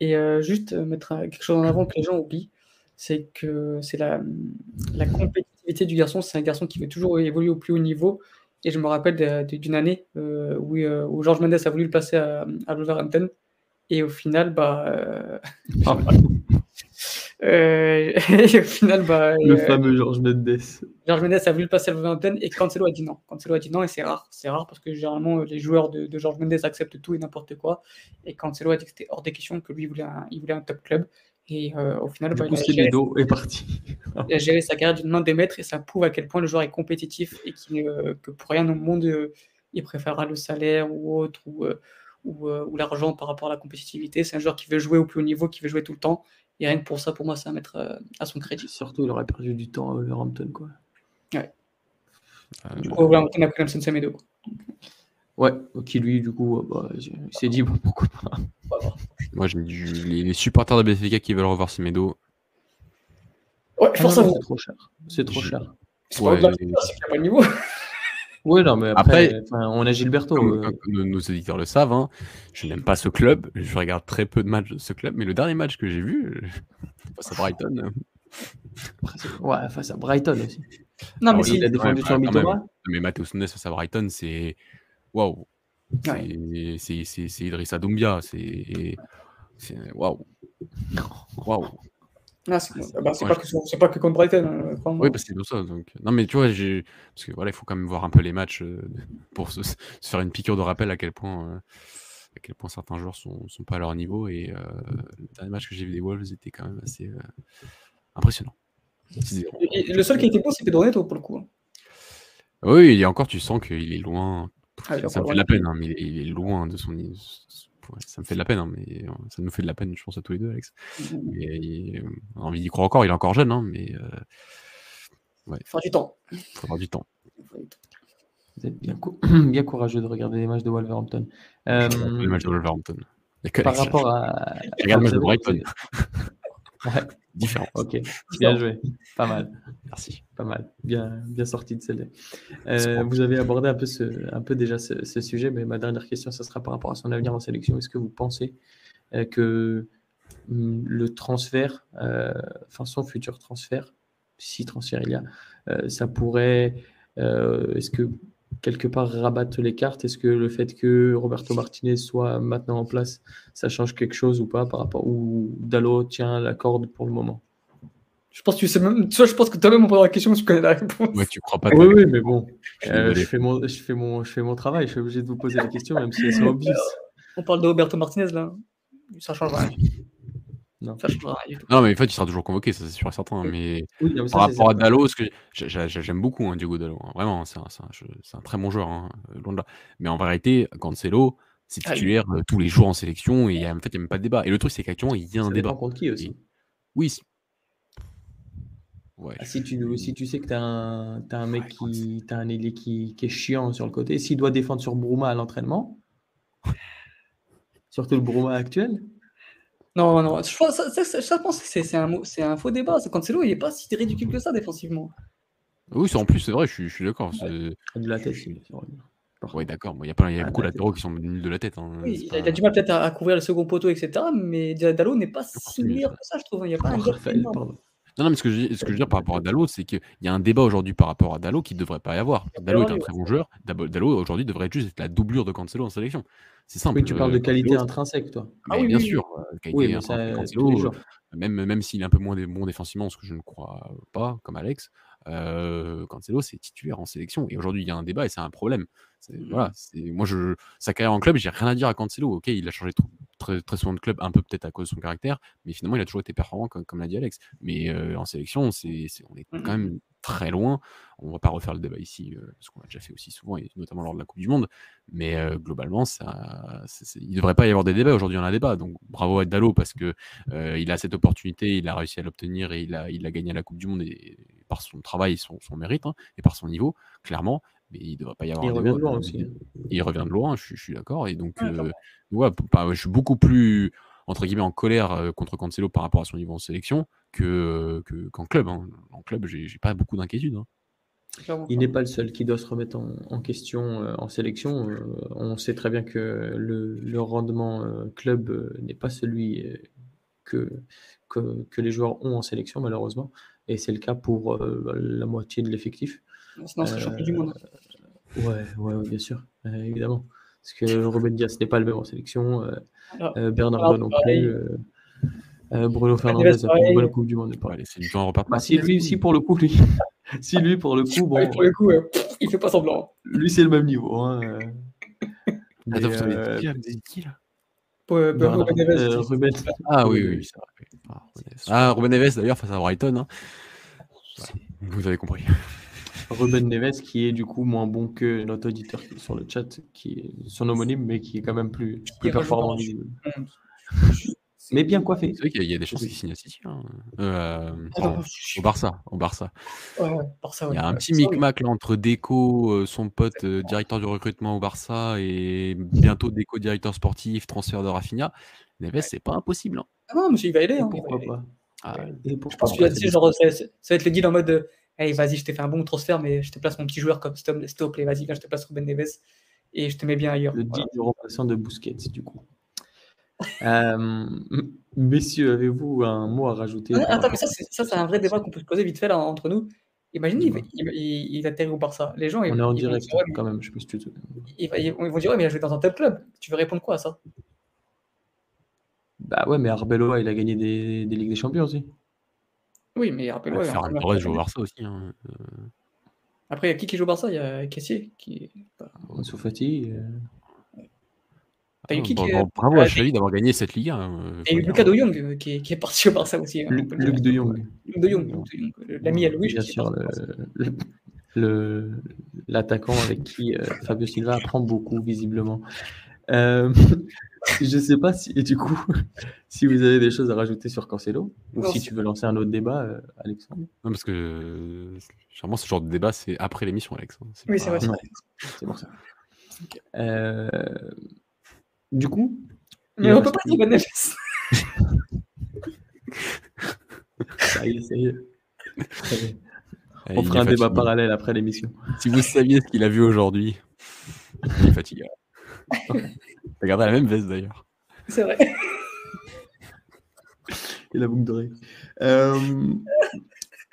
C: Et juste mettre quelque chose en avant que les gens oublient, c'est que c'est la, la compétitivité du garçon. C'est un garçon qui veut toujours évoluer au plus haut niveau. Et je me rappelle d'une année euh, où, euh, où, Georges Mendes a voulu le passer à, à Wolverhampton. Et au final, bah. Euh, et au final, bah.
A: Le fameux Georges Mendes.
C: Georges Mendes a voulu le passer à Wolverhampton et Cancelo a dit non. Cancelo a dit non et c'est rare. C'est rare parce que généralement, les joueurs de, de Georges Mendes acceptent tout et n'importe quoi. Et Cancelo a dit que c'était hors des questions, que lui, voulait un, il voulait un top club. Et euh, au final,
A: bah, il, a géré, est parti.
C: il a géré sa carrière d'une main des maîtres et ça prouve à quel point le joueur est compétitif et euh, que pour rien au monde, euh, il préférera le salaire ou autre ou, ou, l'argent par rapport à la compétitivité. C'est un joueur qui veut jouer au plus haut niveau, qui veut jouer tout le temps. Et rien que pour ça, pour moi, c'est à mettre à son crédit.
A: Surtout, il aurait perdu du temps à Wolverhampton. Quoi.
C: Ouais. du coup, Wolverhampton a Semedo.
A: Ouais, qui lui, du coup, bah, il s'est dit pourquoi pas.
B: Moi, je les, les supporters de BFK qui veulent revoir Semedo.
C: Ouais, je pense
A: ah c'est trop cher. C'est trop cher.
C: C'est ouais, pas, pas le niveau.
A: Oui, non, mais après, on a Gilberto.
B: Comme, euh. nos éditeurs le savent, hein, je n'aime pas ce club. Je regarde très peu de matchs de ce club. Mais le dernier match que j'ai vu, face à Brighton.
A: ouais, face à Brighton aussi.
C: Non, mais il a défendu
B: sur Mitoma. Mais Matheus Nunes face à Brighton, c'est. Waouh! C'est Idrissa Doumbia, c'est. Waouh! Waouh!
C: Ah, c'est bah, pas, que, pas que contre Brighton. Hein,
B: oui, parce que c'est ça. Donc... Non, mais tu vois, parce que voilà, il faut quand même voir un peu les matchs euh, pour se, faire une piqûre de rappel à quel point. Euh, à quel point certains joueurs sont, sont pas à leur niveau. Et le dernier match que j'ai vu des Wolves était quand même assez impressionnant.
C: le seul qui était bon, c'est Pedro Neto pour le coup. Hein.
B: Oui, et encore, tu sens qu'il est loin. Ah, ça me fait de la peine, hein, mais il est loin de son. Ça me fait de la peine, hein, mais ça nous fait de la peine, je pense, à tous les deux, Alex. Il... On a envie d'y croire encore, il est encore jeune, hein, mais. Euh...
C: Ouais. Il faudra du temps.
B: Il faudra du temps.
A: Vous êtes bien, bien, courageux de regarder les matchs de Wolverhampton.
B: Euh... Les matchs de Wolverhampton.
A: Par rapport à.
B: Regarde le match de Brighton.
A: Ouais. Différent. Ok, bien joué. Pas mal. Merci. Pas mal. Bien, bien sorti de celle-là. Euh, vous avez abordé un peu, ce, un peu déjà ce, sujet, mais ma dernière question, ce sera par rapport à son avenir en sélection. Est-ce que vous pensez euh, que hum, le transfert, euh, enfin son futur transfert, si transfert il y a, ça pourrait. Est-ce que quelque part rabattre les cartes? Est-ce que le fait que Roberto Martinez soit maintenant en place, ça change quelque chose ou pas par rapport où Dallo tient la corde pour le moment?
C: Je pense que tu sais même, tu je pense que toi-même on pose la question, tu connais la réponse.
B: Ouais, tu crois pas.
A: Oui, oui, mais bon, euh, je, fais mon, je fais mon, je fais mon travail. Je suis obligé de vous poser la question, même si sont obvious.
C: On parle de Roberto Martinez là, ça change rien.
B: Non. mais en fait, il sera toujours convoqué, ça c'est sûr et certain. Mais par rapport à Dallo, que j'aime beaucoup hein, Diego Dallo, hein. vraiment, c'est un, très bon joueur, hein, loin de là. Mais en vérité, Cancelo, c'est ah titulaire euh, tous les jours en sélection et en fait, il n'y a même pas de débat. Et le truc, c'est qu'actuellement, il y a un débat.
A: contre qui aussi
B: Oui.
A: Ouais, ah, si, tu, si tu sais que tu as, un, as un mec qui, as un ailier qui, qui, est chiant sur le côté, s'il doit défendre sur Bruma à l'entraînement, surtout le Bruma actuel,
C: non, non, je pense, ça, pense que c'est un, un, faux débat. Cancelo, il n'est pas si ridicule que ça défensivement.
B: Oui, en plus, c'est vrai, je suis, je suis d'accord. De
A: la tête,
B: Oui, d'accord. Il y a, pas, il y a beaucoup de latéraux qui sont nuls de la tête. Hein.
C: Oui, il, a, du mal peut-être à, couvrir le second poteau, etc. Mais Dalo n'est pas si meilleur que ça, je trouve. Il n'y a pas un
B: non, non, mais ce que je, ce que je veux dire par rapport à Dalo, c'est qu'il y a un débat aujourd'hui par rapport à Dalo qui ne devrait pas y avoir. Dalo est un très bon joueur. Dalo aujourd'hui devrait juste être la doublure de Cancelo en sélection. C'est simple.
A: Oui, tu parles de qualité intrinsèque, toi.
B: Ah oui, bien sûr. Qualité Cancelo, même, même s'il est un peu moins bon défensivement, ce que je ne crois pas, comme Alex, euh, Cancelo, c'est titulaire en sélection. Et aujourd'hui, il y a un débat et c'est un problème. Voilà, moi, je, sa carrière en club, j'ai rien à dire à Cancelo. Ok, il a changé très, très souvent de club, un peu peut-être à cause de son caractère, mais finalement, il a toujours été performant, comme, comme l'a dit Alex. Mais euh, en sélection, c'est, on est quand même très loin. On va pas refaire le débat ici, euh, parce qu'on l'a déjà fait aussi souvent, et notamment lors de la Coupe du Monde. Mais euh, globalement, ça, il ne devrait pas y avoir des débats. Aujourd'hui, il y en a un débat. Donc bravo à Dallo, parce que il a cette opportunité, il a réussi à l'obtenir et il a, il a gagné la Coupe du Monde et, par son travail, son, son mérite, hein, et par son niveau, clairement mais il ne devrait pas y avoir.
A: Il revient de loin aussi.
B: Il revient de loin, je, suis d'accord. Et donc, euh, je suis beaucoup plus entre guillemets en colère euh, contre Cancelo par rapport à son niveau en sélection que qu'en club. Hein. En club, j'ai pas beaucoup d'inquiétude. Hein.
A: Il n'est pas le seul qui doit se remettre en, question euh, en sélection. on sait très bien que le, rendement club n'est pas celui que, que, que, les joueurs ont en sélection, malheureusement. Et c'est le cas pour la moitié de l'effectif.
C: Sinon, c'est champion du monde.
A: Euh, ouais, ouais, bien sûr, euh, évidemment. Parce que Ruben Diaz n'est pas le même en sélection. Euh, Bernardo non plus. Bruno Fernandez a fait une bonne Coupe du Monde.
B: c'est du temps
A: bah, si lui, si pour le coup, lui, si lui pour le coup, bon,
C: pour le coup, il fait pas semblant.
A: Lui, c'est le même niveau. Hein.
B: Mais, Attends, vous avez dit qui là?
A: Ruben.
B: Ah oui, oui, c'est vrai. Ah, Ruben Neves d'ailleurs face à Brighton. Hein. Vous avez compris.
A: Ruben Neves, qui est du coup moins bon que notre auditeur sur le chat, qui est son homonyme, mais qui est quand même plus, plus performant. Mais bien coiffé.
B: C'est vrai qu'il y a des choses qui signent à City. Hein. Euh, au Barça. Au Barça. Il y a un petit micmac là, entre Deco, euh, son pote euh, directeur du recrutement au Barça, et bientôt Deco, directeur sportif, transfert de Rafinha. Neves, c'est pas impossible. Hein.
C: Ah non, monsieur, il va aider. Hein.
A: Pourquoi pas?
C: ah, Je pense que genre, ça, ça, va être le deal en mode hey, vas-y, je t'ai fait un bon transfert, mais je te place mon petit joueur comme stop, stop vas-y, viens, je te place Ruben Neves et je te mets bien ailleurs.
A: Le voilà. de remplaçant de Busquets, du coup. euh, messieurs, avez-vous un mot à rajouter
C: ah, Attends, mais ça, c'est un vrai débat qu'on peut se poser vite fait là, entre nous. Imagine, il, il, il, atterrit au Barça. Les gens,
A: On est en direct dire, quand même, je sais pas si tu te...
C: ils, ils, vont dire, ouais, mais il a joué dans un tel club. Tu veux répondre quoi à ça?
A: Bah ouais, mais Arbeloa, il a gagné des, des Ligues des Champions aussi.
C: Oui, mais rappelle-moi.
B: Ferran Torres joue au Barça aussi. Hein. Euh.
C: Après, il y a qui qui joue au Barça? Il y a Kessier qui.
A: Ansu Fati. Euh...
C: T'as eu qui
B: Bravo,
C: qui est-
B: bravo à
C: Ah,
B: Xavi d'avoir gagné cette Ligue 1. euh,
C: Et
B: faut
C: Lucas. De Jong euh, qui est, qui est parti au Barça aussi. hein,
A: Luc,
C: euh,
A: de Jong.
C: Luc De Jong, Luc De Jong, euh, l'ami à Louis.
A: Bien sûr, l'attaquant avec qui euh, Fabio Silva apprend beaucoup, visiblement. Euh, je sais pas si, et du coup, si vous avez des choses à rajouter sur Cancelo, ou
C: Non,
A: si tu veux lancer un autre débat, euh, Alexandre.
B: Non, parce que euh, généralement, ce genre de débat, c'est après l'émission, Alex. hein.
C: Oui, c'est
B: pas-
C: vrai. c'est
A: Non.
C: vrai.
A: C'est pour ça. Euh, du coup,
C: Mais on peut pas dire Neves.
A: ça y est, ça y est. Ça y est.
B: Eh,
A: On fera un débat parallèle après l'émission.
B: Si vous saviez ce qu'il a vu aujourd'hui, il est fatigué. T'as gardé la même veste d'ailleurs.
C: C'est vrai.
A: Et la boucle d'oreille. Euh,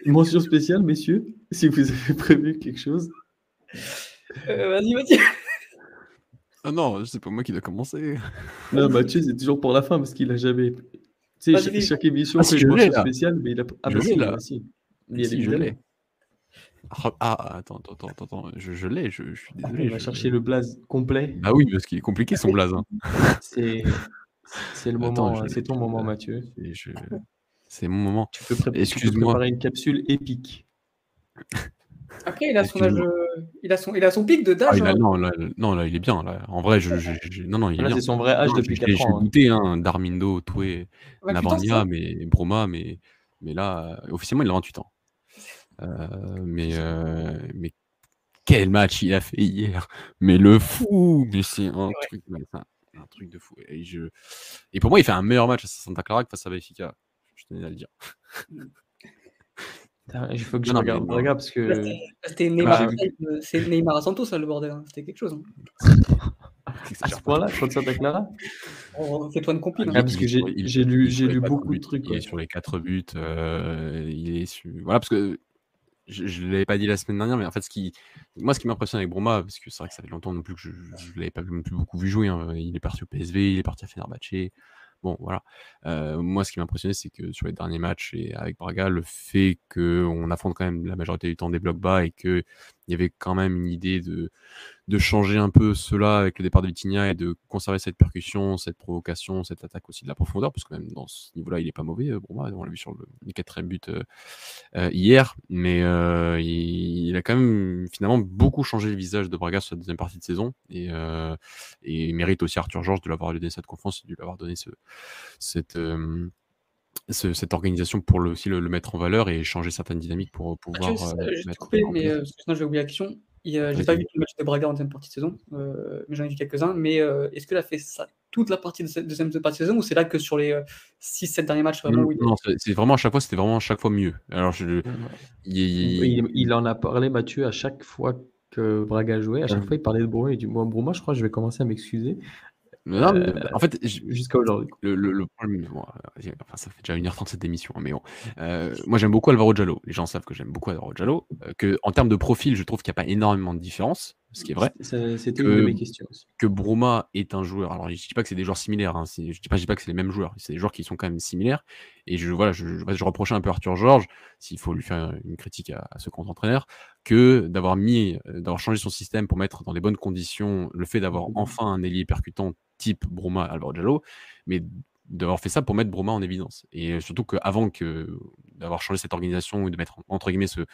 A: mention spéciale, messieurs, si vous avez prévu quelque chose.
C: Euh, vas-y, vas-y.
B: Ah non, c'est pas moi qui dois commencer.
A: Non, Mathieu, c'est toujours pour la fin parce qu'il a jamais. Tu sais, chaque, émission
B: Ah,
A: fait
B: si,
A: une mention spéciale, mais il a. Ah,
B: Je
A: bah
B: l'ai,
A: si,
B: là.
A: bah si. Il y a
B: Si,
A: des
B: je. Ah, ah, attends, attends, attends, attends, je, je l'ai, je, je suis
A: On
B: désolé.
A: va
B: je-
A: chercher le blaze complet.
B: Ah oui, parce qu'il est compliqué son blaze. hein.
A: C'est c'est le moment, hein, c'est ton moment, Mathieu.
B: Je- C'est mon moment.
A: Tu peux, pré- tu peux préparer une capsule épique.
C: Après, il a son âge. Euh, Il a son, il a son pic de
B: Ah,
C: d'âge.
B: il a-
C: hein.
B: non, là, non, là, il est bien. Là. En vrai, je, je- je- non, non, il est
A: Là,
B: bien.
A: c'est son vrai âge
B: Non,
A: depuis
B: je l'ai-
A: 4
B: je l'ai
A: ans. hein.
B: goûté, hein, Darmindo, Toué,
C: 28 ans,
B: Navania,
C: ça
B: mais Broma, mais, mais là, officiellement, il a 28 ans. Euh, mais, euh, mais quel match il a fait hier! Mais le fou! Mais c'est un, truc, mais c'est un, un truc de fou. Et, je... et pour moi, il fait un meilleur match à Santa Clara que face à Benfica. Je tenais à le dire.
A: Il faut que je
B: Non,
A: regarde
B: non.
A: Braga parce que.
C: c'était- C'était Neymar,
A: j'ai vu.
C: euh, c'est Neymar à Santos, ça, le bordel. hein. C'était quelque chose. hein.
A: À ce point-là, contre Santa Clara?
C: Oh, Fais-toi une compile.
B: Ah,
C: hein.
A: Ah, parce que j'ai lu, lu beaucoup de trucs.
B: Il est
A: ouais.
B: sur les 4 buts. euh, il est sur... Voilà, parce que je ne l'avais pas dit la semaine dernière, mais en fait, ce qui, moi, ce qui m'impressionne avec Broma, parce que c'est vrai que ça fait longtemps non plus que je ne l'avais pas beaucoup vu jouer. hein, Il est parti au PSV, il est parti à Fenerbahçe. Bon, voilà. Euh, moi, ce qui m'a impressionné, c'est que sur les derniers matchs et avec Braga, le fait qu'on affronte quand même la majorité du temps des blocs bas et qu'il y avait quand même une idée de, de changer un peu cela avec le départ de Vitinha et de conserver cette percussion, cette provocation, cette attaque aussi de la profondeur, parce que même dans ce niveau-là, il est pas mauvais. euh, Broma, on l'a vu sur le, le quatrième but euh, euh, hier, mais euh, il, il a quand même finalement beaucoup changé le visage de Braga sur la deuxième partie de saison et, euh, et il mérite aussi Arthur Georges de l'avoir donné cette confiance et de lui avoir donné ce, cette, ce- cette organisation pour le, aussi le, le mettre en valeur et changer certaines dynamiques pour pouvoir
C: Mathieu,
B: euh,
C: je t'ai
B: mettre
C: coupé,
B: en
C: mais
B: place.
C: euh, sinon j'ai oublié la question. Euh, j'ai pas vu tout le match de Braga en deuxième partie de saison, euh, mais j'en ai vu quelques-uns. Mais euh, est-ce qu'il a fait ça toute la partie de cette deuxième partie de saison ou c'est là que sur les 6-7 derniers matchs vraiment
B: Non,
C: où il-
B: non, c'est vraiment à chaque fois, c'était vraiment à chaque fois mieux. Alors, je, il- il-
A: Il, il en a parlé, Mathieu, à chaque fois que Braga jouait. À chaque
B: Ouais.
A: fois, il parlait de Bruma. Il dit Moi, Bruma, je crois que je vais commencer à m'excuser
B: non, mais,
A: Euh,
B: en fait,
A: jusqu'à aujourd'hui.
B: le, le, le problème, bon, enfin, ça fait déjà 1h30 cette émission, hein, mais bon. Euh, moi, j'aime beaucoup Alvaro Giallo. Les gens savent que j'aime beaucoup Alvaro Giallo. euh, que, en termes de profil, je trouve qu'il n'y a pas énormément de différence, ce qui est vrai.
A: C'est- C'était une de mes questions aussi.
B: que Bruma est un joueur. Alors, je dis pas que c'est des joueurs similaires. Hein, c'est- je dis je dis pas que c'est les mêmes joueurs. C'est des joueurs qui sont quand même similaires. Et je, voilà, je, je, je reprochais un peu Arthur Georges, s'il faut lui faire une critique à, à ce compte entraîneur, que d'avoir mis, euh, d'avoir changé son système pour mettre dans les bonnes conditions le fait d'avoir enfin un ailier percutant type Bruma, Alvaro Diallo, mais d'avoir fait ça pour mettre Broma en évidence. Et surtout qu'avant que d'avoir changé cette organisation ou de mettre entre guillemets ce-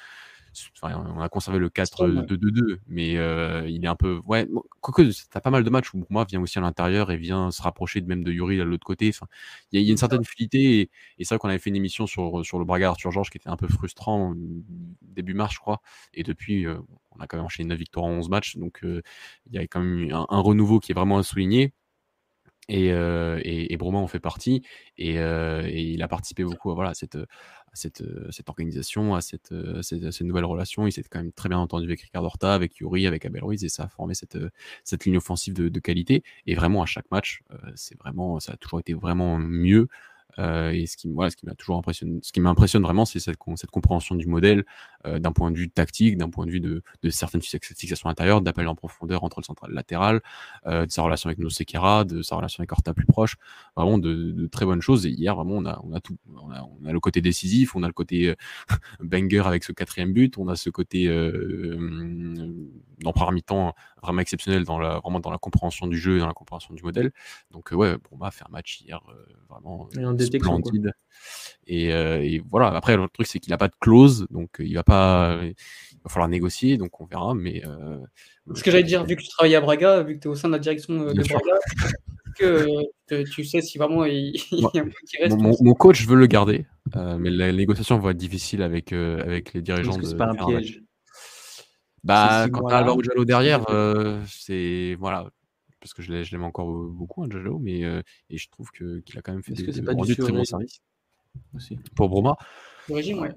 B: enfin, on a conservé le 4-2-2-2, mais euh, il est un peu. Ouais, quoique, t'as pas mal de matchs où Broma vient aussi à l'intérieur et vient se rapprocher de même de Yuri à l'autre côté. Enfin, il y, a- il y a une certaine fluidité. Et, et c'est vrai qu'on avait fait une émission sur, sur le Braga Arthur Georges qui était un peu frustrant euh, début mars, je crois. Et depuis, euh, on a quand même enchaîné 9 victoires en 11 matchs. Donc, euh, il y a quand même un, un renouveau qui est vraiment à souligner. Et, euh, et, et Broma en fait partie. Et, euh, et il a participé beaucoup à, voilà, cette, cette, euh, cette organisation, à cette, euh, cette, nouvelle relation. Il s'est quand même très bien entendu avec Ricardo Horta, avec Yuri, avec Abel Ruiz, et ça a formé cette, euh, cette ligne offensive de, de qualité. Et vraiment, à chaque match, c'est vraiment, ça a toujours été vraiment mieux. Et ce qui, ce qui m'a toujours impressionné, ce qui m'impressionne vraiment, c'est cette, cette compréhension du modèle euh, d'un point de vue tactique, d'un point de vue de, de certaines fixations intérieures, d'appel en profondeur entre le central et le latéral, euh, de sa relation avec Nosekera, de sa relation avec Horta plus proche, vraiment de, de, très bonnes choses. Et hier, vraiment, on a, on a tout. On a, on a le côté décisif, on a le côté euh, banger avec ce quatrième but, on a ce côté en première mi-temps vraiment exceptionnel dans la, vraiment dans la compréhension du jeu et dans la compréhension du modèle. Donc, ouais, Broma a fait un match hier vraiment splendide. Et, et, voilà, après, le truc, c'est qu'il n'a pas de clause, donc il va pas. Il va falloir négocier, donc on verra. Mais.
C: Ce que j'allais dire, vu que tu travailles à Braga, vu que tu es au sein de la direction de Braga, que tu sais si vraiment il, y a un
B: qui reste. Mon, coach veut le garder, euh, mais la négociation va être difficile avec, euh, avec les dirigeants.
A: de, c'est pas un piège.
B: Bah, quand tu as Alvaro Jallo derrière, euh, c'est. Voilà. Parce que je l'aime encore beaucoup, hein, Jallo, mais et je trouve que, qu'il a quand même fait des,
A: des, des très bons services.
B: Aussi. Pour Broma.
C: L'origine, ouais.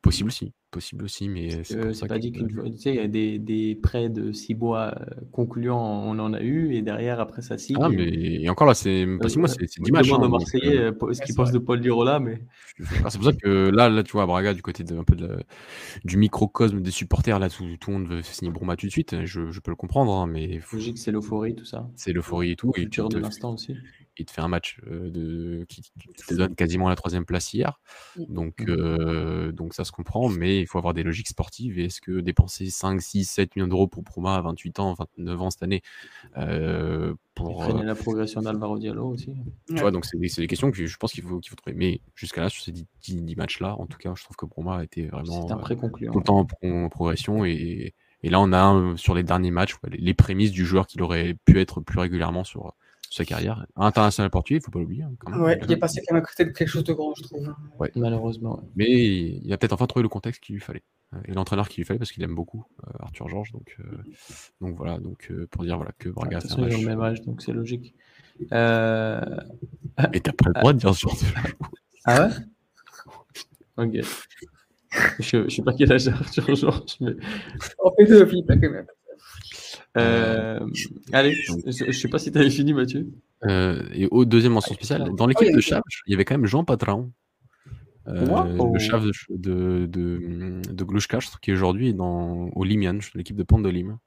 B: Possible aussi possible aussi, mais
A: c'est pas dit qu'une tu sais, il y a des, des prêts de six mois euh, concluants, on en a eu, et derrière, après ça signe.
B: Ah, mais et encore là, c'est pas six mois, c'est 10 matchs.
A: Hein, Marseillais euh, ce qu'il pense de Paul Lirola, mais.
B: Ah, c'est pour ça que là, là, tu vois, à Braga, du côté de, un peu de, du microcosme des supporters, là, tout, tout le monde veut signer Broma tout de suite, je, je peux le comprendre, hein, mais.
A: Logique, c'est l'euphorie, tout ça.
B: C'est l'euphorie et tout.
A: Et de l'instant aussi
B: il te fait un match de, qui, te donne quasiment la troisième place hier. Mmh. Donc, mmh. donc ça se comprend, mais il faut avoir des logiques sportives. Et est-ce que dépenser 5, 6, 7 millions d'euros pour Proma à 28 ans, 29 ans cette année pour.
A: Freiner la progression d'Alvaro Diallo aussi.
B: Tu vois, donc c'est des, questions que je pense qu'il faut, qu'il faut trouver. Mais jusqu'à là, sur ces 10, matchs-là, en tout cas, je trouve que Proma a été vraiment tout le temps en progression. Et, et là, on a sur les derniers matchs les prémices du joueur qu'il aurait pu être plus régulièrement sur, sa carrière. International portugais, il ne faut pas l'oublier.
C: Hein, ouais, il est passé quand même à côté de quelque chose de grand, je trouve.
A: Ouais. Malheureusement.
B: Mais il a peut-être enfin trouvé le contexte qu'il lui fallait. Euh, et l'entraîneur qu'il lui fallait parce qu'il aime beaucoup euh, Arthur Georges. Donc, euh, donc voilà, donc, pour dire voilà, que Braga
A: a un le même âge, donc c'est logique.
B: Euh... Et t'as pas le droit de dire ce genre
A: Ah ouais? Ok. je, ne sais pas quel âge Arthur Georges, mais.
C: On fait deux, Philippe, quand même.
A: Euh, allez, je ne sais pas si tu avais fini, Mathieu.
B: Euh, et au deuxième mention spéciale, dans l'équipe oh, de Chaves, il y avait quand même Jean Patron, euh, le chef de, de, de, de qui aujourd'hui est dans, au Limian, l'équipe de Pont de Lim,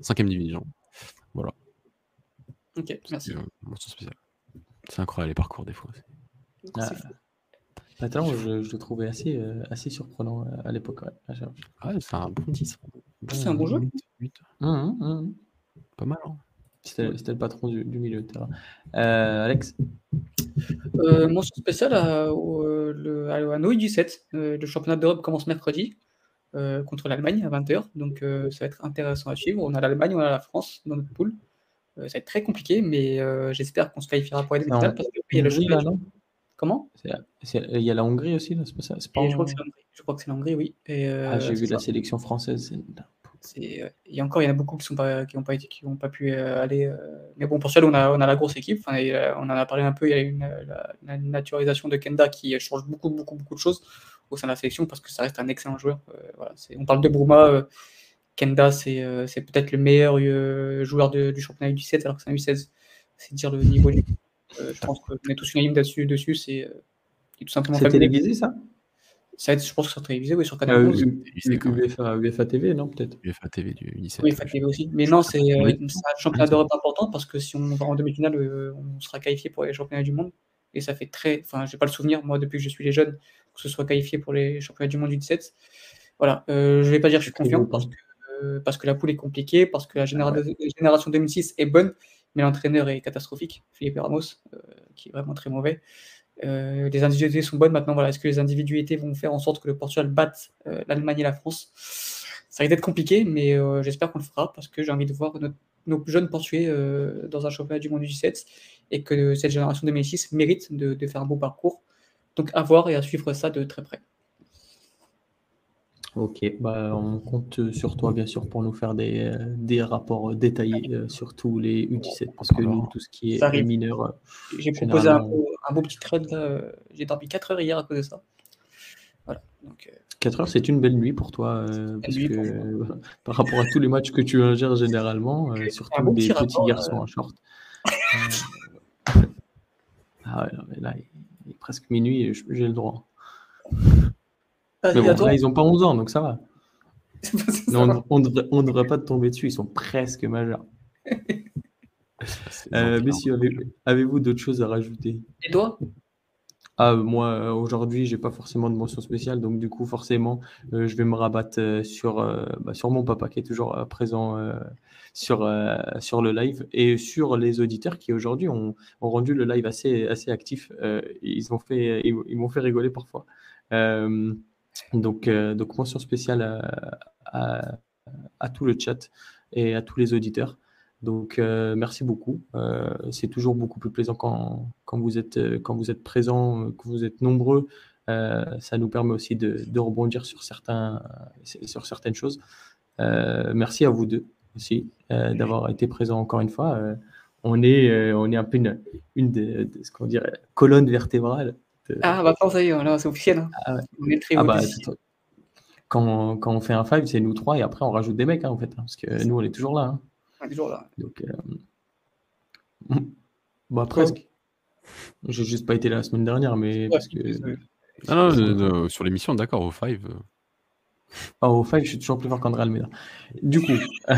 B: 5 division. Voilà.
C: Ok, merci.
B: C'est incroyable les parcours des fois.
A: Ah, Patron, je, je, le trouvais assez, assez surprenant à l'époque.
B: Ouais, c'est un bon 10.
C: C'est un bon jeu.
A: Mmh, mmh, mmh.
B: Pas mal. Hein.
A: C'était le patron du, milieu de terrain. Euh, Alex?
C: Euh, Mention spéciale à, au, le, à, 17. Euh, le championnat d'Europe commence mercredi euh, contre l'Allemagne à 20h. Donc ça va être intéressant à suivre. On a l'Allemagne, on a la France dans notre poule. ça va être très compliqué, mais j'espère qu'on se qualifiera pour les demi-finales. Parce qu'il y a le jeu là, non Comment?
A: Il y a la Hongrie aussi, c'est pas ça? Pas
C: je, crois je, crois que c'est l'Hongrie, oui.
A: ah, J'ai vu la sélection française.
C: Euh, il y a encore, il y en a beaucoup qui n'ont pas, qui pas, été, qui pas pu euh, aller. Euh, mais bon, pour cela, on a, on a la grosse équipe. Enfin, on en a parlé un peu. Il y a une, la, naturalisation de Kenda qui change beaucoup, beaucoup, beaucoup de choses au sein de la sélection parce que ça reste un excellent joueur. voilà, on parle de Bruma. Kenda, c'est peut-être le meilleur joueur du championnat U17 alors que c'est un U16. C'est dire le niveau. Je pense qu'on est tous unanimes dessus. dessus c'est
A: tout simplement. C'est télévisé ça?
C: Ça je pense que ça sera télévisé, oui, sur Canal+. Euh,
A: UEFA, UEFA, TV, non, peut-être?
B: UEFA TV du UNICEF.
C: Oui, UEFA TV aussi. Mais non, c'est euh, un championnat d'Europe important parce que si on va en demi-finale, euh, on sera qualifié pour les championnats du monde. Et ça fait très. Enfin, j'ai pas le souvenir, moi, depuis que je suis les jeunes, que ce soit qualifié pour les championnats du monde du 17. Voilà. Euh, je vais pas dire que je suis confiant parce que, parce que la poule est compliquée, parce que la génération 2006 est bonne, mais l'entraîneur est catastrophique, Philippe Ramos, qui est vraiment très mauvais. Euh, les individualités sont bonnes maintenant. Voilà, est-ce que les individualités vont faire en sorte que le Portugal batte euh, l'Allemagne et la France? Ça risque d'être compliqué, mais euh, j'espère qu'on le fera parce que j'ai envie de voir nos jeunes Portugais dans un championnat du monde du 17 et que cette génération 2006 mérite de, de faire un beau parcours. Donc à voir et à suivre ça de très près.
A: Ok, bah, on compte sur toi bien sûr pour nous faire des, euh, des rapports détaillés euh, sur tous les U17 parce que nous, tout ce qui est mineur. Euh,
C: j'ai proposé un beau, un beau, petit thread, j'ai dormi 4 heures hier à cause de ça. Voilà. Donc,
A: 4 heures, c'est une belle nuit pour toi parce que, par rapport à tous les matchs que tu ingères généralement, surtout des petits garçons en short. ah ouais, là, il est presque minuit et j'ai le droit. Mais bon, là, ils n'ont pas 11 ans, donc ça va. on ne devrait, pas tomber dessus, ils sont presque majeurs. euh, messieurs, avez-vous d'autres choses à rajouter?
C: Et toi?
A: Ah, moi, aujourd'hui, j'ai pas forcément de mention spéciale, donc du coup, forcément, je vais me rabattre sur, bah, sur mon papa qui est toujours présent sur, sur le live et sur les auditeurs qui aujourd'hui ont, ont, rendu le live assez, assez actif. ils m'ont fait, ils, m'ont fait rigoler parfois. Donc, donc, mention spéciale à, à, tout le chat et à tous les auditeurs. Donc, euh, merci beaucoup. Euh, c'est toujours beaucoup plus plaisant quand, quand, vous, êtes, quand vous êtes présent, que vous êtes nombreux. Euh, ça nous permet aussi de, de, rebondir sur, certains, sur certaines choses. merci à vous deux aussi d'avoir été présents encore une fois. on, est, on est un peu une, une de, ce qu'on dirait colonne vertébrale.
C: Ah, bah, ça y est, c'est officiel. Hein. Ah, on est le ah, bah,
A: quand, quand, on fait un five, c'est nous trois et après on rajoute des mecs hein, en fait, hein, parce que nous on est toujours là. Hein
C: toujours là.
A: Donc, euh... bah, presque. J'ai juste pas été là la semaine dernière, mais parce que.
B: Ah non, non, sur l'émission, d'accord, au 5. Euh.
A: Ah, au 5, je suis toujours plus fort qu'André Almeida. Du coup,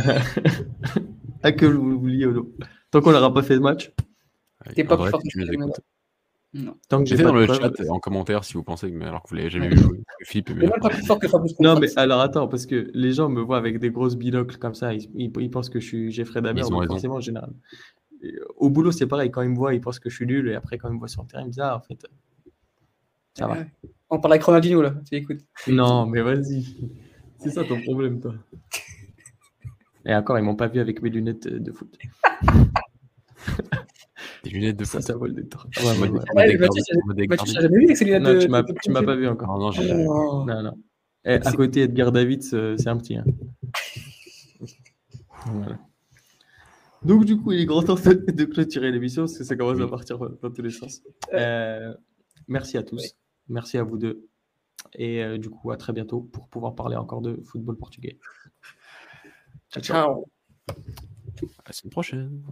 A: à que vous vouliez, Tant qu'on n'aura pas fait de match.
C: T'es pas plus fort que
B: non. Tant que dans le chat en commentaire si vous pensez que alors que vous l'avez jamais vu jouer.
C: Philippe mais pas plus fort que Fabrice
A: Non mais alors attends parce que les gens me voient avec des grosses binocles comme ça, ils, ils, pensent que je suis Jeffrey Dahmer forcément en général. au boulot c'est pareil quand ils me voient ils pensent que je suis nul et après quand ils me voient sur le terrain ils me disent ah en fait ça va.
C: On parle avec Ronaldinho là, tu écoutes.
A: Non mais vas-y, c'est ça ton problème toi. Et encore ils m'ont pas vu avec mes lunettes de foot.
B: Des lunettes de
A: ça, ça vole des temps.
C: Tu jamais vu avec ces lunettes
A: non, de Tu m'as pas vu encore. Non, non, non, non. Eh, à côté Edgar David, c'est un petit. Hein. voilà. Donc, du coup, il est grand temps de clôturer l'émission parce que ça commence à partir dans tous les sens. Euh, merci à tous. Merci à vous deux. Et euh, du coup, à très bientôt pour pouvoir parler encore de football portugais.
C: Ciao, ciao.
B: À la semaine prochaine.